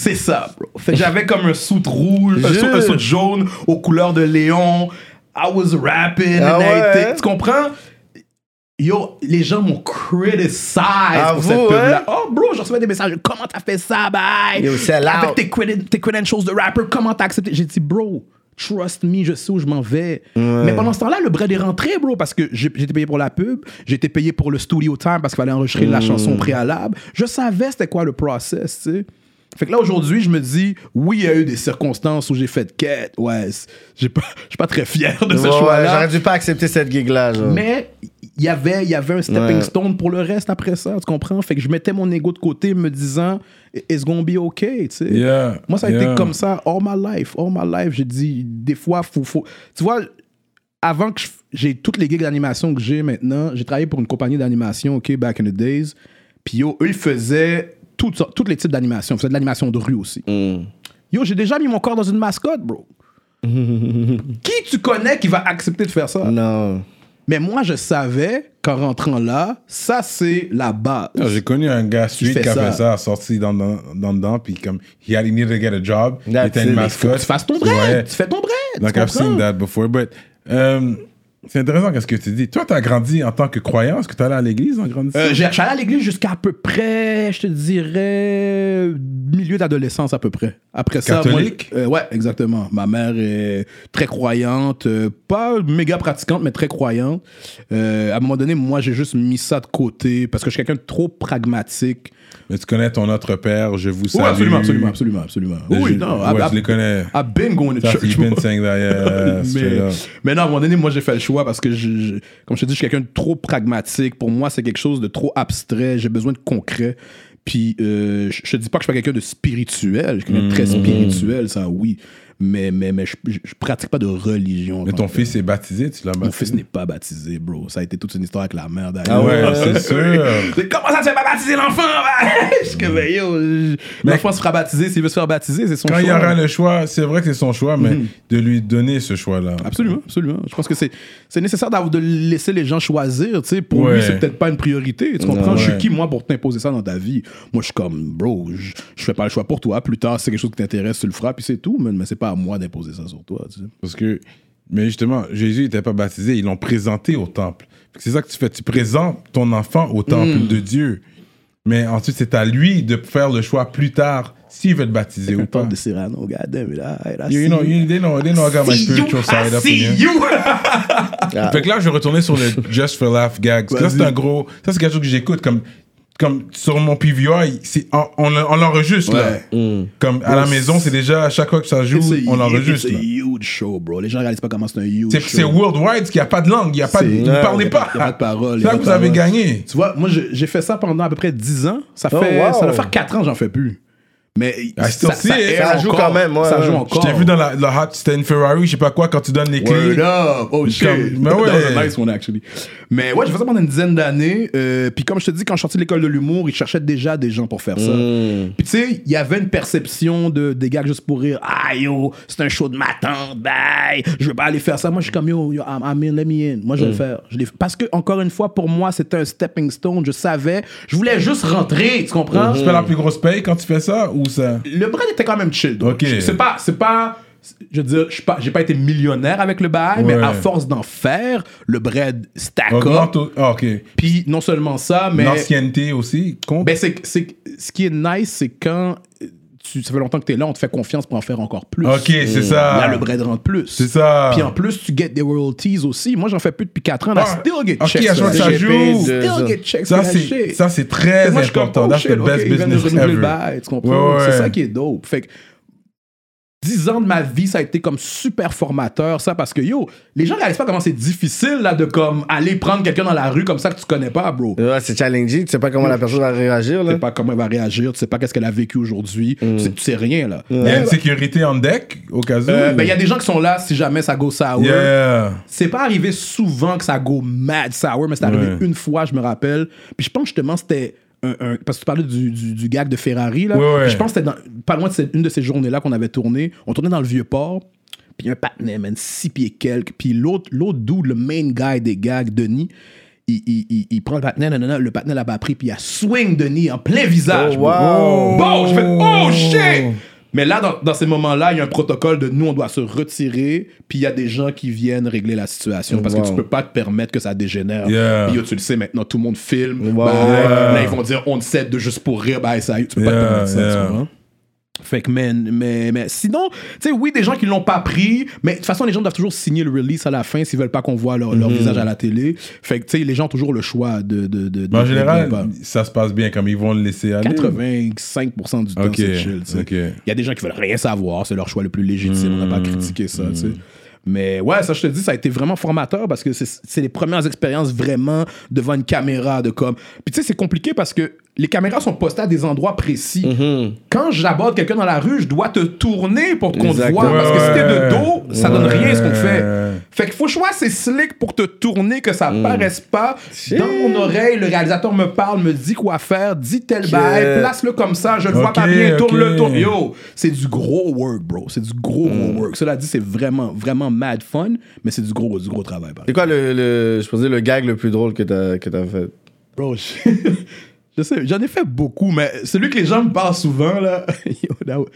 c'est ça, bro. Fait que j'avais comme un soute rouge, un soute, un soute jaune aux couleurs de Léon. I was rapping Ah and ouais? everything. Tu comprends? Yo, les gens m'ont criticized Ah, pour vous, cette pub-là. hein? Oh, bro, je recevais des messages. Comment t'as fait ça, bye? Yo, sell Avec out. tes, creden- tes credentials de rapper, comment t'as accepté? J'ai dit, bro, Trust me, je sais où je m'en vais. Mais pendant ce temps-là, le bread est rentré, bro, parce que j'étais payé pour la pub, j'étais payé pour le studio time parce qu'il fallait enregistrer la chanson préalable. Je savais c'était quoi le process, tu sais. Fait que là, aujourd'hui, je me dis, oui, il y a eu des circonstances où j'ai fait quête. Ouais, j'ai pas- je suis pas très fier de ce Ouais, choix-là. J'aurais dû pas accepter cette gig-là. Mais il y avait, il y avait un stepping Ouais. stone pour le reste après ça, tu comprends? Fait que je mettais mon ego de côté me disant, it's gonna be okay, tu sais. Yeah, Moi, ça a yeah. été comme ça all my life. All my life, j'ai dit, des fois, faut, faut. Tu vois, avant que je- j'ai toutes les gigs d'animation que j'ai maintenant, j'ai travaillé pour une compagnie d'animation, OK, back in the days. Puis yo, eux, ils faisaient toutes, sortes- tous les types d'animation. Ils faisaient de l'animation de rue aussi. Mm. Yo, j'ai déjà mis mon corps dans une mascotte, bro. qui tu connais qui va accepter de faire ça? Non. Mais moi, je savais qu'en rentrant là, ça, c'est la base. J'ai connu un gars fais qui a ça. fait ça, sorti dans, dans, dans dedans, puis comme, he, had, he needed to get a job, il était it. une Mais Faut que mascotte. tu fasses ton bread. Ouais. Tu fais ton bread. Like I've comprends? seen that before, but um, c'est intéressant qu'est-ce que tu dis. Toi, t'as grandi en tant que croyant, est-ce que t'es allé à l'église en grandissant? Euh, j'ai- je suis allé à l'église jusqu'à à peu près, je te dirais, milieu d'adolescence à peu près. Après ça, Catholique? moi, euh, ouais, exactement. Ma mère est très croyante, euh, pas méga pratiquante, mais très croyante. Euh, à un moment donné, moi, j'ai juste mis ça de côté parce que je suis quelqu'un de trop pragmatique. Mais tu connais ton autre père, je vous Oui, salue. absolument, absolument, absolument, absolument. Oui, Je- non, ouais, I- je les connais. I've been going to church. you've been saying that, yeah, mais, non, à un moment donné, moi, j'ai fait le choix parce que, je, je- comme je te dis, je suis quelqu'un de trop pragmatique. Pour moi, c'est quelque chose de trop abstrait. J'ai besoin de concret. Puis, euh, je, te dis pas que je suis pas quelqu'un de spirituel. Je suis quelqu'un de très Mm-hmm. spirituel, ça, oui. Mais, mais, mais je, je, pratique pas de religion. Mais ton que- fils est baptisé, tu l'as Mon baptisé? fils n'est pas baptisé, bro. Ça a été toute une histoire avec la mère Ah d'ailleurs. ouais, c'est sûr. Comment ça, tu pas baptiser l'enfant? Je suis comme, ben, yo, je- l'enfant se fera baptiser. S'il veut se faire baptiser, c'est son Quand choix. il y aura le choix, c'est vrai que c'est son choix, mais de lui donner ce choix-là. Absolument, absolument. Je pense que c'est, nécessaire de laisser les gens choisir. Tu sais, pour Ouais. lui, c'est peut-être pas une priorité. Tu comprends? Je suis qui, moi, pour t'imposer ça dans ta vie? Moi, je suis comme, bro, je, je fais pas le choix pour toi. Plus tard, si c'est quelque chose qui t'intéresse, tu le feras, puis c'est tout, man. Mais c'est pas à moi d'imposer ça sur toi. Tu sais. Parce que, mais justement, Jésus n'était pas baptisé, ils l'ont présenté au temple. C'est ça que tu fais, tu présentes ton enfant au temple Mm. de Dieu. Mais ensuite, c'est à lui de faire le choix plus tard s'il veut te baptiser ou pas. de Cyrano, goddamn it, I- I You, see know, you. you, they know, they know I got my you, spiritual side up in you. Fait que là, je vais retourner sur le Just for Laugh gag. Là, c'est un gros. Ça, c'est quelque chose que j'écoute comme. Comme sur mon PVR, c'est- on, on, on l'enregistre là. Ouais. Comme à la maison, c'est déjà à chaque fois que ça joue, a- on l'enregistre. Là. a huge show, bro. Les gens réalisent pas comment c'est un huge C'est show. c'est worldwide, qu'il n'y a pas de langue, il n'y a pas de. C'est- Vous ne Ouais, parlez y a pas. pas- y a pas de parole, y C'est là que vous avez gagné. Tu vois, moi, j'ai fait ça pendant à peu près 10 ans. Ça fait, Oh, wow. ça va faire 4 ans, j'en fais plus. Mais air Ça joue encore. quand même, ouais, ça joue Je Je encore. t'ai vu dans la, la hot, c'était une Ferrari, je sais pas quoi, quand tu donnes les clés. Word up! Oh shit! Comme- ben ouais. That was a nice one, actually. Mais ouais, j'ai fait ça pendant une dizaine d'années. euh, puis comme je te dis, quand je suis sorti de l'école de l'humour, ils cherchaient déjà des gens pour faire ça. Mm. Puis tu sais, il y avait une perception de, des gags juste pour rire. Ah yo, c'est un show de ma tante, bye! Je veux pas aller faire ça. Moi, je suis comme yo, yo I'm, I'm in, let me in. Moi, je vais le faire. Je. Parce que, encore une fois, pour moi, c'était un stepping stone. Je savais. Je voulais juste rentrer, tu comprends? Tu fais la plus grosse paye quand tu fais ça ou ça? Le bread était quand même chill. donc. Ok. C'est pas, c'est pas, je veux dire, je pas- j'ai pas été millionnaire avec le bail, mais Ouais. à force d'en faire, le bread stack up. Ah, ok. Puis non seulement ça, mais L'ancienneté aussi compte? ben c'est, c'est, ce qui est nice, c'est quand tu, ça fait longtemps que t'es là, on te fait confiance pour en faire encore plus. ok, c'est ça. Là, le bread rentre plus. C'est ça. Puis en plus, tu get des royalties aussi. Moi, j'en fais plus depuis 4 ans. Là, Ah, still get ok, checks. que ça joue. Still get checks. Ça, c'est ça, c'est très moi, important. oh, That's the ok, best de business ever. bail, tu comprends? Ouais, ouais. C'est ça qui est dope. Fait que 10 ans de ma vie, ça a été comme super formateur, ça, parce que yo, les gens réalisent pas comment c'est difficile là, de comme aller prendre quelqu'un dans la rue comme ça que tu connais pas, bro. Ouais, c'est challenging. Tu sais pas comment la personne va réagir. Tu Là. sais pas comment elle va réagir, tu sais pas qu'est-ce qu'elle a vécu aujourd'hui, tu, sais, tu sais rien là. Il y a une sécurité en deck au cas où. Euh, ben, il y a des gens qui sont là si jamais ça go sour. Yeah. C'est pas arrivé souvent que ça go mad sour, mais c'est arrivé Ouais. une fois, je me rappelle. Puis je pense justement c'était un, un- parce que tu parlais du, du, du gag de Ferrari là. Ouais, ouais. Puis je pense que c'était dans- pas loin de cette- une de ces journées là qu'on avait tourné. On tournait dans le vieux port. Puis un patinet, man, six pieds quelques. Puis l'autre, l'autre dude, le main guy des gags, Denis, il, il, il, il prend le patinet, nanana, le patinet l'a pas pris, puis il a swing Denis en plein visage. Oh, wow. Bon, je fais oh shit! Mais là, dans, dans ces moments-là, il y a un protocole de nous, on doit se retirer, puis il y a des gens qui viennent régler la situation parce que tu peux pas te permettre que ça dégénère. Yeah. Puis yo, tu le sais maintenant, tout le monde filme. Wow. Bah, Yeah. Là, ils vont dire on te cède de juste pour rire, bah ça, tu peux pas te permettre ça. tu yeah. Fait que, mais, mais, mais sinon, tu sais, oui, des gens qui l'ont pas pris, mais de toute façon, les gens doivent toujours signer le release à la fin s'ils veulent pas qu'on voit leur, Mhm. visage à la télé. Fait que, tu sais, les gens ont toujours le choix de. de, de, en général, de- ça se passe bien comme ils vont le laisser aller. 85% du temps, Ok, c'est chill. Il y a des gens qui veulent rien savoir, c'est leur choix le plus légitime, on n'a pas critiqué ça. tu sais. Mais ouais, ça, je te dis, ça a été vraiment formateur parce que c'est c'est les premières expériences vraiment devant une caméra de comme. Puis tu sais, c'est compliqué parce que les caméras sont postées à des endroits précis. Quand j'aborde quelqu'un dans la rue, je dois te tourner pour qu'on te voie parce que si t'es de Ouais. dos, ça donne rien ce qu'on fait. Fait qu'il faut choisir c'est slick pour te tourner, que ça Mm. paraisse pas. Dans mon oreille, le réalisateur me parle, me dit quoi faire, dit tel bail, place-le comme ça, je le vois pas bien, tourne-le, ok. tourne. Yo, c'est du gros work, bro. C'est du gros, Mm. gros work. Cela dit, c'est vraiment, vraiment mad fun, mais c'est du gros, du gros travail, C'est quoi le, le, je le gag le plus drôle que t'as que t'as fait? Bro, je, je sais, j'en ai fait beaucoup, mais celui que les gens me parlent souvent, là. Yo,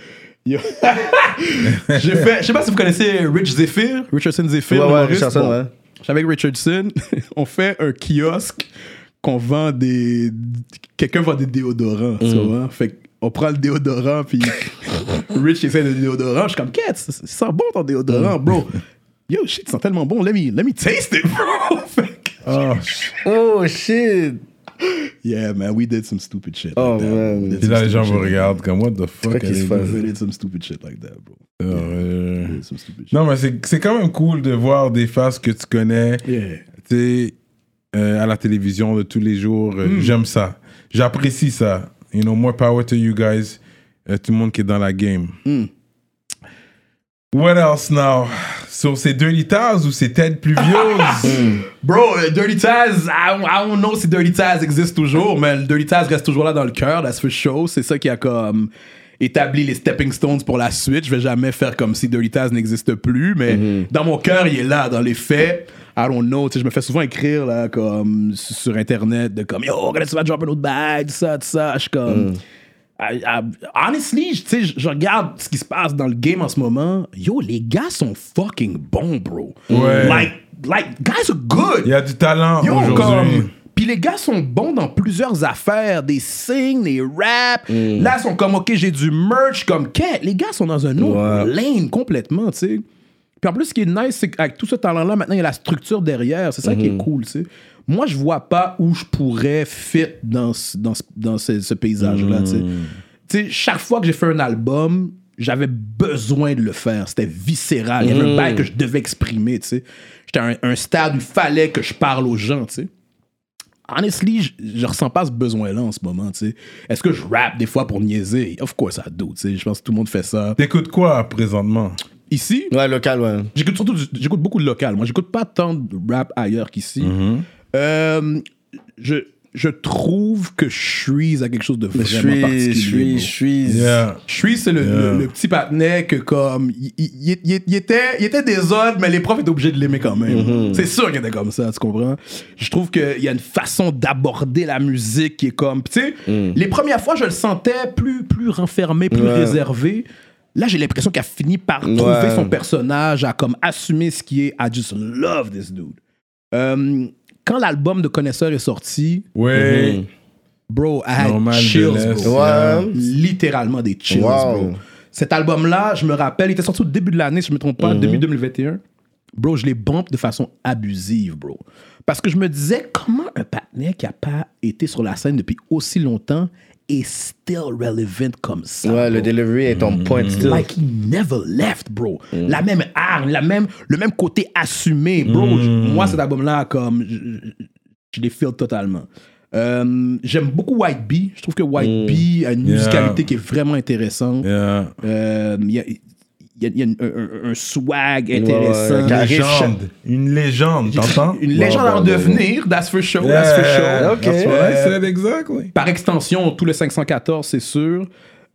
yo. J'ai fait, je sais pas si vous connaissez Rich Zephyr, Richardson Zephyr. Ouais, ouais. Richardson, Bon, ouais. Avec Richardson, on fait un kiosque qu'on vend des. Quelqu'un vend des déodorants, tu vois. Fait qu'on prend le déodorant, puis Rich essaie le déodorant. Je suis comme, Kat, ça sent bon ton déodorant, bro? Yo, shit, ça sent tellement bon. Let me, let me taste it, bro. Oh, Oh shit! Yeah, man, we did some stupid shit. Oh, like that. man. We did Puis some là, les gens stupid vous shit. regardent comme, what the fuck? qui se? We did some stupid shit like that, bro. Euh, We did some stupid shit. Non, mais c'est quand même cool de voir des faces que tu connais, Yeah. tu sais, euh, à la télévision de tous les jours. Euh, J'aime ça. J'apprécie ça. You know, more power to you guys. Euh, tout le monde qui est dans la game. Hmm. What else now? So, c'est Dirty Taz ou c'est Ted Pluvieuse? Bro, euh, Dirty Taz, I, don't- I don't know si Dirty Taz existe toujours, mais Dirty Taz reste toujours là dans le cœur, that's for sure. C'est ça qui a comme établi les stepping stones pour la suite. Je vais jamais faire comme si Dirty Taz n'existe plus, mais dans mon cœur, il est là. Dans les faits, I don't know. Tu sais, je me fais souvent écrire là, comme sur Internet de comme Yo, quand tu vas drop un autre bail, tout ça, tout ça. Je suis comme. I- I- honestly, tu sais, je regarde ce qui se passe dans le game en ce moment. Yo, les gars sont fucking bons, bro. Ouais. Like, like, guys are good. Il y a du talent aujourd'hui. Puis les gars sont bons dans plusieurs affaires, des sings, des raps. Là, ils sont comme, OK, j'ai du merch, comme, qu'est? Les gars sont dans un autre lane complètement, tu sais. Puis en plus, ce qui est nice, c'est qu'avec tout ce talent-là, maintenant, il y a la structure derrière. C'est ça qui est cool, tu sais. Moi, je vois pas où je pourrais fit dans, ce- dans, dans ce, ce paysage-là, tu sais. Tu sais, chaque fois que j'ai fait un album, j'avais besoin de le faire. C'était viscéral. Il y avait un bail que je devais exprimer, tu sais. J'étais à un, un stade où il fallait que je parle aux gens, tu sais. Honestly, je, je ressens pas ce besoin-là en ce moment, tu sais. Est-ce que je rappe des fois pour niaiser? Of course I do, tu sais. Je pense que tout le monde fait ça. T'écoutes quoi présentement? Ici, Ouais, local, ouais. J'écoute surtout j'écoute beaucoup de local. Moi, j'écoute pas tant de rap ailleurs qu'ici. Euh, je, je trouve que Shreeze a quelque chose de vraiment suis, particulier. Yeah. Shreeze, c'est le, Yeah. le- le petit patinet que comme il, il- il- il était il était des autres, mais les profs étaient obligés de l'aimer quand même. C'est sûr qu'il était comme ça, tu comprends? Je trouve qu'il y a une façon d'aborder la musique qui est comme, tu sais, les premières fois je le sentais plus plus renfermé, plus Ouais. réservé. Là, j'ai l'impression qu'il a fini par trouver Ouais. son personnage, à comme assumer ce qui est I just love this dude. Euh, quand l'album de Connaisseur est sorti, Ouais. bro, I had Normal chills, bro. Ouais. Littéralement des chills, Wow. bro. Cet album-là, je me rappelle, il était sorti au début de l'année, si je me trompe pas, début 2021. Bro, je l'ai bump de façon abusive, bro. Parce que je me disais, comment un partenaire qui a pas été sur la scène depuis aussi longtemps est still relevant comme ça? Ouais, bro? le delivery est en point still. Like he never left, bro. La même arme, la même, le même côté assumé, bro. Je- Moi, cet album-là, comme, je, je- feel totalement. Euh, J'aime beaucoup White Bee. Je trouve que White Bee a une Yeah. musicalité qui est vraiment intéressante. Yeah. Euh, y a, y a- il y a une- un, un- un swag ouais, intéressant. Une Carré légende. Une légende, t'entends? Une légende Ouais, à en ouais, ouais, devenir, that's for sure, that's for Yeah. sure. Ok. Par extension, tout le 514, c'est sûr.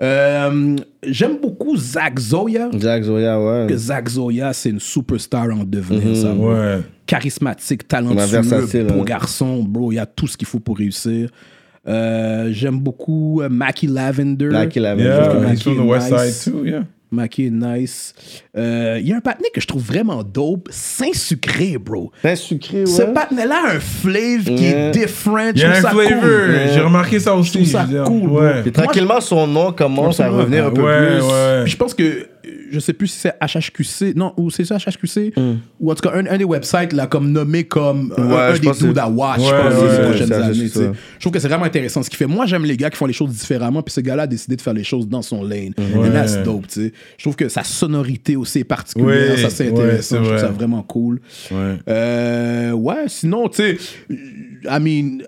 Euh, J'aime beaucoup Zach Zoya. Jack Zoya, que ouais. Zach Zoya, c'est une superstar en devenir. ça, bro. Ouais. Charismatique, Ouais, talentueux, beau hein. garçon, bro. Il y a tout ce qu'il faut pour réussir. Euh, J'aime beaucoup euh, Mackie Lavender. Mackie Lavender. Yeah, he's from the est West nice. Side too, yeah. Est nice. Euh, Il y a un patinet que je trouve vraiment dope. Saint-Sucré, bro. Pain sucré, Ce ouais. patinet-là a un flavor qui Yeah. est different. Il y a un flavor. cool. J'ai remarqué ça aussi. trouve ça je cool. Ouais. Puis tranquillement, son nom commence à revenir un peu Ouais, plus. ouais. Puis je pense que, euh, je sais plus si c'est HHQC, non, ou c'est ça HHQC, ou en tout cas un, un des websites là, comme nommé comme un- Hmm. Ouais, un, je des dudes c'est- à watch, Ouais, je pense, ouais, les prochaines c'est années. Je trouve que c'est vraiment intéressant ce qu'il fait. Moi, j'aime les gars qui font les choses différemment, puis ce gars-là a décidé de faire les choses dans son lane. And that's dope, tu sais. Je trouve que sa sonorité aussi est particulière, ça c'est intéressant, c'est je trouve ça vraiment cool. Ouais. Euh, ouais, sinon, tu sais, I mean,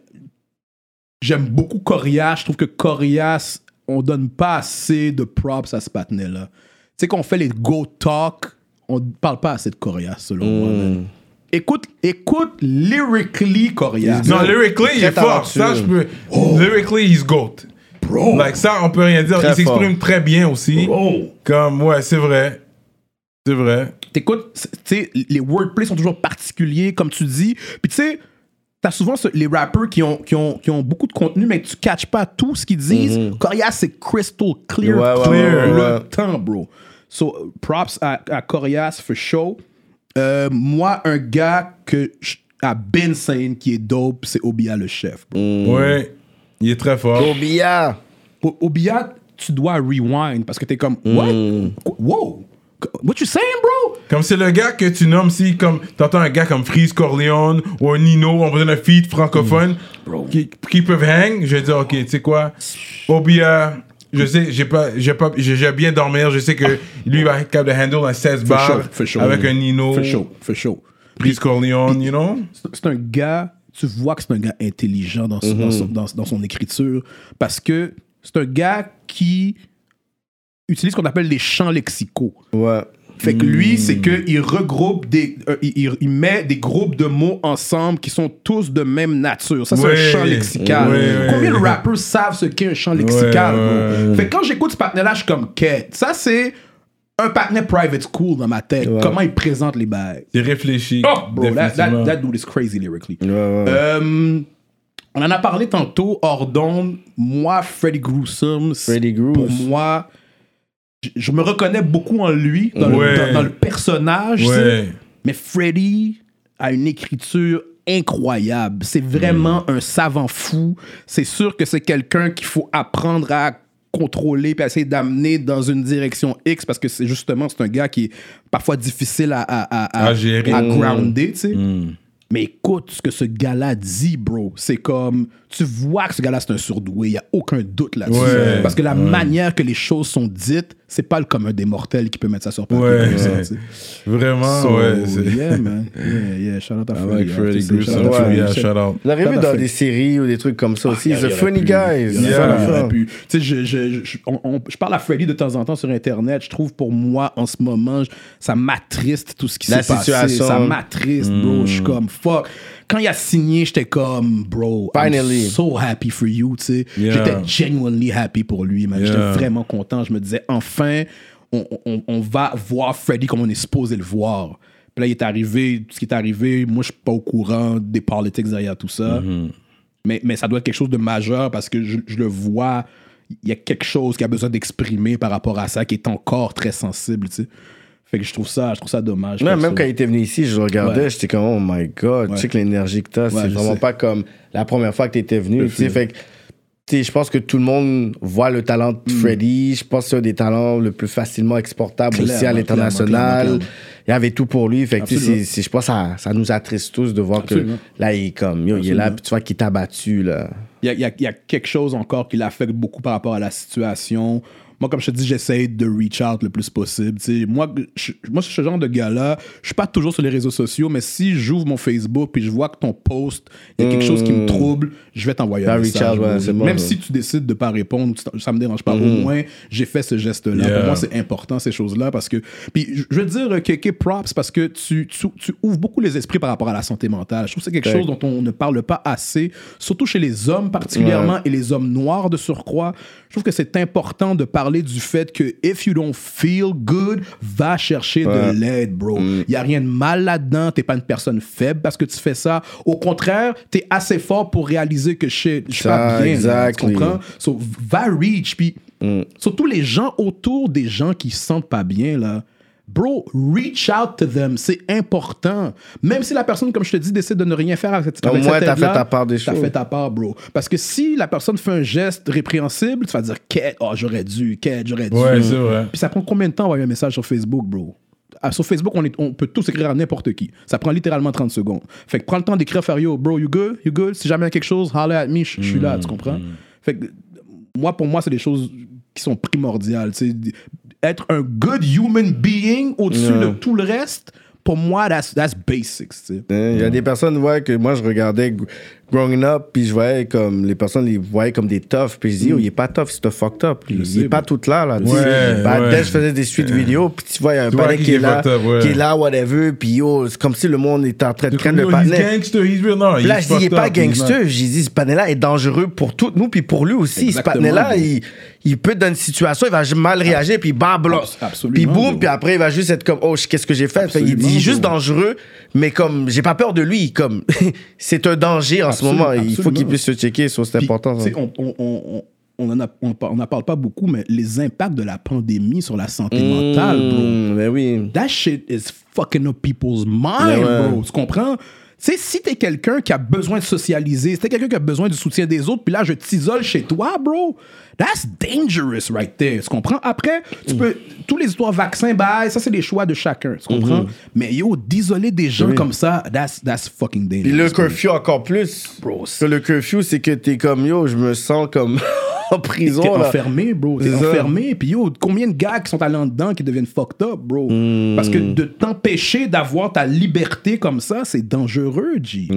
j'aime beaucoup Corias. Je trouve que Corias, on donne pas assez de props à ce patinet-là. Tu sais, quand on fait les Go Talk, on parle pas assez de Corias, selon moi. man. Écoute, écoute lyrically Corias. Non, lyrically, il est fort. Ça, je peux. Lyrically, he's GOAT. Bro. Like ça, on peut rien dire. Très il s'exprime très bien aussi. Bro. Comme, ouais, c'est vrai. C'est vrai. T'écoutes, tu sais, les wordplays sont toujours particuliers, comme tu dis. Puis tu sais, t'as souvent ce- les rappers qui ont, qui, ont, qui ont beaucoup de contenu, mais tu catches pas tout ce qu'ils disent. Corias, c'est crystal clear, Ouais, ouais, tout ouais, le temps, bro. So, props à, à Corias for show. Euh, moi, un gars que je- à Ben Sane qui est dope, c'est Obia le chef, bro. Ouais. Il est très fort. Obia. Obia, tu dois rewind parce que t'es comme, what? Qu- Wow! What you saying, bro? Comme c'est le gars que tu nommes si, comme, t'entends un gars comme Freeze Corleone ou un Nino, on besoin d'un feat francophone qui, qui peuvent hang, je vais dire, ok, tu sais quoi, Obia, je sais, j'ai pas, j'ai pas, j'ai bien dormir, je sais que lui va être capable de handle un 16 For bar sure, for sure. avec un Nino, For sure, for sure. Freeze Corleone, you know? c'est un gars, tu vois que c'est un gars intelligent dans son, dans son, dans- dans son écriture parce que c'est un gars qui utilise ce qu'on appelle les champs lexicaux. Ouais. Fait que lui, c'est qu'il regroupe des. euh, il, il- il met des groupes de mots ensemble qui sont tous de même nature. Ça, c'est Ouais. un champ lexical. Ouais, ouais, Combien de ouais. rappers savent ce qu'est un champ lexical, Ouais, bro? ouais. Fait que quand j'écoute ce partenaire-là, je suis comme, quête. Ça, c'est un partenaire private school dans ma tête. Comment il présente les bails? C'est réfléchi. Oh, bro, that, that, that dude is crazy lyrically. Ouais, ouais. Euh, on en a parlé tantôt hors d'onde. Moi, Freddy Gruesome, Freddy Grues. pour moi, je, me reconnais beaucoup en lui, dans, Ouais. le, dans, dans le personnage. Ouais. Mais Freddy a une écriture incroyable. C'est vraiment Mm. un savant fou. C'est sûr que c'est quelqu'un qu'il faut apprendre à contrôler puis essayer d'amener dans une direction X parce que c'est justement c'est un gars qui est parfois difficile à, à, à, À gérer. à Mm. grounder, tu sais. Mais écoute ce que ce gars-là dit, bro. C'est comme. Tu vois que ce gars-là, c'est un surdoué. Il n'y a aucun doute là-dessus. Ouais, Parce que la manière que les choses sont dites, c'est pas le commun des mortels qui peut mettre ça sur papier. Ouais. comme ça. Vraiment, So, ouais. yeah, man. Yeah, yeah. Shout out à I Freddy. like hein, Freddy à Ouais. Yeah, shout out. Vous avez Pas vu dans des séries ou des trucs comme ça aussi. Il y a- The Funny. Guys. Yeah. Tu sais, je, je, je, on- on- je parle à Freddy de temps en temps sur Internet. Je trouve pour moi, en ce moment, ça m'attriste tout ce qui s'est passé. situation. Ça m'attriste, bro. Je suis comme, fuck. Quand il a signé, j'étais comme, bro, Finally. I'm so happy for you, tu sais. Yeah. J'étais genuinely happy pour lui, man. J'étais vraiment content. Je me disais, enfin, on, on- on va voir Freddy comme on est supposé le voir. Puis là, il est arrivé, ce qui est arrivé, moi, je suis pas au courant des politics derrière tout ça. Mais, mais ça doit être quelque chose de majeur parce que je, je le vois, il y a quelque chose qui a besoin d'exprimer par rapport à ça qui est encore très sensible, tu sais. Fait que je trouve ça, je trouve ça dommage. Même, quand il était venu ici, je le regardais, Ouais. j'étais comme, oh my god, Ouais. tu sais que l'énergie que t'as, Ouais, c'est vraiment sais. pas comme la première fois que t'étais venu. Tu sais, fait que, tu sais, je pense que tout le monde voit le talent Mm. de Freddy. Je pense que c'est un des talents le plus facilement exportable aussi à l'international. Il y avait tout pour lui. Fait que, tu sais, je pense que ça, ça nous attriste tous de voir Absolument. que là, il est comme, yo, il est là, puis tu vois qu'il t'a battu, là. Y a- il y a quelque chose encore qui l'affecte beaucoup par rapport à la situation. Moi, comme je te dis, j'essaie de reach out le plus possible. tu sais. Moi, je, moi, ce genre de gars-là, je suis pas toujours sur les réseaux sociaux, mais si j'ouvre mon Facebook puis je vois que ton post, il y a quelque chose qui me trouble, je vais t'envoyer un message. out, ouais, bon, Même ouais. si tu décides de pas répondre, ça me dérange pas. Au moins, j'ai fait ce geste-là. Yeah. Pour moi, c'est important, ces choses-là, parce que... Puis, je veux dire, euh, KK props, parce que tu, tu, tu ouvres beaucoup les esprits par rapport à la santé mentale. Je trouve que c'est quelque Ouais. chose dont on ne parle pas assez, surtout chez les hommes particulièrement et les hommes noirs de surcroît. Je trouve que c'est important de parler du fait que if you don't feel good, va chercher de l'aide, bro. Il y a rien de mal là-dedans. T'es pas une personne faible parce que tu fais ça. Au contraire, t'es assez fort pour réaliser que shit, je suis pas bien. là, tu exactly. comprends? So, va reach. Puis, surtout les gens autour des gens qui se sentent pas bien, là. Bro, reach out to them. C'est important. Même si la personne, comme je te dis, décide de ne rien faire avec, cette- Au avec moins, t'as fait ta part des T'as choses. fait ta part, bro. Parce que si la personne fait un geste répréhensible, tu vas dire, quête, oh, j'aurais dû, quête, j'aurais dû. Ouais, c'est vrai. Puis ça prend combien de temps envoyer un message sur Facebook, bro? Ah, sur Facebook, on, est- on peut tous écrire à n'importe qui. Ça prend littéralement 30 secondes. Fait que prends le temps d'écrire, faire yo, bro, you good? You good? Si jamais il y a quelque chose, holler at me, je je suis là, tu comprends? Fait que moi, pour moi, c'est des choses qui sont primordiales. tu sais. Être un good human being au-dessus de tout le reste, pour moi, that's, that's basics. Il y a des personnes ouais, que moi je regardais growing up, puis je voyais comme les personnes les voyaient comme des toughs, puis je dis, oh, il est pas tough, c'est un fucked up. Il, sais, est pas tout là. là. Ouais, Bah, ouais. dès que je faisais des suites vidéo, puis tu vois, il y a un panel qui qui est là, up, qui est là, whatever, puis yo, c'est comme si le monde était en train de craindre le yo, he's panel. gangster, he's real. Non, là, he's je dis, il est pas up, gangster. J'ai dit, ce panel-là est dangereux pour toutes nous, puis pour lui aussi. Exactement, ce panel-là, il, il peut dans une situation, il va mal réagir, puis bam, Puis boum, puis après, il va juste être comme, oh, qu'est-ce que j'ai fait? Il dit juste dangereux, mais comme, j'ai pas peur de lui. Comme, c'est un danger en ce moment. Il faut qu'il puisse se checker, so c'est important. ça. On, on, on, on- on en a, on, par- on en parle pas beaucoup, mais les impacts de la pandémie sur la santé mentale, bro. Ben oui. That shit is fucking up people's mind, ouais. bro. Tu comprends? Tu sais, si t'es quelqu'un qui a besoin de socialiser, si t'es quelqu'un qui a besoin du soutien des autres, puis là, je t'isole chez toi, bro, that's dangerous right there. Tu comprends? Après, tu peux. Tous les histoires vaccins, bye, ça, c'est des choix de chacun. Tu comprends? Mais yo, d'isoler des gens comme ça, that's, that's fucking dangerous. Puis le curfew encore plus. Bro, que le curfew, c'est que t'es comme, yo, je me sens comme en prison. T'es enfermé, bro. T'es enfermé. Puis yo, combien de gars qui sont allés en dedans qui deviennent fucked up, bro? Parce que de t'empêcher d'avoir ta liberté comme ça, c'est dangereux, G.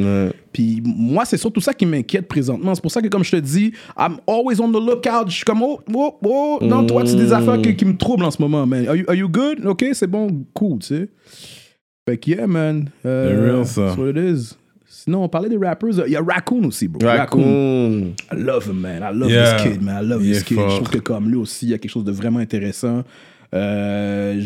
Puis moi, c'est surtout ça qui m'inquiète présentement. C'est pour ça que, comme je te dis, I'm always on the lookout. Je suis comme, oh, oh, oh. Non, toi, c'est des Hmm. affaires qui, qui me troublent en ce moment, man. Are you, are you good? OK, c'est bon, cool, tu sais. Fait que, yeah, man. Euh, C'est real, ça. That's what it is. Sinon, on parlait des rappers. Il y a Raccoon aussi, bro. Raccoon. I love him, man. I love Yeah. this kid, man. I love this kid. Je trouve que comme lui aussi, il y a quelque chose de vraiment intéressant. Euh,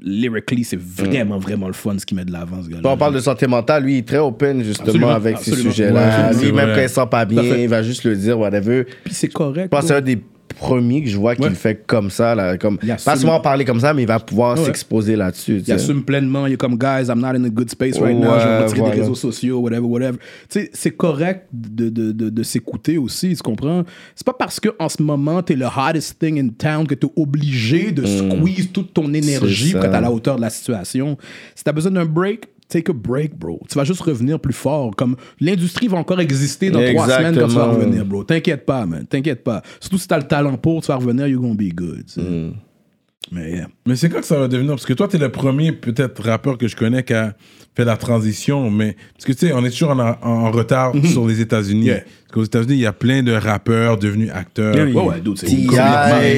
lyrically, c'est vraiment, vraiment le fun ce qu'il met de l'avant, ce gars-là. Quand on parle de santé mentale, lui, il est très open justement Absolument, avec ces absolument. sujets-là. Ouais, lui, même quand il se sent pas bien, il va juste le dire, whatever. Puis c'est correct. Je pense que c'est un des premiers que je vois qui Ouais. le fait comme ça. Là, comme, Il pas assume. seulement parler comme ça, mais il va pouvoir Ouais. s'exposer là-dessus. Il assume pleinement, il est comme, guys, I'm not in a good space right now, je vais retirer voilà. des réseaux sociaux, whatever, whatever. Tu sais, c'est correct de, de, de, de s'écouter aussi, tu comprends? C'est pas parce qu'en ce moment, t'es le hottest thing in town que t'es obligé de squeeze toute ton énergie Mm. Pour être à la hauteur de la situation. Si t'as besoin d'un break, take a break, bro. Tu vas juste revenir plus fort. Comme l'industrie va encore exister dans trois semaines quand tu vas revenir, bro. T'inquiète pas, man. T'inquiète pas. Surtout si t'as le talent pour, tu vas revenir, you're gonna be good. Mm. Mais yeah. Mais c'est quand que ça va devenir? Parce que toi, t'es le premier, peut-être, rappeur que je connais qui a fait la transition. Mais parce que tu sais, on est toujours en, en retard sur les États-Unis. Mhm. Yeah. Parce qu'aux États-Unis, il y a plein de rappeurs devenus acteurs. Ouais, ouais, dude, c'est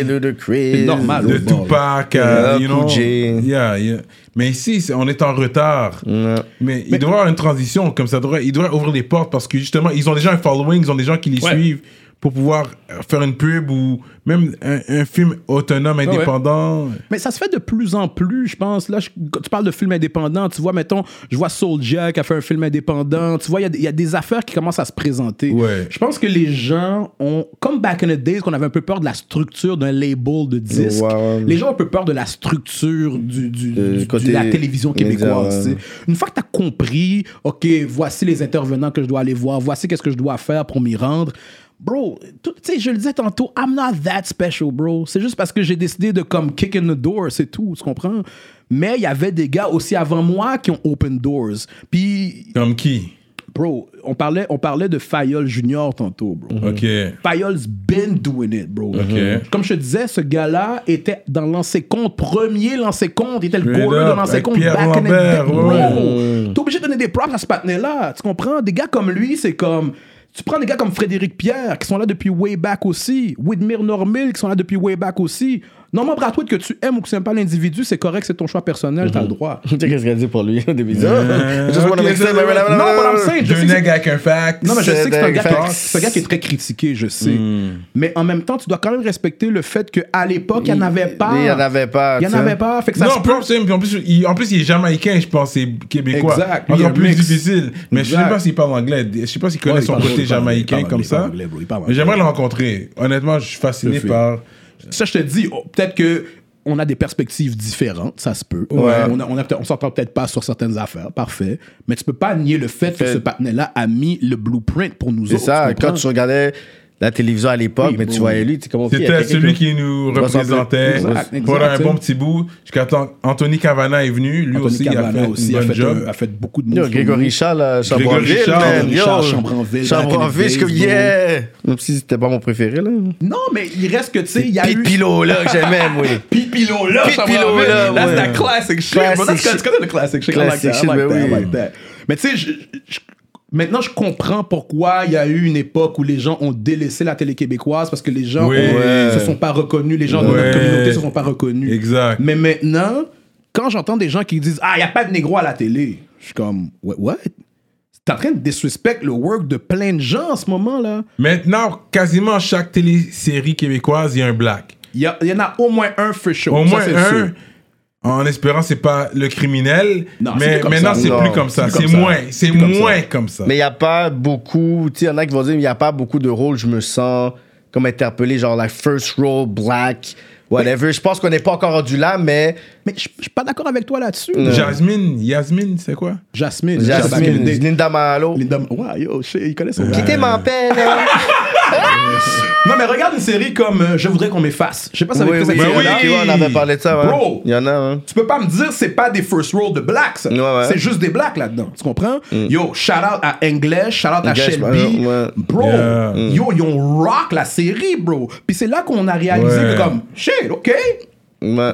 Ludacris. Normal. De Tupac, Yeah, euh, you know. Yeah, yeah. Mais ici, c'est- on est en retard. Ouais. Mais, il devrait y avoir une transition comme ça. Devrait, il devrait ouvrir les portes parce que justement, ils ont déjà un following, ils ont des gens qui les Ouais. suivent pour pouvoir faire une pub ou même un, un film autonome, ouais. indépendant. Mais ça se fait de plus en plus, je pense. Là, je- quand tu parles de film indépendant, tu vois, mettons, je vois Soulja qui a fait un film indépendant. Tu vois, il y a des- il y, a des affaires qui commencent à se présenter. Ouais. Je pense que les gens ont, comme back in the days, qu'on avait un peu peur de la structure d'un label de disque. Les gens ont un peu peur de la structure du, du- De du- côté de la télévision québécoise. ouais. tu sais. Une fois que tu as compris, OK, voici les intervenants que je dois aller voir, voici qu'est-ce que je dois faire pour m'y rendre. Bro, tu sais, je le disais tantôt, I'm not that special, bro. C'est juste parce que j'ai décidé de comme kick in the door, c'est tout, tu comprends? Mais il y avait des gars aussi avant moi qui ont open doors. Puis, Comme qui? Bro, on parlait, on parlait de Fayol Junior tantôt, bro. Ok. Fayol's been doing it, bro. Ok. Comme je te disais, ce gars-là était dans l'ancien compte, premier l'ancien compte, il était le goaler de l'ancien compte back in the day, Lambert, bro. ouais. T'es obligé de donner des props à ce patinet-là, tu comprends? Des gars comme lui, c'est comme... Tu prends des gars comme Frédéric Pierre, qui sont là depuis way back aussi. Whitmire Normil, qui sont là depuis way back aussi. Non, moi, Brad Pitt, que tu aimes ou que tu n'aimes pas l'individu, c'est correct, c'est ton choix personnel, t'as le droit. Tu sais qu'est-ce qu'elle dit pour lui au début? Euh. Non, but I'm saying, je sais nègres avec un fact. Non, mais je sais que c'est un, gars qui est- Facts. c'est un gars qui est très critiqué, je sais. Mais en même temps, tu dois quand même respecter le fait qu'à l'époque, il n'y en avait pas. Il y en avait pas. Il n'y en sais. avait pas. Fait que ça non, en plus, puis en, plus, il, en plus, il est jamaïcain, je pense, c'est québécois. Exact. Encore plus difficile. Mais je sais Exact. pas s'il parle anglais. Je sais pas s'il connaît son côté jamaïcain comme il parle ça. Mais j'aimerais le rencontrer. Honnêtement, je suis fasciné par. Ça, je te dis, oh, peut-être que on a des perspectives différentes, ça se peut. Ouais. On, a, on, a peut-être- on s'entend peut-être pas sur certaines affaires, parfait. Mais tu peux pas nier le fait que ce partenaire-là a mis le blueprint pour nous C'est autres. ça, tu comprends? quand tu regardais la télévision à l'époque, Oui, mais tu voyais lui, tu comment C'était celui qui nous représentait Exact, exact, pendant un tu bon petit bout. Jusqu'à temps, Anthony Cavana est venu. Lui Anthony aussi, il a fait aussi une a fait, job. un- a fait beaucoup de moves. Grégory Charles, à Chambranville, Chambranville, Chambranville, je comme, yeah. Même si c'était pas mon préféré, là. Non, mais il reste que, tu sais, il y a Pete eu... Pilot, là, que j'aimais, moi. Pipilo là, Pete Chambranville. Là, That's ouais. that classic shit, kind of the classic shit. I like Classic that, I like that. Mais tu sais, maintenant je comprends pourquoi il y a eu une époque où les gens ont délaissé la télé québécoise parce que les gens Oui. Ouais. se sont pas reconnus, les gens de notre communauté se sont pas reconnus. Exact. Mais maintenant, quand j'entends des gens qui disent Ah, il n'y a pas de négro à la télé, je suis comme What? what? T'es en train de disrespect le work de plein de gens en ce moment-là. Maintenant, quasiment chaque télésérie québécoise, il y a un black. Il y, y en a au moins un for sure. Au moins un. sûr. En espérant c'est pas le criminel, Non, mais maintenant c'est Non, plus comme ça, c'est plus c'est comme ça. moins, c'est moins comme ça. Mais il n'y a pas beaucoup, tu sais, il y en a qui vont dire, il n'y a pas beaucoup de rôles, je me sens comme interpellé, genre la first role, black, whatever. Je pense qu'on n'est pas encore rendu là, mais Mais je je suis pas d'accord avec toi là-dessus. Jasmine, Yasmine, c'est quoi? Jasmine. Jasmine, Jasmine. Linda Malo. Linda. Ouais, yo, shit, il connaît son Quittez ma peine. hein. Non, mais regarde une série comme euh, Je voudrais qu'on m'efface. Je sais pas si ça avait oui, oui, oui, on avait parlé de ça. ouais. Bro. Il y en a, hein. Tu peux pas me dire c'est pas des first roll de blacks. ça. Ouais, ouais. C'est juste des blacks là-dedans. Tu comprends? Yo, shout out à English, shout out à English, Shelby. Bro, Yeah. yo, ils ont rock la série, bro. Puis c'est là qu'on a réalisé que comme, shit, OK,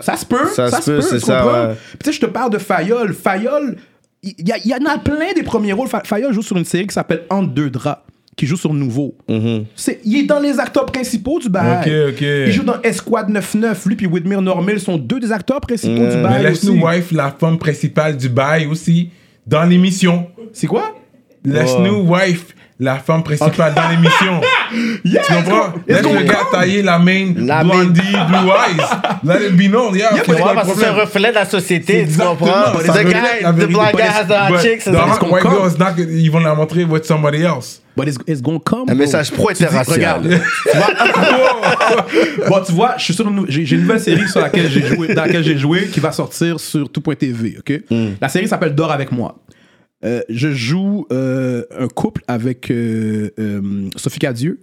ça se peut. Ça se peut, c'est tu ça. Puis tu sais, je te parle de Fayol. Fayol, il y, y en a plein des premiers rôles. Fa- Fayol joue sur une série qui s'appelle Entre deux draps, qui joue sur Nouveau. C'est, il est dans les acteurs principaux du bail. Ok, ok. Il joue dans Esquad 99. Lui puis Whitmer Normil sont deux des acteurs principaux du Mais bail. laisse-nous aussi. wife la femme principale du bail aussi dans l'émission. C'est quoi? Laisse-nous wife la femme principale dans l'émission. Yeah, Tu comprends? Laisse le gars tailler la main La main. blondie, blue eyes. Let it be known. Yeah, okay, de parce que c'est un problème? reflet de la société, tu Exactement, comprends? The guy, the black guy But- has the hot but chick, c'est the white girl is not ils vont la montrer with somebody else. But it's, it's gonna come. Un bro. message pro-interracial. Regarde. bon, tu vois, je suis sur une, j'ai, j'ai une nouvelle série sur laquelle j'ai joué, dans laquelle j'ai joué qui va sortir sur tout.tv, ok? La série s'appelle Dors avec moi. Euh, je joue euh, un couple avec euh, euh, Sophie Cadieux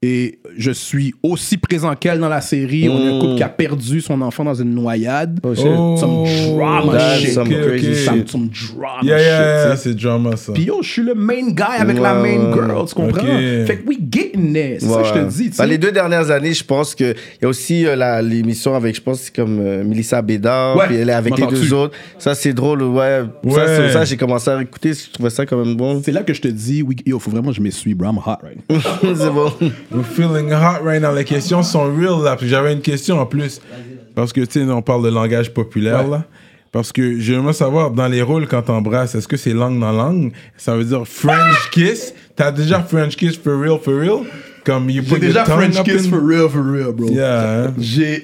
et je suis aussi présent qu'elle dans la série. On est un couple qui a perdu son enfant dans une noyade. Oh, shit. Some drama That's shit. some Ok, crazy ok. shit. Some, some drama Yeah, shit. yeah, yeah, c'est drama ça. Puis yo, je suis le main guy avec la Ouais, main girl, tu comprends? Ok. Fait que we getting there, c'est ça que je te dis. Dans sais. les deux dernières années, je pense qu'il y a aussi euh, la- l'émission avec, je pense, c'est comme euh, Melissa Bédard, Ouais, puis elle est avec les deux autres. Ça, c'est drôle, ouais. Ça, Ouais. c'est ça, j'ai commencé à écouter, je trouvais ça quand même bon. C'est là que je te dis, oui, yo, faut vraiment que je m'essuie, bro. I'm hot right now. c'est bon. We're feeling hot right now. Les questions sont real là. J'avais une question en plus. Parce que, tu sais, on parle de langage populaire Ouais. là. Parce que j'aimerais savoir, dans les rôles quand t'embrasses, est-ce que c'est langue dans langue? Ça veut dire French kiss? T'as déjà French kiss for real, for real? Comme you J'ai put déjà French kiss in- for real, for real, bro. Yeah. hein? J'ai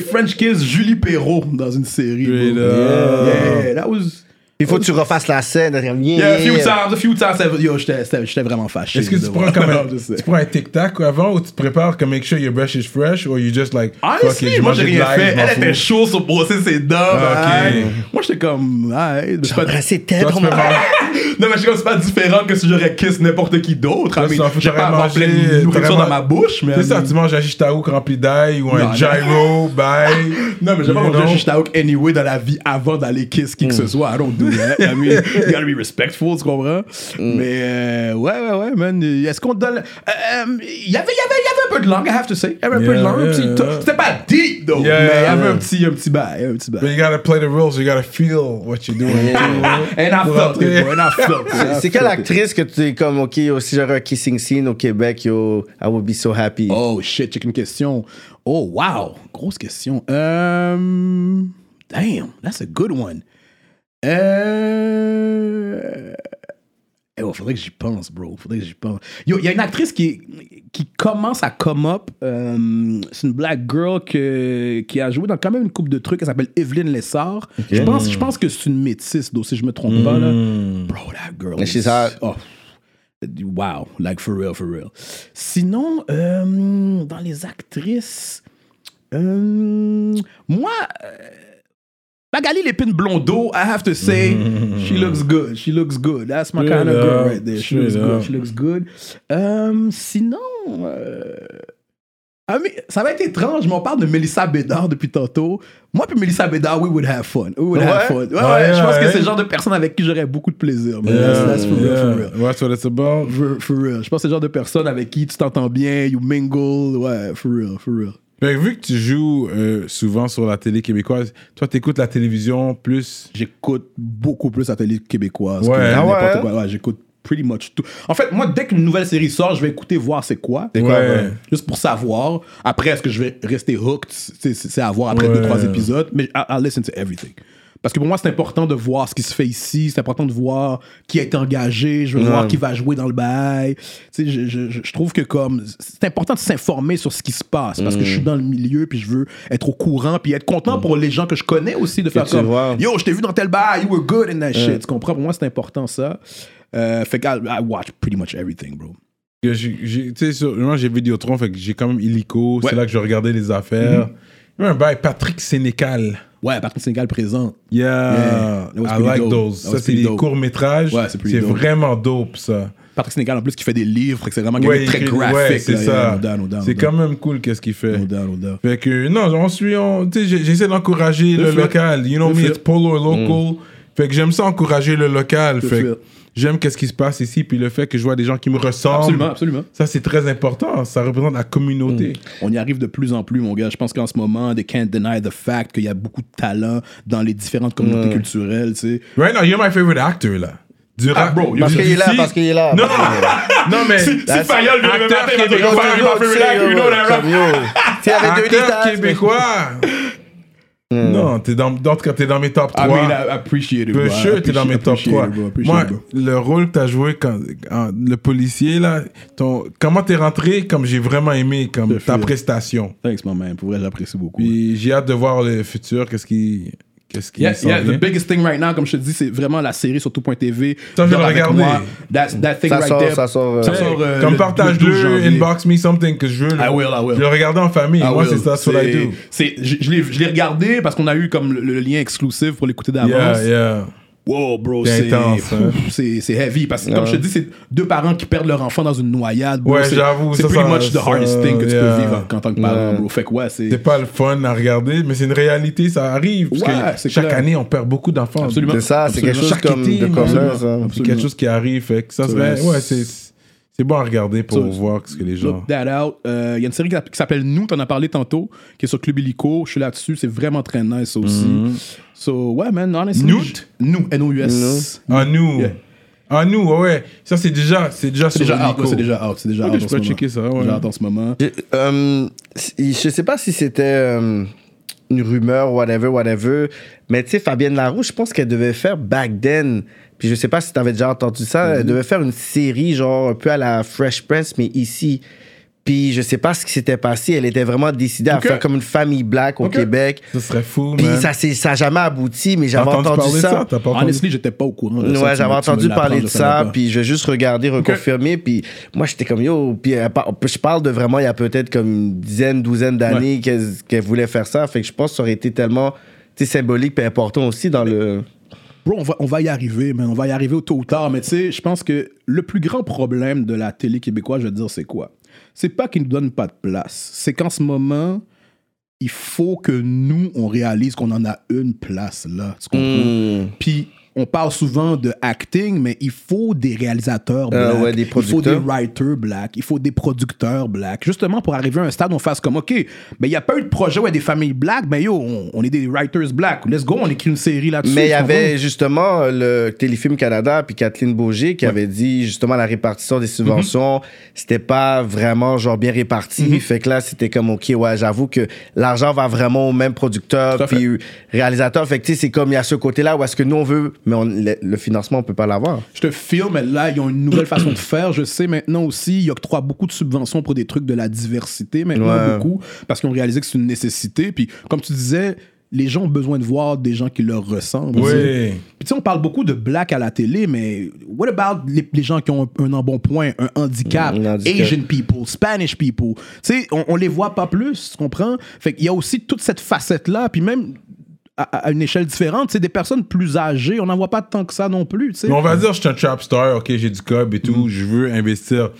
French kiss Julie Perrault dans une série. bro. Up. Yeah, that was. Il faut que tu refasses la scène. Yeah, Yeah, a few times, a few times. ça- Yo, j'étais vraiment fâché. Est-ce que tu prends, comme un, tu prends un tic-tac avant ou tu te prépares comme make sure your brush is fresh or you just like fuck Honestly, it, je moi j'ai rien fait. Elle était chaude sur brosser ses dents. Ah. Moi j'étais comme. Toi, tu tellement. Non, mais je suis comme, c'est pas différent que si j'aurais kiss n'importe qui d'autre. Toi, I mean, ça, faut Je vais pas mangé- plein de nourriture dans ma bouche, mais. C'est ça, tu manges un shishtaouk rempli d'ail ou un gyro, bye. Non, mais j'ai pas You mangé un shishtaouk anyway dans la vie avant d'aller kiss qui que ce soit. I don't do I mean, you gotta be respectful, tu comprends? Mais euh, ouais, ouais, ouais, man. Est-ce qu'on donne. euh, euh, Il y avait, il y avait, il y avait un peu de langue, I have to say. Il y avait un peu de langue. C'était pas deep, though. Yeah, mais il y avait yeah. un petit, un petit bail. Un petit But bail. you gotta play the rules. You gotta feel what you're doing. And I felt it, bro. And I felt it. C'est quelle actrice que tu es comme, OK, si j'aurais un kissing scene au Québec, yo, I would be so happy. Oh shit, check une question. Oh wow, grosse question. Euh, damn, that's a good one. Euh, eh, oh, faudrait que j'y pense, bro. Faudrait que j'y pense. Yo, il y a une actrice qui, qui commence à come up. Euh, c'est une black girl que, qui a joué dans quand même une coupe de trucs. Elle s'appelle Evelyn Lessard. Je, pense, je pense que c'est une métisse, donc, si je me trompe pas. Là. Bro, that girl. And she's hot. oh, Wow, like for real, for real. Sinon, euh, dans les actrices, euh, moi, Magali Lépine Blondeau, I have to say, she looks good. She looks good. That's my kind of girl right there. She straight looks up. good. She looks good. Euh, sinon, euh, ah, mais ça va être étrange, mais on parle de Melissa Bédard depuis tantôt. Moi puis Melissa Bédard, we would have fun. We would have Ouais? fun. Ouais, Ouais, ouais, je pense que c'est le genre de personne avec qui j'aurais beaucoup de plaisir. Yeah, That's, that's for real, for real. yeah. That's what it's about. For, for real. Je pense que c'est le genre de personne avec qui tu t'entends bien, you mingle. Ouais, for real, for real. Que vu que tu joues euh, souvent sur la télé québécoise, toi, t'écoutes la télévision plus? J'écoute beaucoup plus la télé québécoise Ouais. que Ah n'importe ouais? quoi. Ouais, j'écoute pretty much tout. En fait, moi, dès qu'une nouvelle série sort, je vais écouter voir c'est quoi. Ouais. ouais? Juste pour savoir. Après, est-ce que je vais rester hooked? C'est à voir après Ouais. deux, trois épisodes. Mais I, I'll listen to everything. Parce que pour moi, c'est important de voir ce qui se fait ici. C'est important de voir qui été engagé. Je veux Ouais. voir qui va jouer dans le bail. Tu sais, je, je- je- je trouve que comme c'est important de s'informer sur ce qui se passe parce que je suis dans le milieu puis je veux être au courant puis être content pour les gens que je connais aussi de faire tu comme vois. yo, je t'ai vu dans tel bail, you were good in that shit. Tu comprends? Pour moi, c'est important ça. Euh, fait que I, I watch pretty much everything, bro. que Tu sais, moi, j'ai Vidéotron, fait que j'ai quand même Illico. Ouais. C'est là que je regardais les affaires. Il y a un bail, Patrick Sénécal. Ouais, Patrick Sénégal présent. Yeah, Yeah, I like dope. those. Ça, c'est des courts-métrages. Ouais, c'est vraiment dope, ça. Patrick Sénégal en plus qui fait des livres, fait c'est vraiment Ouais, très graphique. ouais, c'est ça. yeah, c'est quand même cool qu'est-ce qu'il fait. No doubt, no doubt. Fait que, non, on suit, on, tu sais, j'ai- j'essaie d'encourager le local. You know me, it's polo local. Fait que j'aime ça encourager le local. Fait fit. J'aime qu'est-ce qui se passe ici, puis le fait que je vois des gens qui me ressemblent. Absolument, absolument. Ça, c'est très important. Ça représente la communauté. On y arrive de plus en plus, mon gars. Je pense qu'en ce moment, they can't deny the fact qu'il y a beaucoup de talent dans les différentes communautés culturelles, tu sais. Right now, you're my favorite actor, là. Du Ah, rap. bro, du- Parce qu'il est là, parce qu'il est là. Non, non, mais. Si Fayol vient le acteur matin, il va dire, québécois, you know that, deux Acteur litas, québécois. Non, t'es dans, dans, t'es dans mes top 3. I mean, I appreciate it, bro. Sure, t'es dans mes top appreciate 3. it, bro. Appreciate Moi, it, bro. le rôle que t'as joué quand, en- le policier, là, ton, comment t'es rentré, comme j'ai vraiment aimé, comme ta prestation? Thanks, my man. Pour vrai, j'apprécie beaucoup. Puis j'ai hâte de voir le futur, qu'est-ce qui, qu'est-ce qui Yeah, yeah, the biggest thing right now, comme je te dis, c'est vraiment la série sur tout.tv. Ça, je vais regarder. moi. That's, that thing Ça right sort, there. ça sort, euh, Ça sort, euh, Comme le- le 12 partage-le, inbox me something que je veux. le- I will, I will. Je le regarder en famille. Ah Moi, c'est ça, c'est what I do. c'est- Je, je l'ai regardé parce qu'on a eu comme le, le lien exclusif pour l'écouter d'avance. Yeah, yeah. Wow, bro, C'est hein. C'est heavy parce que comme je te dis, c'est deux parents qui perdent leur enfant dans une noyade. bro. Ouais, j'avoue, C'est pretty ça- much the ça- hardest thing que tu yeah. peux vivre en, en tant que parent, bro. Fait que ouais, c'est C'est pas le fun à regarder, mais c'est une réalité, ça arrive. Parce Ouais, que chaque clair. année, on perd beaucoup d'enfants. Absolument. C'est ça, c'est quelque chose comme été, de commun. C'est quelque chose qui arrive. Fait que ça serait. Ouais, c'est. C'est bon à regarder pour So, voir ce que les gens. Look that out. Euh, Il y a une série qui qui s'appelle Nous, t'en as parlé tantôt, qui est sur Club Illico. Je suis là-dessus, c'est vraiment très nice ça aussi. So, ouais, man, honestly. Nous? je- Nous, N-O-U-S? Ah, nous. Yeah. Ah, nous, ouais. Ça, c'est déjà, c'est déjà sur déjà out, c'est déjà out, c'est déjà out je peux ce moment. checker ça, ouais. Déjà out en ce moment. Je, euh, je sais pas si c'était euh, une rumeur, whatever, whatever, mais tu sais, Fabienne Larouche, je pense qu'elle devait faire back then. Puis je sais pas si tu avais déjà entendu ça, elle devait faire une série, genre un peu à la Fresh Prince, mais ici. Puis je sais pas ce qui s'était passé, elle était vraiment décidée à faire comme une famille black au. Québec. Ça serait fou, Puis man. ça ça n'a jamais abouti, mais j'avais entendu, parler de ça. ça? Entendu? Honestly, j'étais pas au courant de. Ouais, j'avais entendu parler de ça, puis je vais juste regarder, reconfirmer, puis moi j'étais comme yo, puis par- je parle de vraiment il y a peut-être comme une dizaine, douzaine d'années qu'elle voulait faire ça, fait que je pense que ça aurait été tellement symbolique et important aussi dans le. Bro, on va, on va y arriver, man. On va y arriver au tôt ou tard. Mais tu sais, je pense que le plus grand problème de la télé québécoise, je vais te dire, c'est quoi? C'est pas qu'ils nous donnent pas de place. C'est qu'en ce moment, il faut que nous, on réalise qu'on en a une place là. Tu comprends? Hmm. Puis on parle souvent de acting, mais il faut des réalisateurs Euh, black, ouais, des il faut des writers black, il faut des producteurs black, justement pour arriver à un stade où on fasse comme, OK, mais il n'y a pas eu de projet où il y a des familles black, mais yo, on, on est des writers black, let's go, on écrit une série là-dessus. Mais il y avait justement le Téléfilm Canada puis Kathleen Beaugé qui avait dit justement la répartition des subventions, c'était pas vraiment genre bien réparti. Fait que là, c'était comme, OK, ouais, j'avoue que l'argent va vraiment au même producteur puis réalisateur. Fait que tu sais, c'est comme il y a ce côté-là où est-ce que nous on veut, mais on- le, le financement, on peut pas l'avoir. Je te filme, mais là, ils ont une nouvelle façon de faire. Je sais maintenant aussi, ils octroient beaucoup de subventions pour des trucs de la diversité, maintenant Ouais. beaucoup, parce qu'ils ont réalisé que c'est une nécessité. Puis, comme tu disais, les gens ont besoin de voir des gens qui leur ressemblent. Oui. Puis, tu sais, on parle beaucoup de black à la télé, mais what about les, les gens qui ont un, un embonpoint, un handicap, Un handicap. Asian people, Spanish people? Tu sais, on, on les voit pas plus, tu comprends? Fait qu'il y a aussi toute cette facette-là, puis même à, à une échelle différente, c'est des personnes plus âgées, on n'en voit pas tant que ça non plus, on va dire, je suis un trap star, ok, j'ai du cob et tout, je veux investir.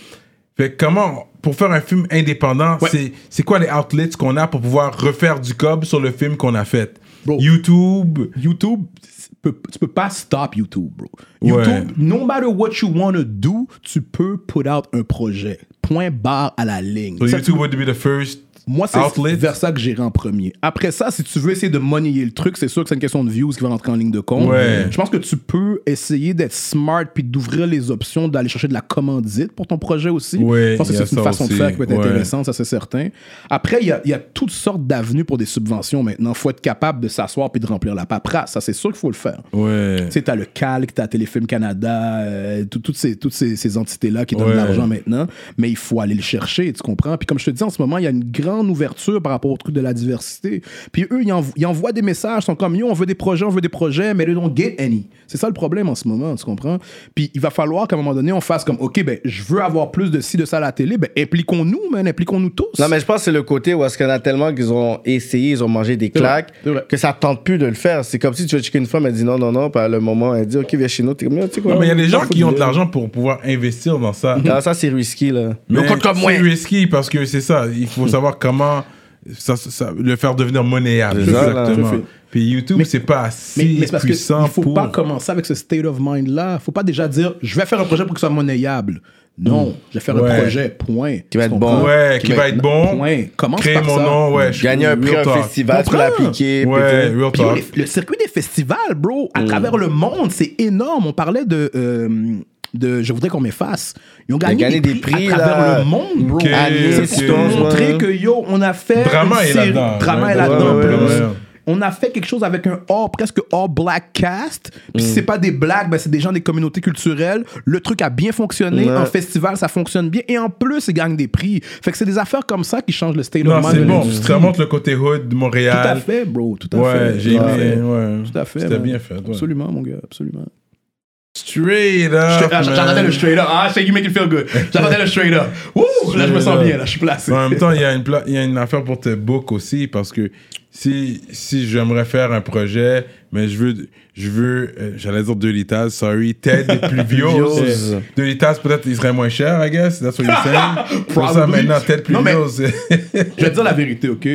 Fait comment, pour faire un film indépendant, Ouais. c'est, quoi les outlets qu'on a pour pouvoir refaire du cob sur le film qu'on a fait? Bro. YouTube, YouTube, tu peux, tu peux pas stop YouTube, bro. Ouais. YouTube, no matter what you want to do, tu peux put out un projet. Point barre à la ligne. so YouTube would be the first moi, c'est outlet. vers ça que j'irai en premier. Après ça, si tu veux essayer de monnayer le truc, c'est sûr que c'est une question de views qui va rentrer en ligne de compte. Ouais. Je pense que tu peux essayer d'être smart puis d'ouvrir les options d'aller chercher de la commandite pour ton projet aussi. Ouais, je pense que il c'est une façon de faire qui peut être Ouais. intéressante, ça c'est certain. Après, il y a, il y a toutes sortes d'avenues pour des subventions maintenant. faut être capable de s'asseoir puis de remplir la paperasse. Ça, c'est sûr qu'il faut le faire. Tu sais, t'as le Calc, t'as Téléfilm Canada, euh, tout- toutes ces, toutes ces, ces entités-là qui donnent de l'argent maintenant, mais il faut aller le chercher, tu comprends? Puis comme je te dis, en ce moment, il y a une grande ouverture par rapport au truc de la diversité. Puis eux, ils, envo- ils envoient des messages, ils sont comme, yo, on veut des projets, on veut des projets, mais they don't get any. C'est ça le problème en ce moment, tu comprends? Puis il va falloir qu'à un moment donné, on fasse comme, OK, ben, je veux avoir plus de ci, de ça à la télé, ben, impliquons-nous, man, impliquons-nous tous. Non, mais je pense que c'est le côté où est-ce qu'il y en a tellement qu'ils ont essayé, ils ont mangé des claques, que ça tente plus de le faire. C'est comme si tu veux checker une femme, elle dit non, non, non, puis à le moment, elle dit, OK, viens chez nous. T'es comme, tu sais quoi, Non, mais il y a des gens qui ont de l'argent pour pouvoir investir dans ça. Ah, ça, c'est risky, là. Mais Mais comme moi. c'est risky parce que c'est ça. Il faut savoir comment ça, ça- le faire devenir monnayable. Exactement. Puis YouTube, c'est pas assez mais c'est parce qu'il puissant faut pour. pas commencer avec ce state of mind-là. faut pas déjà dire, je vais faire un projet pour qu'il soit monnayable. Non, je vais faire Ouais. un projet, point. Qui va être bon. Ouais, qui va être bon. Point. Commence Créer par mon ça. nom, ouais. je- Gagner un prix, real un talk. festival, tu l'appliquer. Ouais, real talk. le circuit des festivals, bro, Mm. à travers le monde, c'est énorme. On parlait de. euh, de je voudrais qu'on m'efface. Ils ont gagné, gagné des, des prix, prix, à travers là. le monde, bro. Ok, C'est pour montrer que yo, on a fait. Drama une est série- là-dedans. Drama Ouais, est là-dedans. ouais, plus. ouais, ouais. On a fait quelque chose avec un all, presque all black cast. Puis si c'est pas des blagues, ben c'est des gens des communautés culturelles. Le truc a bien fonctionné. Ouais. En festival, ça fonctionne bien. Et en plus, ils gagnent des prix. Fait que c'est des affaires comme ça qui changent le state Non, of mind c'est de bon. Ça montre le côté hood de Tout à Montréal. fait, bro. Tout à Ouais, fait. j'ai aimé. Tout à fait. C'était bien fait. ouais. Absolument, mon gars, absolument. Straight up. ah, J'entendais man. le straight up. Ah, shake you make it feel good. J'entendais le straight up. Wouh, là, je me sens bien, là, je suis placé. En même temps, il y, a une pla- il y a une affaire pour te book aussi parce que si, si j'aimerais faire un projet, mais je veux, je veux euh, j'allais dire deux litas, sorry, Ted plus. Vieux. Deux litas, peut-être, il serait moins cher, I guess. That's what you're saying. pour ça, maintenant, Ted plus c'est- Je vais te dire la vérité, OK?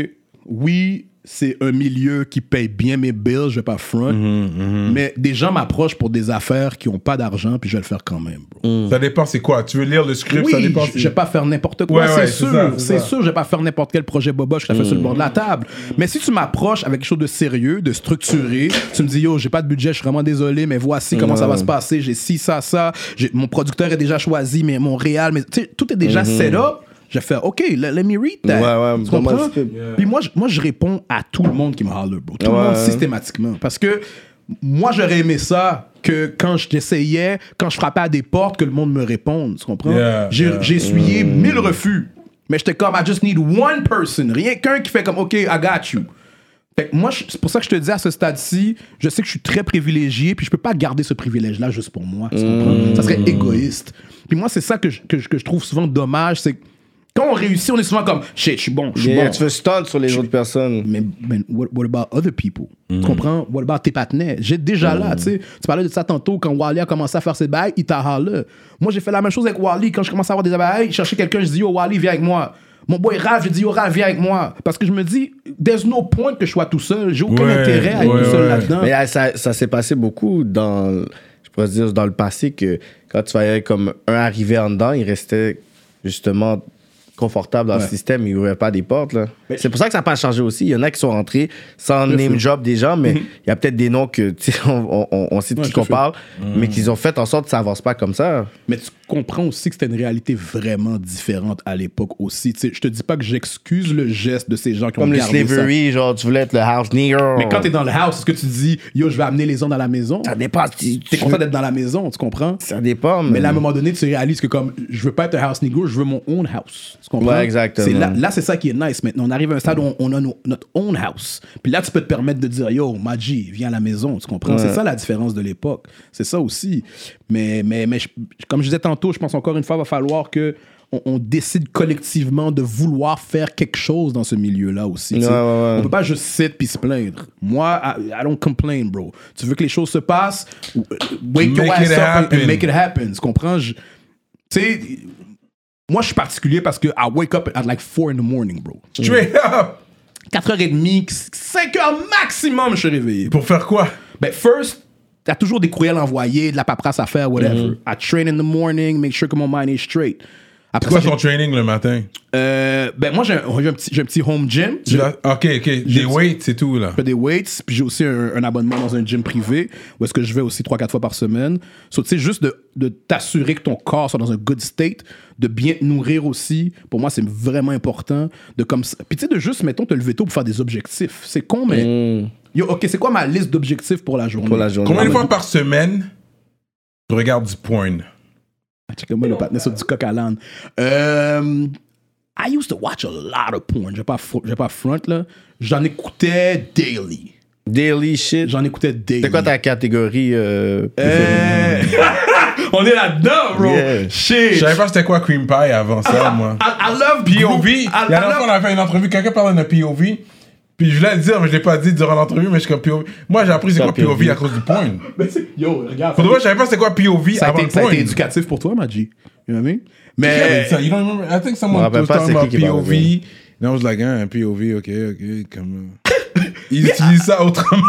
Oui, c'est un milieu qui paye bien mes bills, je vais pas front. Mhm, Mais des gens m'approchent pour des affaires qui ont pas d'argent, puis je vais le faire quand même, bro. Ça dépend, c'est quoi? Tu veux lire le script, ça Oui, dépend. je je vais pas faire n'importe quoi, Ouais, c'est ouais, sûr. ça, c'est ça. sûr, je vais pas faire n'importe quel projet boboche que ça fait sur le bord de la table. Mais si tu m'approches avec quelque chose de sérieux, de structuré, tu me dis, yo, j'ai pas de budget, je suis vraiment désolé, mais voici comment ça va se passer. J'ai ci, ça, ça. J'ai- Mon producteur est déjà choisi, mais mon réal, mais tu sais, tout est déjà set up. Je vais faire, OK, let, let me read that. Ouais, ouais, Tu comprends? Puis moi, je- moi, je réponds à tout le monde qui me holler, bro. Tout le monde systématiquement. Parce que moi, j'aurais aimé ça que quand j'essayais, quand je frappais à des portes, que le monde me réponde. Tu comprends? Yeah, J'ai yeah. j'ai essuyé mille refus. Mais j'étais comme, I just need one person. Rien qu'un qui fait comme, OK, I got you. Fait que moi, c'est pour ça que je te dis à ce stade-ci, je sais que je suis très privilégié, puis je peux pas garder ce privilège-là juste pour moi. tu comprends? Ça serait égoïste. Puis moi, c'est ça que je, que, je- que je trouve souvent dommage, c'est que quand on réussit, on est souvent comme, shit, je suis bon, je suis Yeah, bon. Tu veux stun sur les autres personnes. Mais, mais what, what about other people? Tu comprends? What about tes partenaires? J'ai déjà là, tu sais. Tu parlais de ça tantôt quand Wally a commencé à faire ses bails, il t'a là. Moi, j'ai fait la même chose avec Wally. Quand je commençais à avoir des bails, il cherchait quelqu'un, je dis, yo, Wally, viens avec moi. Mon boy Raph, j'ai dit, yo, Raph, viens avec moi. Parce que je me dis, there's no point que je sois tout seul. J'ai aucun Ouais, intérêt à être ouais, tout seul ouais. là-dedans. Mais euh, ça, ça s'est passé beaucoup dans, je pourrais dire, dans le passé que quand tu voyais comme un arriver en dedans, il restait justement confortable dans Ouais. le système, il ouvrait pas des portes. là. C'est pour ça que ça n'a pas changé aussi. Il y en a qui sont rentrés sans Je name fais. job des gens, mais il y a peut-être des noms que tu sais, on, on, on sait de Ouais, qui je qu'on parle, mais qu'ils ont fait en sorte que ça avance pas comme ça. Mais tu comprends aussi que c'était une réalité vraiment différente à l'époque aussi. Tu sais, je te dis pas que j'excuse le geste de ces gens qui Comme ont le gardé ça. slavery, genre tu voulais être le house nigger. Mais quand t'es dans le house, est-ce que tu dis, yo, je vais amener les gens dans la maison? Ça dépend. tu- tu- content d'être dans la maison, tu comprends? Ça dépend, Mais mais. là, à un moment donné, tu réalises que comme je veux pas être un house nigger, je veux mon own house. Tu comprends? Ouais, exactement. Là, là, c'est ça qui est nice maintenant. On arrive à un stade où on, on a nos- notre own house. Puis là, tu peux te permettre de dire, yo, Maji, viens à la maison. Tu comprends? C'est ça la différence de l'époque. C'est ça aussi. Mais, mais, mais je- comme je disais tantôt, je pense encore une fois, il va falloir que on, on décide collectivement de vouloir faire quelque chose dans ce milieu-là aussi. Ouais, ouais, ouais. On peut pas juste sit puis se plaindre. Moi, I, I don't complain, bro. Tu veux que les choses se passent? Wake your Make ass it up and- happen. and make it happen. Tu comprends? Tu sais, moi, je suis particulier parce que I wake up at like 4 in the morning, bro. Straight up! 4h30, 5h maximum, je suis réveillé. Pour faire quoi? Ben, first, t'as toujours des courriels envoyés, de la paperasse à faire, whatever. I train in the morning, make sure que mon mind est straight. Après Quoi ça, ton training le matin? euh, ben, moi, j'ai un, un petit, j'ai un petit home gym. Tu Ok, ok. Des weights, c'est tout, là. Je fais des weights, puis j'ai aussi un, un abonnement dans un gym privé où est-ce que je vais aussi 3-4 fois par semaine. So, tu sais, juste de, de t'assurer que ton corps soit dans un good state, de bien te nourrir aussi, pour moi, c'est vraiment important. De comme ça- Puis tu sais, de juste, mettons, te lever tôt pour faire des objectifs. C'est con, mais... Yo, OK, c'est quoi ma liste d'objectifs pour la journée? Pour la journée. Combien de fois par semaine tu regardes du porn? Check-moi le patinet sur du coq à l'âne. Euh, I used to watch a lot of porn. Je vais pas, pas front, là. J'en écoutais daily. Daily shit? J'en écoutais daily. C'est quoi ta catégorie euh, Euh, On est là-dedans, bro. Yeah. Shit. Je savais pas c'était quoi cream pie avant ça, moi. I, I love POV. group- I- La I dernière fois, on love- a fait une entrevue, quelqu'un parlait d'un POV. Puis je voulais le dire, mais je l'ai pas dit durant l'entrevue, mais je suis comme POV. Moi, j'ai appris c'est C'est quoi un POV. POV à cause du porn. Mais c'est- Yo, regarde. Pour de vrai, je savais pas c'était quoi POV ça, a avant été, le ça a porn. été éducatif pour toi, Maji. You know what I mean? Yeah, Mais. but you don't remember? I think Je someone rappelle was pas talking c'est about qui qui parlait. POV. And I was like, ah, POV, ok, ok, comme... euh. Ils utilisent ça autrement.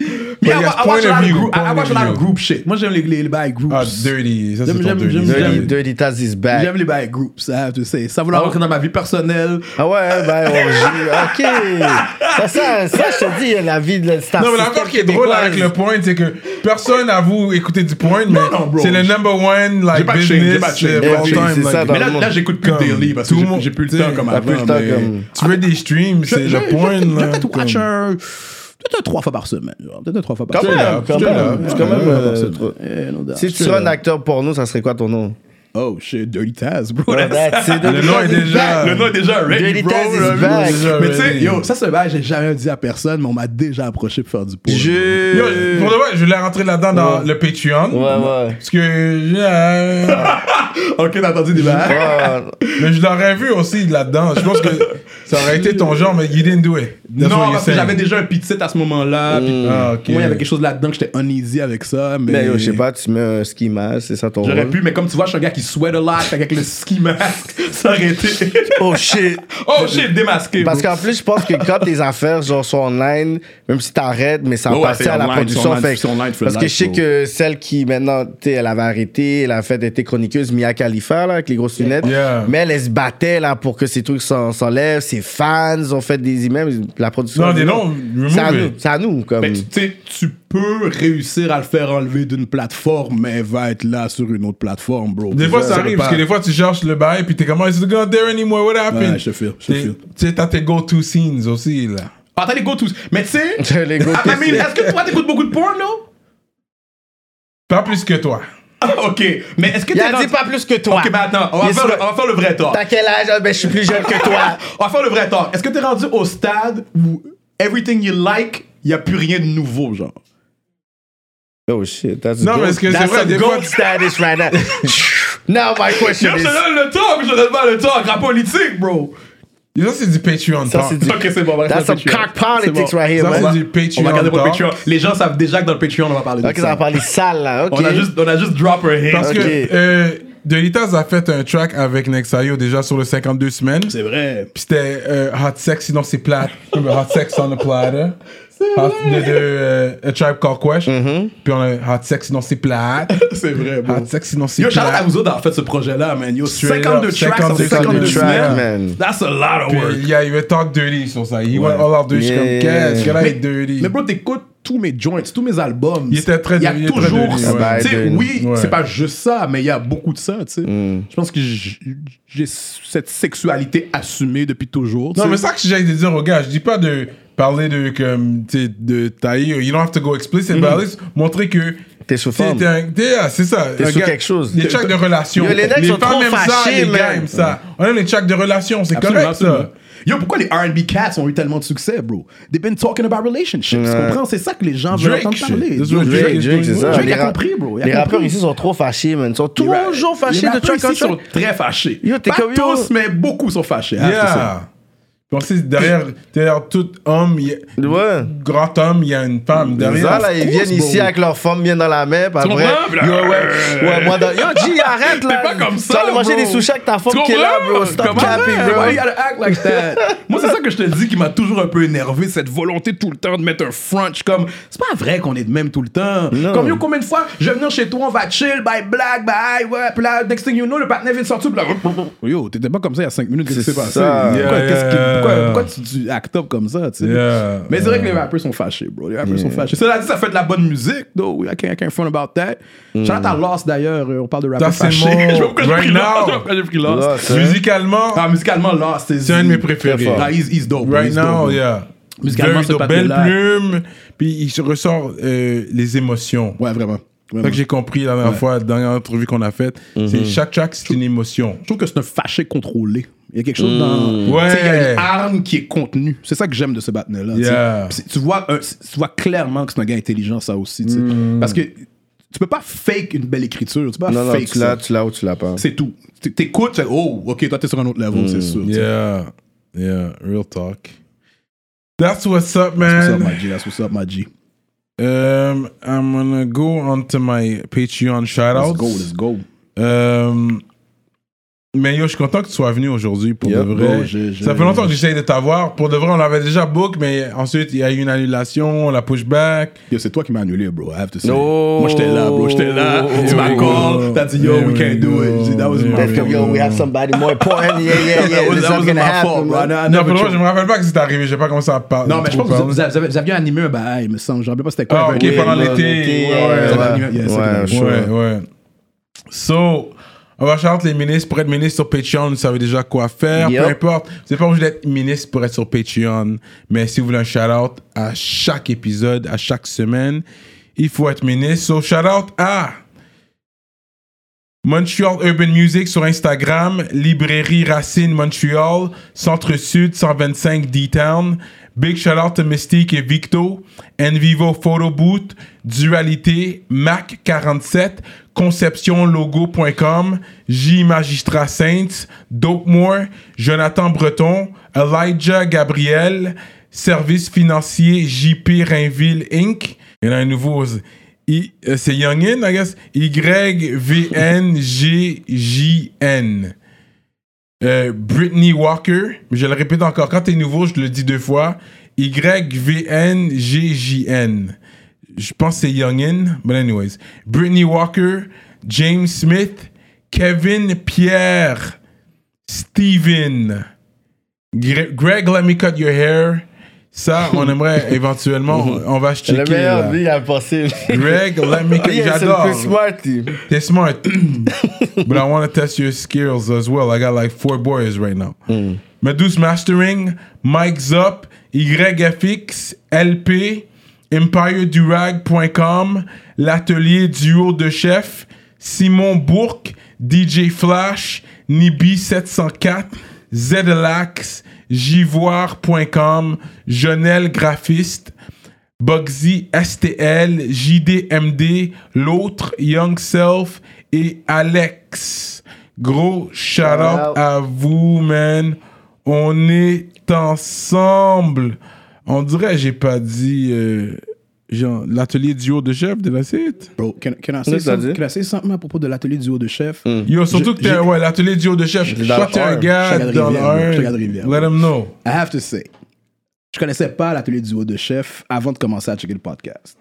Mais I, I point watch a lot of group, I, I watch a lot of group shit. Moi, j'aime les, les, les bails groups. Ah, dirty. Ça, c'est J'aime- ton j'aime- dirty. j'aime- style. Dirty, Dirty Taz is back. J'aime les bails groups, hein, tu sais. Ça va leur rentrer dans ma vie personnelle. Ah ouais, ben on joue. Ok. Ça, ça, ça, je te dis, la vie de star Non, mais l'affaire qui est drôle avec le point, c'est que personne avoue écouter du point, mais c'est le number one, like, J'ai shame, j'ai business pas de euh, Eh, Mais là, j'écoute plus daily parce que tout j'ai- le monde- j'ai plus le temps comme avant. Tu veux des streams, c'est le point, vais peut-être watch. Peut-être trois fois par semaine. genre. Peut-être trois fois par Quand semaine. même, quand même. quand même. Euh, Eh. Si tu serais un acteur porno, ça serait quoi ton nom? Oh shit, Dirty Taz, bro. That's it. Le nom est déjà- Le nom est déjà ready, Dirty bro. Taz is back. Déjà Mais tu sais, yo, ça c'est vrai, j'ai jamais dit à personne, mais on m'a déjà approché pour faire du porno. Yo, Je. pour de vrai, je voulais rentrer là-dedans dans le Patreon. Ouais, ouais. Parce que. Ok, t'as entendu des? Ouais. mais je l'aurais vu aussi là-dedans. Je pense que ça aurait été ton genre, mais you didn't do it. That's Non, parce que j'avais déjà un pit à ce moment-là. puis Ah. Moi, il y avait quelque chose là-dedans que j'étais uneasy avec ça. Mais yo, je sais pas, tu mets un ski mask, c'est ça ton J'aurais rôle? pu, mais comme tu vois, je suis un gars qui sweat a lot, fait avec le ski mask, ça aurait été. Oh shit! oh shit, démasqué. Parce qu'en plus, je pense que quand tes affaires genre, sont online, même si t'arrêtes, mais ça Ouais, passe à la online, production. online, fait online parce que je sais bro. que celle qui maintenant, tu sais, elle avait arrêté, elle a fait d'être chroniqueuse, Mia Khalifa, là, avec les grosses lunettes. Yeah. Mais elle, elle se battait là, pour que ces trucs s'en- s'enlèvent. Ses fans ont fait des emails. La production. Non, des noms, C'est à nous. C'est à nous. Comme... Ben, tu sais, tu peux réussir à le faire enlever d'une plateforme, mais elle va être là sur une autre plateforme, bro. Des fois, ça, arrive, pas- parce que des fois, tu cherches le bail, puis t'es comme, oh, is it not there anymore? What happened? Ouais, je te file, je file. Tu sais, t'as tes go-to scenes aussi, là. Ah, t'as les go-tos. Mais tu sais, Les go-to I mean, est-ce que toi, t'écoutes beaucoup de porn, non? Pas plus que toi. Ah, ok. Mais est-ce que Il t'es a dit pas plus que toi. Ok, ben attends, on va, Il faire le, on va faire le vrai talk. T'as quel âge? Ah, Ben, je suis plus jeune que toi. On va faire le vrai talk. Est-ce que t'es rendu au stade où everything you like, y a plus rien de nouveau, genre? Oh shit, that's Non, gold- mais est-ce que c'est that's vrai, des gold fois- status right now. Now my question Yo, je is... te donne le talk, je te donne pas le talk. Rap politique, bro. Ça, c'est du Patreon Ça, c'est du- Ok, c'est bon, That's some cock Patreon. politics right here, Ça, man. c'est du On va Patreon regarder pour. Patreon. Les gens savent déjà que dans le Patreon, on va parler de Ok, ça. ça va parler sale, là. Ok. On a juste, on a juste drop her hit. Parce que euh, Delitas a fait un track avec Nexayo déjà sur le 52 semaines. C'est vrai. Puis c'était euh, Hot Sex, sinon c'est plate. Hot Sex on the platter? Hot, de, de euh, A Tribe Called Quest. Puis on a Hot Sex, sinon c'est plate. C'est vrai, bro. Hot Sex, sinon c'est Yo, shout out à plate. vous autres d'avoir fait ce projet-là, man. Yo, Straight 52 up, tracks 52 sur 52 tracks, semaines. man. That's a lot of Puis work. il y a eu Talk Dirty sur ça. Il went all out dirty. Je suis comme, Yeah. qu'est-ce que là est dirty? mais bro, t'écoutes tous mes joints, tous mes albums. Il était très- Il y a il toujours. ouais. Tu sais, Ouais. oui, Ouais. c'est pas juste ça, mais il y a beaucoup de ça, tu sais. Mm. Je pense que j'ai cette sexualité assumée depuis toujours. Non, mais ça que j'ai de dire aux gars, je dis pas de parler de comme tu sais, de tailler. You don't have to go explicit, Mm. but at least montrer que T'es sous t'es- forme. t'es un- t'es- ah, c'est ça. T'es un sous gars- quelque chose. Les tracks de relation. Yo, les necks sont femmes aiment ça, les gars aiment ça. On aime les tracks de relation, c'est correct ça. Yo, pourquoi les R&B cats ont eu tellement de succès, bro? They've been talking about relationships. Tu comprends? C'est ça que les gens veulent entendre parler. Drake- Drake, Drake, c'est ça. Drake Les a compris, bro. Les rappeurs ici sont trop fâchés, man. Ils sont Les toujours fâchés les de rappeurs track ici sont très fâchés. Pas tous, mais beaucoup sont fâchés. Say. Yeah. Sait, derrière, derrière tout homme, il y a- Ouais. grand homme, il y a une femme. Derrière, Ça, là, ils course, viennent ici avec leur femme bien dans la main, puis après, yo, ouais, ouais, moi, dans- yo, G, arrête, là. pas comme ça, Tu vas aller manger des sushis avec ta femme Tu qui est là, bro. Stop capping, ça? bro. Why you gotta act like that? Moi, c'est ça que je te dis qui m'a toujours un peu énervé, cette volonté tout le temps de mettre un suis comme, c'est pas vrai qu'on est de même tout le temps. Non. Comme yo, combien de fois, je vais venir chez toi, on va chill, bye, blague, bye, ouais, puis là, next thing you know, le partenaire vient de sortir, puis là, yo, t'étais pas comme ça il y a 5 minutes, qu'est-ce qui C'est s'est passé? qu'est-ce qui- pourquoi- tu, tu act up comme ça, tu sais? Yeah, Mais c'est vrai que les rappeurs sont fâchés, bro. Les rappeurs sont fâchés. Cela dit, ça fait de la bonne musique, though. I can't, I can't about that. Shout out à Lost, d'ailleurs. euh, On parle de c'est fâchés. mon- Je sais pas pourquoi j'ai right pris Lost. now. Je sais pas pourquoi j'ai pris Lost. Lost, hein? musicalement, Ah, musicalement, Lost, c'est un de mes préférés. Ah, he's, he's dope. Right he's now, dope, yeah. Musicalement, Very ce dope. Belle plume, puis il se ressort euh, les émotions. Ouais, vraiment. C'est ça que j'ai compris la dernière fois, la dernière entrevue qu'on a faite. C'est chaque track, c'est une émotion. Je trouve que c'est un fâché contrôlé. Il y a quelque chose dans. Ouais. Sais, Il y a une arme qui est contenue. C'est ça que j'aime de ce battle-là. tu. Yeah. Vois, un- tu vois clairement que c'est un gars intelligent, ça aussi. Mm. Parce que tu peux pas fake une belle écriture. Tu peux pas Non, non, fake tu l'as, tu l'as ou tu l'as pas. C'est tout. T'écoutes, tu fais, oh, ok, toi t'es sur un autre level, c'est sûr. Yeah, yeah, real talk. That's what's up, That's what's up, man. my G. That's what's up, my G. Um, I'm gonna go on to my Patreon Let's go, let's go. Um, mais yo, je suis content que tu sois venu aujourd'hui pour de vrai. bro, j'ai- j'ai- Ça fait longtemps que j'essaye de t'avoir. Pour de vrai, on l'avait déjà book, mais ensuite il y a eu une annulation, on l'a pushback. Yo, c'est toi qui m'as annulé, bro. I have to say. No. Moi, j'étais là, bro. J'étais là. Tu m'as call. T'as dit, yo, Yeah, we can't do it. yeah, That was yeah, my comme, yo, we have somebody more important. Yeah, yeah, yeah. That was, that not was gonna my fault, happen, bro. man. I- I Non, pour le je me rappelle pas que c'est arrivé. J'ai pas commencé à parler. Non, mais je pense que vous, vous avez, vous aviez animé un bail, il me semble. Je me rappelle pas c'était quoi. Ah, ok, pendant l'été. Ouais, ouais. Ouais, ouais. So, on va chanter les ministres. Pour être ministre sur Patreon, vous savez déjà quoi faire. Peu importe. Vous n'êtes pas obligé d'être ministre pour être sur Patreon. Mais si vous voulez un shout-out à chaque épisode, à chaque semaine, il faut être ministre. So, shout-out à Montreal Urban Music sur Instagram, Librairie Racine Montreal, Centre-Sud 125 D-Town. Big shout out to Mystique et Victo, Envivo Photo Booth, Dualité, Mac47, ConceptionLogo.com, J Magistrat Saints, Dopemore, Jonathan Breton, Elijah Gabriel, Service financier JP Rainville Inc. Il y en a un nouveau. Euh, C'est Youngin, I guess. Y-V-N-G-J-N. Euh, Brittany Walker. Je le répète encore. Quand t'es nouveau, je le dis deux fois. Y-V-N-G-J-N. Je pense que c'est Youngin. But anyways. Brittany Walker. James Smith. Kevin Pierre. Steven. Gre- Greg, let me cut your hair. Ça, on aimerait éventuellement. On va Le checker. meilleur, lui, il a passé. Greg, let me cut. Lui, c'est J'adore. le plus smart. They're smart. but I want to test your skills as well. I got like four boys right now. Medus Mastering, Mike Zup, YFX, LP, EmpireDurag.com, L'Atelier Duo de Chef, Simon Bourque, DJ Flash, Nibi704, Zedelax, Jivoire.com, Jonel Graphiste, Bugsy STL, JDMD, l'autre, Young Self et Alex. Gros shout out out. à vous, man. On est ensemble. On dirait, j'ai pas dit. euh, genre, l'atelier duo de chef de la site. Bro, can, can, I say dit? can I say something à propos de l'atelier du haut de chef? Yo, surtout que t'es, ouais, l'atelier duo de chef. Toi, t'es un gars dans le Let him know. I have to say, je connaissais pas l'atelier du haut de chef avant de commencer à checker le podcast.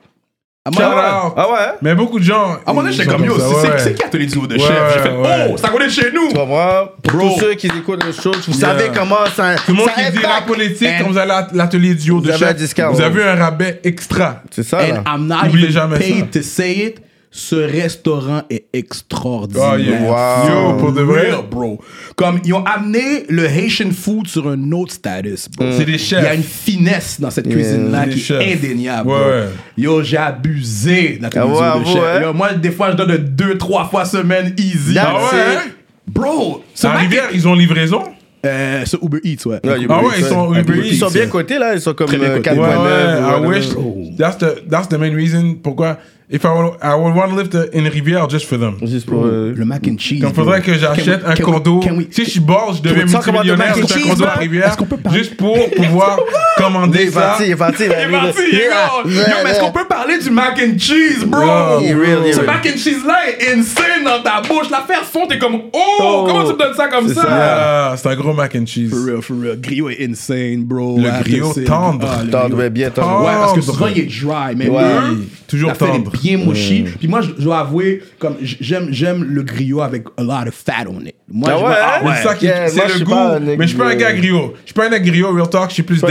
À Shout out. Ah ouais? Mais beaucoup de gens. à un moment donné, j'étais comme yo, ça, c'est qui l'atelier du haut de Ouais, chef? J'ai fait, ouais. oh, ça connaît chez nous! Tu? Pour Bro. tous ceux qui écoutent nos shows, vous Yeah. savez comment ça. Tout le monde ça qui dit impact. rap politique, And- quand vous allez à l'atelier de Vous avez un chef, discount, vous ouais. avez un rabais extra. C'est ça, And. I'm not N'oubliez even jamais paid ça. to say it. Ce restaurant est extraordinaire. Oh, yeah. Wow. Yo, pour de vrai? Real, bro. Comme ils ont amené le Haitian food sur un autre status, bro. C'est des Il y a chefs. une finesse dans cette cuisine-là qui chefs. est indéniable. Ouais, bro. ouais. Yo, j'ai abusé de la Ah ouais, télévision de chef. ouais. Yo, moi, des fois, je donne de deux, trois fois semaine easy. That's Ah ouais? hein? Bro, ce À Rivière, ils ont livraison? Euh, sur Uber Eats, ouais. Ah ouais, ils sont Uber Eats. Ils sont bien cotés, là. Ils sont comme Très bien euh, cotés. 4.9. Ouais, ouais, I wish. That's the, that's the main reason pourquoi. If I, would- I would want to live the- in Rivière just for them. Juste pour. euh, Le mac and cheese. Comme faudrait que j'achète Can we- un condo. can we- Si je suis bord, je deviens we talk about the multimillionnaire, mac and c'est un cheese, condo à? Rivière. Juste pour pouvoir commander Il est ça. parti, il est parti. Il est parti, il est gone. Yo, mais est-ce qu'on peut parler du mac and cheese, bro? Ce mac and cheese-là est insane dans ta bouche. L'affaire fond, t'es comme, oh, Oh. comment tu me donnes ça comme C'est ça? c'est un gros mac and cheese. For real, for real. Griot est insane, bro. Le griot c'est- tendre. Ah, le Tendre, bien tendre. Ouais, parce que souvent il est dry, mais Toujours tendre. Bien mouchi. Puis moi, je dois avouer, comme j'aime, j'aime le griot avec a lot of fat on it. Moi, Ah ouais, ah hein? C'est ça qui Yeah, c'est le goût. Mais je suis pas un gars griot. Je suis pas un gars griot, real talk, je suis plus comme,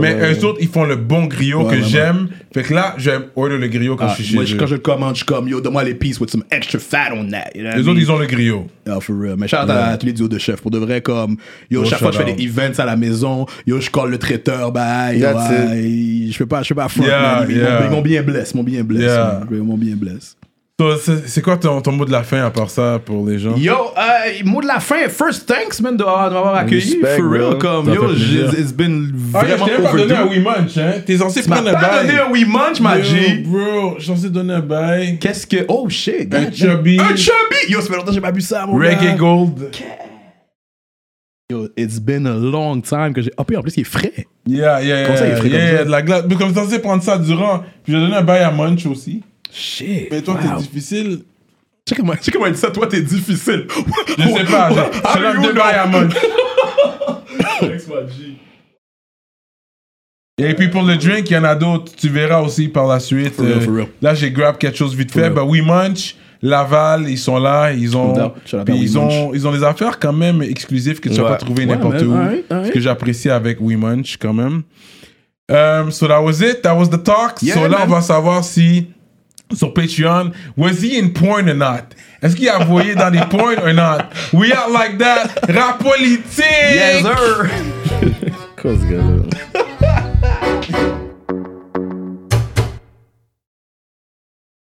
Mais euh, eux autres, ils font le bon griot que j'aime. Fait que là, j'aime order le griot quand Ah, je suis moi, chez quand je le commande, je suis comme, yo, donne-moi les pieces with some extra fat on that. You know what I Les mean? autres, ils ont le griot. Ah, for real. Mais shout out à tous les duos de chef. Pour de vrai, comme, yo, Oh, chaque fois que je fais des events à la maison, yo, je colle le traiteur, bah, yo, je peux pas, je peux pas front. Ils m'ont- bien blessé, ils m'ont bien man. Ils m'ont bien blessé. So, C'est c'est quoi ton, ton mot de la fin à part ça pour les gens? Yo, euh, mot de la fin, first thanks, man, de, de m'avoir accueilli. Respect, For real, bro. comme, Ça yo, it's been Ah, vraiment je t'ai pas donné un. We Munch, hein? T'es censé prendre un pas bail. donné un We Munch, ma G. Bro, je suis censé donner un bail. Qu'est-ce que. Oh shit. Un chubby. Un chubby. Yo, ça fait longtemps que j'ai pas bu ça, mon gars. Reggae Gold. Yo, it's been a long time que j'ai. Oh, puis en plus, il est frais. Yeah, yeah, Comment ça, il est yeah. frais comme yeah, ça? de la glace. Mais comme censé prendre ça durant. Puis j'ai donné un bail à Munch aussi. Shit. Mais toi, wow. t'es difficile. Tu sais comment, tu sais comment il dit ça, toi, t'es difficile. Je sais pas. Je je te donne deux bails à Munch. Et puis pour le drink, il y en a d'autres. Tu verras aussi par la suite. For real, Euh, for real. Là, j'ai grab quelque chose vite fait. Bah oui, Munch, Laval, ils sont là. Ils ont, puis We ils Munch. ont, ils ont des affaires quand même exclusives que tu vas Ouais. pas trouver Ouais, n'importe où. Ce que j'apprécie avec We Munch quand même. Um, so that was it. That was the talk. Yeah, so là, man. on va savoir si sur Patreon, was he in porn or not? Est-ce qu'il a voyé dans des porn or not? We are like that. Rap politique. Yes, sir. Quoi, ce gars-là?